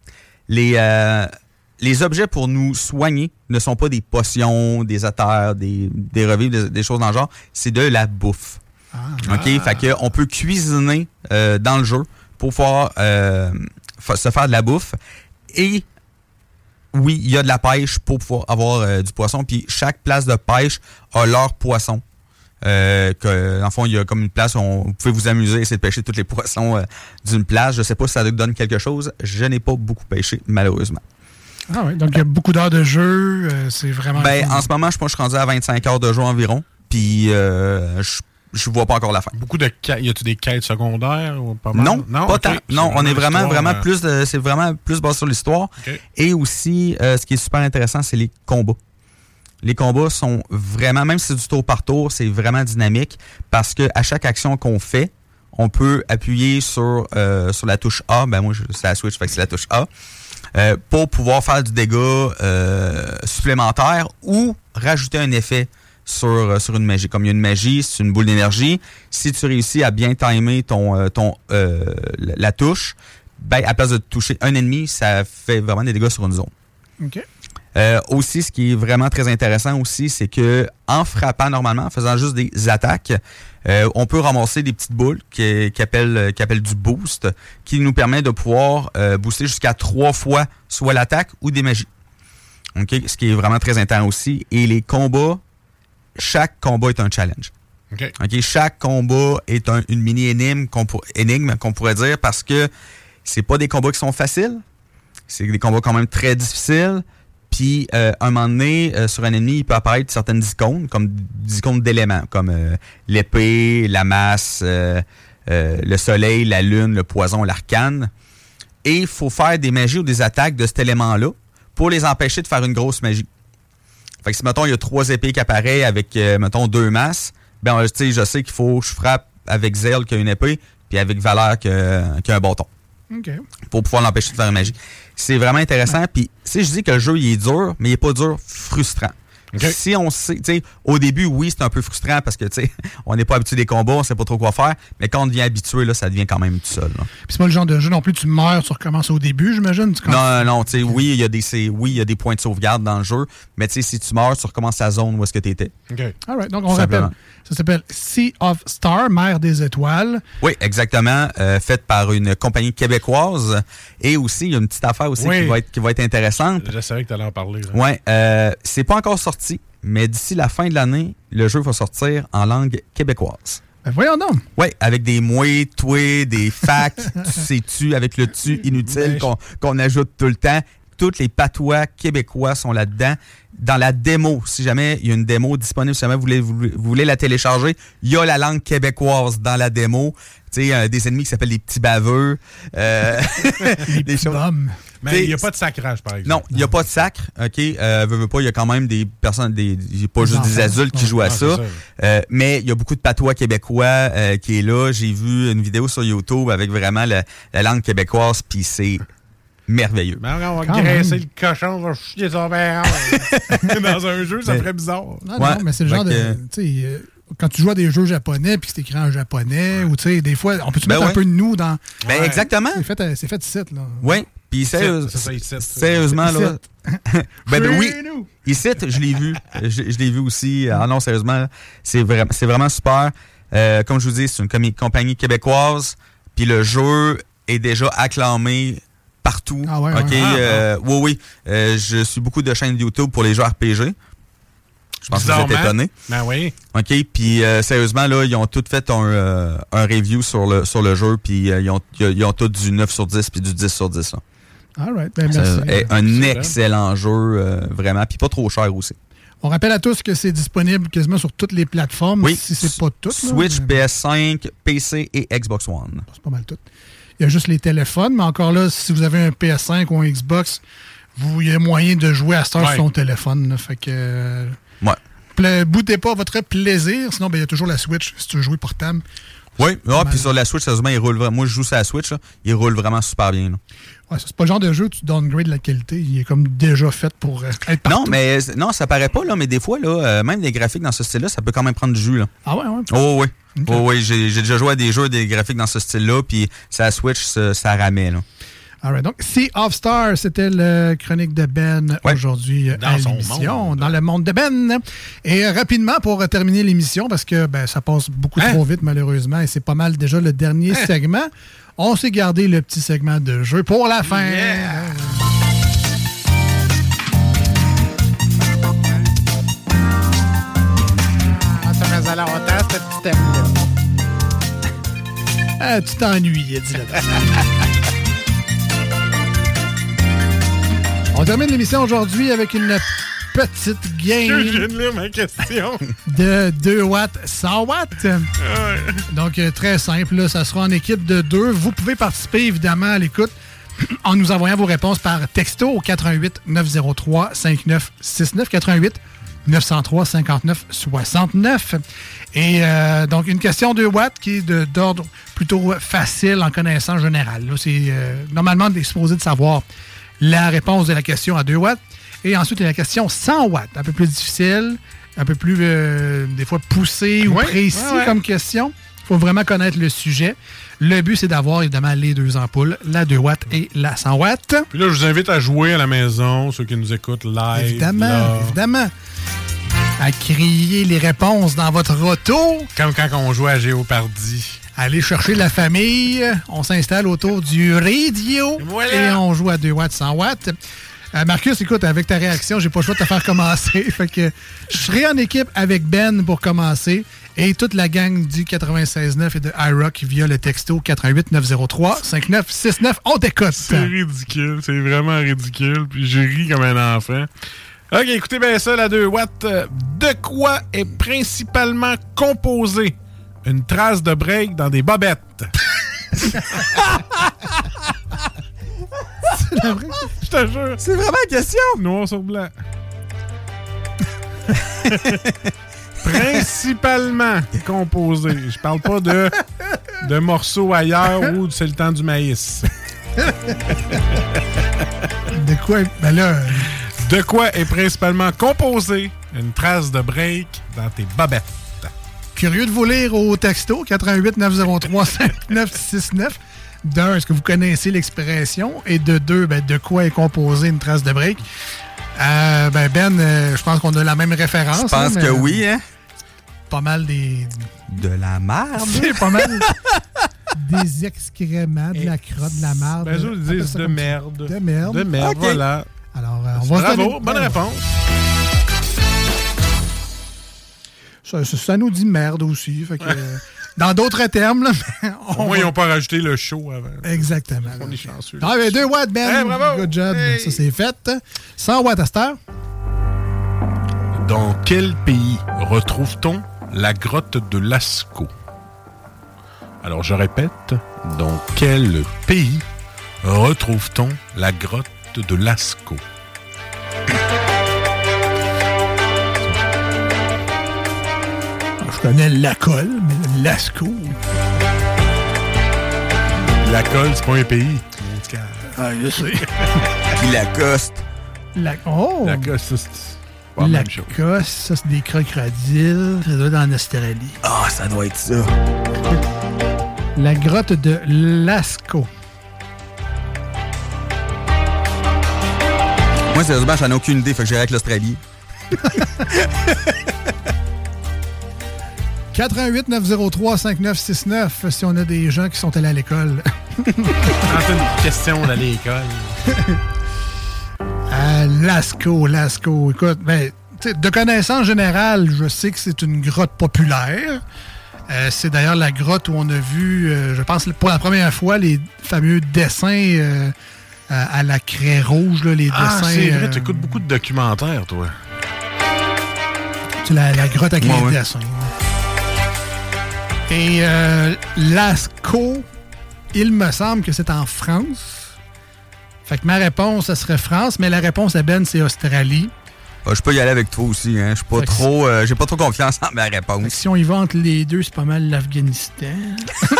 les euh, les objets pour nous soigner ne sont pas des potions, des attères, des des revivres, des, des choses dans le genre. C'est de la bouffe. Ok, fait que on peut cuisiner euh, dans le jeu pour pouvoir euh, se faire de la bouffe et oui, il y a de la pêche pour pouvoir avoir euh, du poisson. Puis chaque place de pêche a leur poisson. Euh, que, dans le fond, il y a comme une place où on, vous pouvez vous amuser, essayer de pêcher tous les poissons euh, d'une place. Je sais pas si ça donne quelque chose. Je n'ai pas beaucoup pêché, malheureusement. Ah oui, donc il y a beaucoup d'heures de jeu. euh, c'est vraiment. Ben, en ce moment, je pense que je suis rendu à 25 heures de jeu environ. Puis euh, je je vois pas encore la fin. Beaucoup de quêtes. Y a-tu des quêtes secondaires ou pas mal? Non, pas ok. tant. Non, on est vraiment, vraiment euh, plus, de- c'est vraiment plus basé sur l'histoire. Et aussi, euh, ce qui est super intéressant, c'est les combats. Les combats sont vraiment, même si c'est du tour par tour, c'est vraiment dynamique parce que à chaque action qu'on fait, on peut appuyer sur euh, sur la touche A. Ben moi, c'est la Switch, fait que c'est la touche A. euh, pour pouvoir faire du dégât euh, supplémentaire ou rajouter un effet sur, euh, sur une magie. Comme il y a une magie, c'est une boule d'énergie. Si tu réussis à bien timer ton, ton, la touche, ben, à place de toucher un ennemi, ça fait vraiment des dégâts sur une zone. Euh, aussi, ce qui est vraiment très intéressant aussi, c'est que en frappant normalement, en faisant juste des attaques, euh, on peut ramasser des petites boules qui, qui, appellent, qui appellent du boost, qui nous permet de pouvoir euh, booster jusqu'à trois fois soit l'attaque ou des magies. OK? Ce qui est vraiment très intéressant aussi. Et les combats, chaque combat est un challenge. OK. OK, Chaque combat est un- une mini-énigme qu'on pour- énigme qu'on pourrait dire parce que c'est pas des combats qui sont faciles. C'est des combats quand même très difficiles. Puis, euh, un moment donné, euh, sur un ennemi, il peut apparaître certaines icônes, comme des icônes d'éléments, comme euh, l'épée, la masse, euh, le soleil, la lune, le poison, l'arcane. Et il faut faire des magies ou des attaques de cet élément-là pour les empêcher de faire une grosse magie. Fait que si, mettons, il y a trois épées qui apparaissent avec, mettons, deux masses, ben, tu sais, je sais qu'il faut que je frappe avec Zell qui a une épée, puis avec Valère qui a, qui a un bâton OK. pour pouvoir l'empêcher de faire une magie. C'est vraiment intéressant. Puis, sais, je dis que le jeu, il est dur, mais il est pas dur, frustrant. Si on sait, tu sais, au début, oui, c'est un peu frustrant parce que, tu sais, on n'est pas habitué des combats, on sait pas trop quoi faire, mais quand on devient habitué, là, ça devient quand même tout seul. Puis c'est pas le genre de jeu non plus, tu meurs, tu recommences au début, j'imagine. Non, non, tu sais, oui, il y a des, oui, il y a des points de sauvegarde dans le jeu, mais tu sais, si tu meurs, tu recommences la zone où est-ce que tu étais. All right, donc on rappelle. Ça s'appelle Sea of Star, mer des étoiles. Oui, exactement. euh, faite par une compagnie québécoise. Et aussi, il y a une petite affaire aussi Oui. qui, va être, qui va être intéressante. Je savais que tu allais en parler. Ouais, euh, c'est pas encore sorti, mais d'ici la fin de l'année, le jeu va sortir en langue québécoise. Ben voyons donc. Oui, avec des mouets, toi, des facts, tu sais-tu, avec le tu inutile qu'on qu'on ajoute tout le temps. Toutes les patois québécois sont là-dedans. Dans la démo, si jamais il y a une démo disponible, si jamais vous voulez, vous, vous voulez la télécharger, il y a la langue québécoise dans la démo. Tu sais, euh, des ennemis qui s'appellent les petits baveux. Euh, des choses. Mais il n'y a pas de sacrage, par exemple. Non, il n'y a pas de sacre. OK, euh, veux, veux pas, il y a quand même des personnes, des, il y a pas juste des adultes qui jouent à ça. Euh, mais il y a beaucoup de patois québécois euh, qui est là. J'ai vu une vidéo sur YouTube avec vraiment la, la langue québécoise, puis c'est merveilleux. Mais on va Quand graisser même. le cochon, on va chier son. Dans un jeu, ça ferait bizarre. Non, non, mais c'est le genre de. tu sais, euh, quand tu joues à des jeux japonais puis que c'est écrit en japonais, ou tu sais, des fois, on peut-tu Ben mettre un peu de nous dans. Ben, exactement. C'est fait, euh, c'est fait ici, là. Oui, puis sérieuse- c'est ça, ici, sérieusement, là. ben, ben oui, ici, je l'ai vu. Je, je l'ai vu aussi. Ah non, sérieusement, c'est vraiment, c'est vraiment super. Euh, comme je vous dis, c'est une compagnie québécoise, puis le jeu est déjà acclamé partout. Ah ouais, OK, ouais. euh, oui, oui. Euh, je suis beaucoup de chaînes YouTube pour les jeux RPG. Je pense que vous êtes étonnés. Ben oui. OK, puis euh, sérieusement, là, ils ont tous fait un, euh, un review sur le, sur le jeu, puis euh, ils, ont, ils ont tous du 9 sur 10 puis du 10 sur 10. là. All right, ben merci. un Excellent. jeu, vraiment, puis pas trop cher aussi. On rappelle à tous que c'est disponible quasiment sur toutes les plateformes, Oui. si c'est pas tout. là, Switch, mais PS5, PC et Xbox One. C'est pas mal tout. Il y a juste les téléphones, mais encore là, si vous avez un PS5 ou un Xbox, vous, il y a moyen de jouer à heure Ouais. sur son téléphone. là. fait que. euh, Ouais. boutez pas votre plaisir. Sinon, ben, il y a toujours la Switch si tu veux jouer portable. Oui, ah, puis sur la Switch, sérieusement, il roule vraiment. Moi, je joue sur la Switch, là, il roule vraiment super bien. là. Ouais, c'est pas le genre de jeu où tu downgrades la qualité. Il est comme déjà fait pour euh, être partout. Non, mais euh, non, ça paraît pas, là, mais des fois, là, euh, même les graphiques dans ce style-là, ça peut quand même prendre du jus. Là. Ah ouais, ouais. Oh oui. Oh oui, j'ai j'ai déjà joué à des jeux, des graphiques dans ce style-là, puis ça Switch, ça, ça ramait. Là. Alright, donc, Sea of Stars, c'était la chronique de Ben aujourd'hui euh, Dans à son l'émission, dans le monde de Ben. Et euh, rapidement, pour euh, terminer l'émission, parce que ben, ça passe beaucoup Hein? trop vite malheureusement, et c'est pas mal déjà le dernier Hein? segment, on s'est gardé le petit segment de jeu pour la fin. Ah, ça faisait longtemps, ce petit thème-là. Ah, tu t'ennuyais, dis-le. On termine l'émission aujourd'hui avec une petite Je viens game de lire ma question. de 2 watts, 100 watts? Donc, euh, très simple, là, ça sera en équipe de deux. Vous pouvez participer, évidemment, à l'écoute en nous envoyant vos réponses par texto au 88 903 5969 88 903 59 69. Et euh, donc, une question de watts qui est d'ordre plutôt facile en connaissance générale. C'est euh, normalement exposé de savoir la réponse de la question à 2 watts. Et ensuite, il y a la question 100 watts, un peu plus difficile, un peu plus, euh, des fois, poussé ou Ouais, précis ouais, ouais. comme question. Il faut vraiment connaître le sujet. Le but, c'est d'avoir évidemment les deux ampoules, la 2 watts et la 100 watts. Puis là, je vous invite à jouer à la maison, ceux qui nous écoutent live. Évidemment, là. évidemment. À crier les réponses dans votre auto. Comme quand on joue à Géopardy. Allez chercher la famille. On s'installe autour du radio et on joue à 2 watts, 100 watts. Euh, Marcus, écoute, avec ta réaction, j'ai pas le choix de te faire commencer. fait que je serai en équipe avec Ben pour commencer et toute la gang du 96.9 et de iRock via le texto 88 903 5969. On t'écoute. C'est ridicule, c'est vraiment ridicule. Puis j'ai ri comme un enfant. Ok, écoutez bien ça, la 2 watts. De quoi est principalement composée une trace de break dans des bobettes? C'est vrai? Je te jure. C'est vraiment la question. Noir sur blanc. Principalement composé. Je parle pas de, de morceaux ailleurs ou de c'est le temps du maïs. De quoi? Ben là, De quoi est principalement composé une trace de break dans tes bobettes? curieux de vous lire au texto 88 903 5969. D'un, est-ce que vous connaissez l'expression? Et de deux, ben, de quoi est composée une trace de break? Euh, ben, Ben, euh, je pense qu'on a la même référence. Je pense hein, que mais oui, hein? Pas mal des. De la merde. C'est pas mal des excréments, de la crotte, de la merde. Ben, ils Appelle disent ça de merde. De merde. De merde, voilà. Alors, euh, on va se Bravo, donner- bonne réponse. Ça, ça- ça nous dit merde aussi. Fait que, euh, dans d'autres termes, là, Au moins, ils n'ont pas rajouté le show avant. Exactement. On est chanceux. Ah, ben, 2 watts, Ben. Hey, bravo. Good job. Ça, c'est fait. 100 watts à cette heure. Dans quel pays retrouve-t-on la grotte de Lascaux? Alors, je répète, dans quel pays retrouve-t-on la grotte de Lascaux? Je connais la colle, mais Lascaux. La colle, c'est pas un pays. Ah, je sais. Puis Lacoste. La... Oh! Lacoste, ça, c'est pas la même chose. cosse, ça, c'est des crocodiles. Ça doit être en Australie. Ah, ça doit être ça. La grotte de Lascaux. Moi, sérieusement, j'en ai aucune idée, fait que j'irai avec l'Australie. 88 903 5969 si on a des gens qui sont allés à l'école. Quand t'as une question d'aller à l'école. À Lascaux, Lascaux. Écoute, ben, de connaissance générale, je sais que c'est une grotte populaire. Euh, c'est d'ailleurs la grotte où on a vu, euh, je pense, pour la première fois, les fameux dessins euh, à, à la craie rouge, là, les Ah, dessins. c'est vrai, tu écoutes beaucoup de documentaires, toi. C'est la, la grotte avec Ouais, les ouais. dessins. Et Lascaux, il me semble que c'est en France. Fait que ma réponse, ce serait France, mais la réponse à Ben, c'est Australie. Ah, je peux y aller avec toi aussi. Hein. Je suis pas Fait trop, euh, j'ai pas trop confiance en ma réponse. si on y va entre les deux, c'est pas mal l'Afghanistan.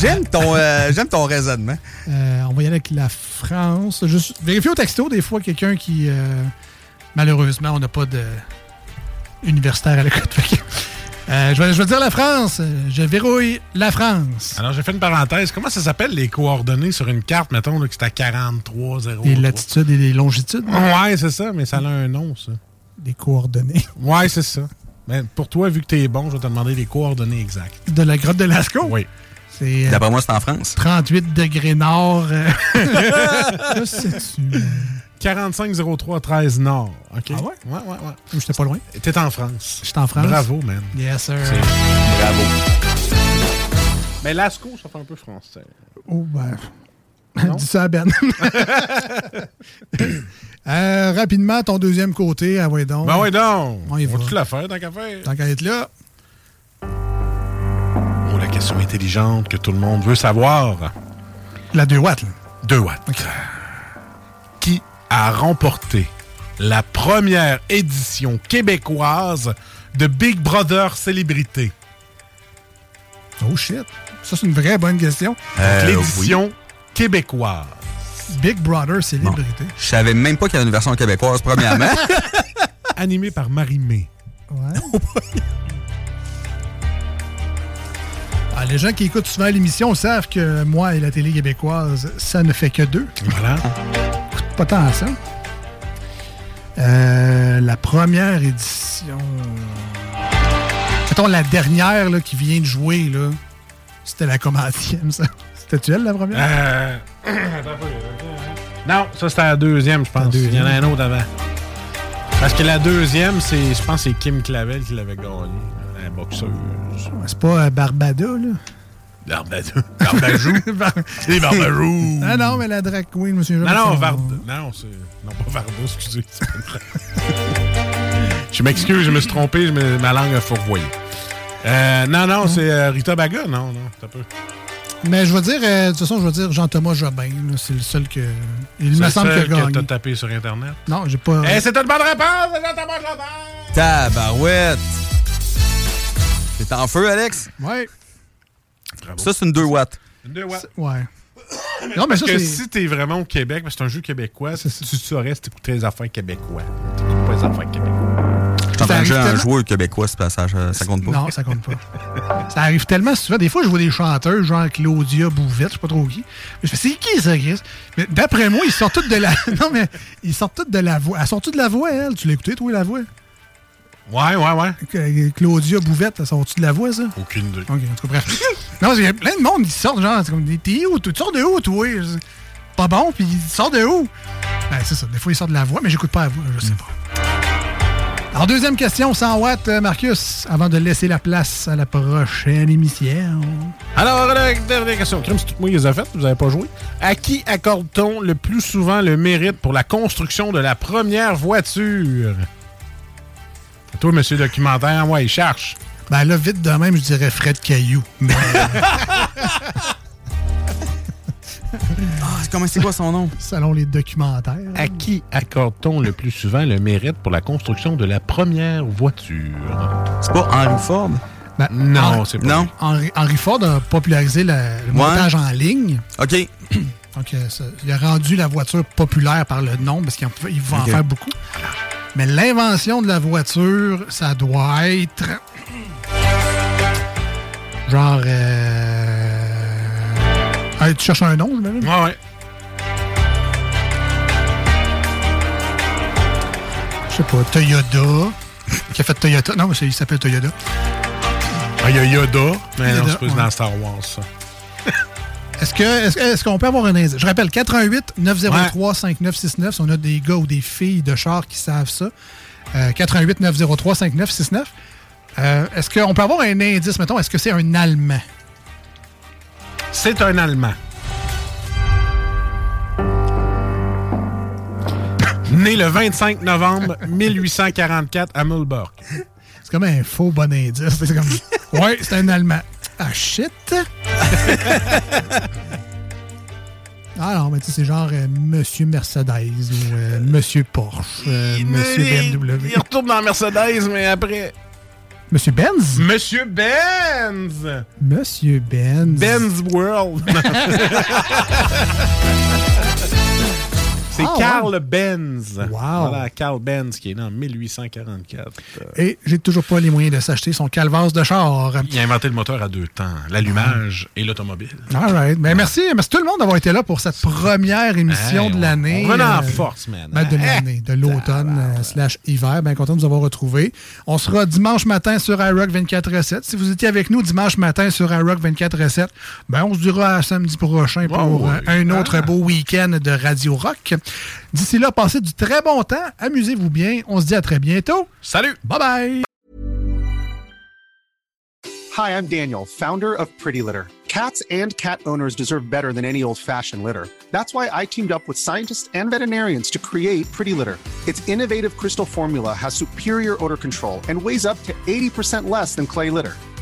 J'aime ton, euh, j'aime ton raisonnement. Euh, on va y aller avec la France. Juste vérifier au texto, des fois, quelqu'un qui. euh, malheureusement, on n'a pas de universitaire à l'écoute. Euh, je, vais, je vais dire la France. Euh, Je verrouille la France. Alors, j'ai fait une parenthèse. Comment ça s'appelle les coordonnées sur une carte, mettons, là, que c'est à 43, 0. Les latitudes et les longitudes. Ouais, c'est ça, mais ça a un nom, ça. Des coordonnées. Ouais, c'est ça. Mais pour toi, vu que t'es bon, je vais te demander les coordonnées exactes. De la grotte de Lascaux? Oui. C'est euh, D'après moi, c'est en France. 38 degrés nord. euh. Ça, c'est-tu, euh, 45 03 13 Nord. OK? Ah ouais? Ouais, ouais, ouais. J'étais pas loin? T'es en France. J'étais en France. Bravo, man. Yes, sir. Bravo. Mais Lascaux, ça fait un peu français. Oh, ben. Dis ça à Ben. Euh, rapidement, ton deuxième côté, ah ouais donc. Ben oui, donc. On y va. va-tu la faire, tant qu'à faire? Tant qu'à être là. Oh, la question intelligente que tout le monde veut savoir. La 2 watts, là. 2 watts. Qui a remporté la première édition québécoise de Big Brother Célébrité? Oh shit. Ça, c'est une vraie bonne question. Euh, L'édition québécoise. Big Brother célébrité. Je savais même pas qu'il y avait une version québécoise, premièrement. Animé par Marie-Mé. Ouais. Ah, les gens qui écoutent souvent l'émission savent que moi et la télé québécoise, ça ne fait que deux. Voilà. Pas tant à ça. Euh, la première édition. Mettons la dernière là, qui vient de jouer, là. C'était la commandième, ça. C'était-tu elle, la première? Euh... Non, ça c'était la deuxième, je pense. Il y en a un autre avant. Parce que la deuxième, c'est, je pense que c'est Kim Clavel qui l'avait gagné. La boxeuse. C'est pas euh, Barbada, là? Barbadou. Barbajou. c'est Barbajou. Ah non, mais la drag queen, monsieur. Non, non, Vard... Non, c'est... Non, pas Varda, excusez. je m'excuse, je me suis trompé, je me- ma langue a fourvoyé. Euh, non, non, c'est euh, Rita Baga, non, non, t'as peu. Mais je vais dire, euh, de toute façon, je vais dire Jean-Thomas Jobin. là. C'est le seul que. Il me semble que gagné. t'as tapé sur Internet? Non, j'ai pas. Eh, c'est une bonne réponse, c'est Jean-Thomas Jobin! Tabarouette. T'es en feu, Alex? Ouais. Ça, c'est une 2 watts. Une deux watts. Ouais. Non, mais Parce ça, que c'est. si t'es vraiment au Québec, parce que c'est un jeu québécois, tu saurais si t'écoutais les affaires québécois. T'écoutes pas les affaires québécois. Je suis en train de jouer à un joueur québécois, ce passage, ça compte pas. Non, ça compte pas. ça arrive tellement souvent. Des fois, je vois des chanteurs, genre Claudia Bouvette, je sais pas trop qui. Mais je fais, c'est qui ça, Chris? Mais d'après moi, ils sortent toutes de la. Non, mais ils sortent toutes de la voix. Elles sortent toutes de la voix, elle. Tu l'as écouté, toi, la voix? Ouais, ouais, ouais. Que- Claudia Bouvette, elles sortent-tu de la voix, ça? Aucune idée. OK, en tout cas, bref. non, il y a plein de monde qui sortent, genre, c'est comme, t'es où? Tu sors de où, toi? Pas bon, puis ils sortent de où? Ben, c'est ça. Des fois, ils sortent de la voix, mais j'écoute pas la voix, je sais pas. Alors, deuxième question, 100 watts, euh, Marcus, avant de laisser la place à la prochaine émission. Alors, la dernière question. Crime, c'est tout moi qui les a faites, vous avez pas joué. À qui accorde-t-on le plus souvent le mérite pour la construction de la première voiture? Toi, monsieur documentaire, ouais, il cherche. Ben là, vite de même, je dirais Fred Caillou. Mais Ah, comment c'est quoi son nom? selon les documentaires. À qui accorde-t-on le plus souvent le mérite pour la construction de la première voiture? C'est pas Henry Ford? Ben, Non, Henri- c'est pas Non? Henry, Henry Ford a popularisé la- le montage en ligne. OK. Donc, euh, ça- il a rendu la voiture populaire par le nom parce qu'il en pouvait- il va en faire beaucoup. Mais l'invention de la voiture, ça doit être. Genre. Euh... ah, tu cherches un nom, j'imagine? Ouais, ouais. Je sais pas, Toyota. qui a fait Toyota? Non, mais c'est- il s'appelle Toyota. Ah, il y a Yoda, mais non, Yoda, c'est pas ouais. dans Star Wars, ça. Est-ce que qu'on peut avoir un indice? Je rappelle 88 903 5969 si on a des gars ou des filles de char qui savent ça. Euh, 88 903 5969. Euh, est-ce qu'on peut avoir un indice, mettons, est-ce que c'est un Allemand? C'est un Allemand. Né le 25 novembre 1844 à Mühlberg. C'est comme un faux bon indice. C'est comme, ouais, c'est un Allemand. Ah, shit! Ah non, mais tu sais, c'est genre euh, Monsieur Mercedes ou euh, Monsieur Porsche, euh, Monsieur BMW. Il retourne dans Mercedes, mais après. Monsieur Benz? Monsieur Benz! Monsieur Benz. Benz World. C'est Ah, Carl Benz. Wow. Voilà, Carl Benz qui est né en 1844. Euh, Et j'ai toujours pas les moyens de s'acheter son calvasse de char. Il a inventé le moteur à deux temps, l'allumage et l'automobile. All right. Ben, merci, merci tout le monde d'avoir été là pour cette première émission Hey, de l'année. on revenait en Euh, force, man. de l'année, de l'automne euh, slash hiver. Bien content de vous avoir retrouvés. On sera dimanche matin sur iRock 24-7. Si vous étiez avec nous dimanche matin sur iRock 24-7, ben, on se dira à samedi prochain pour Oh, euh, un autre beau week-end de Radio Rock. D'ici là, passez du très bon temps. Amusez-vous bien. On se dit à très bientôt. Salut! Bye bye! Hi, I'm Daniel, founder of Pretty Litter. Cats and cat owners deserve better than any old fashioned litter. That's why I teamed up with scientists and veterinarians to create Pretty Litter. Its innovative crystal formula has superior odor control and weighs up to 80% less than clay litter.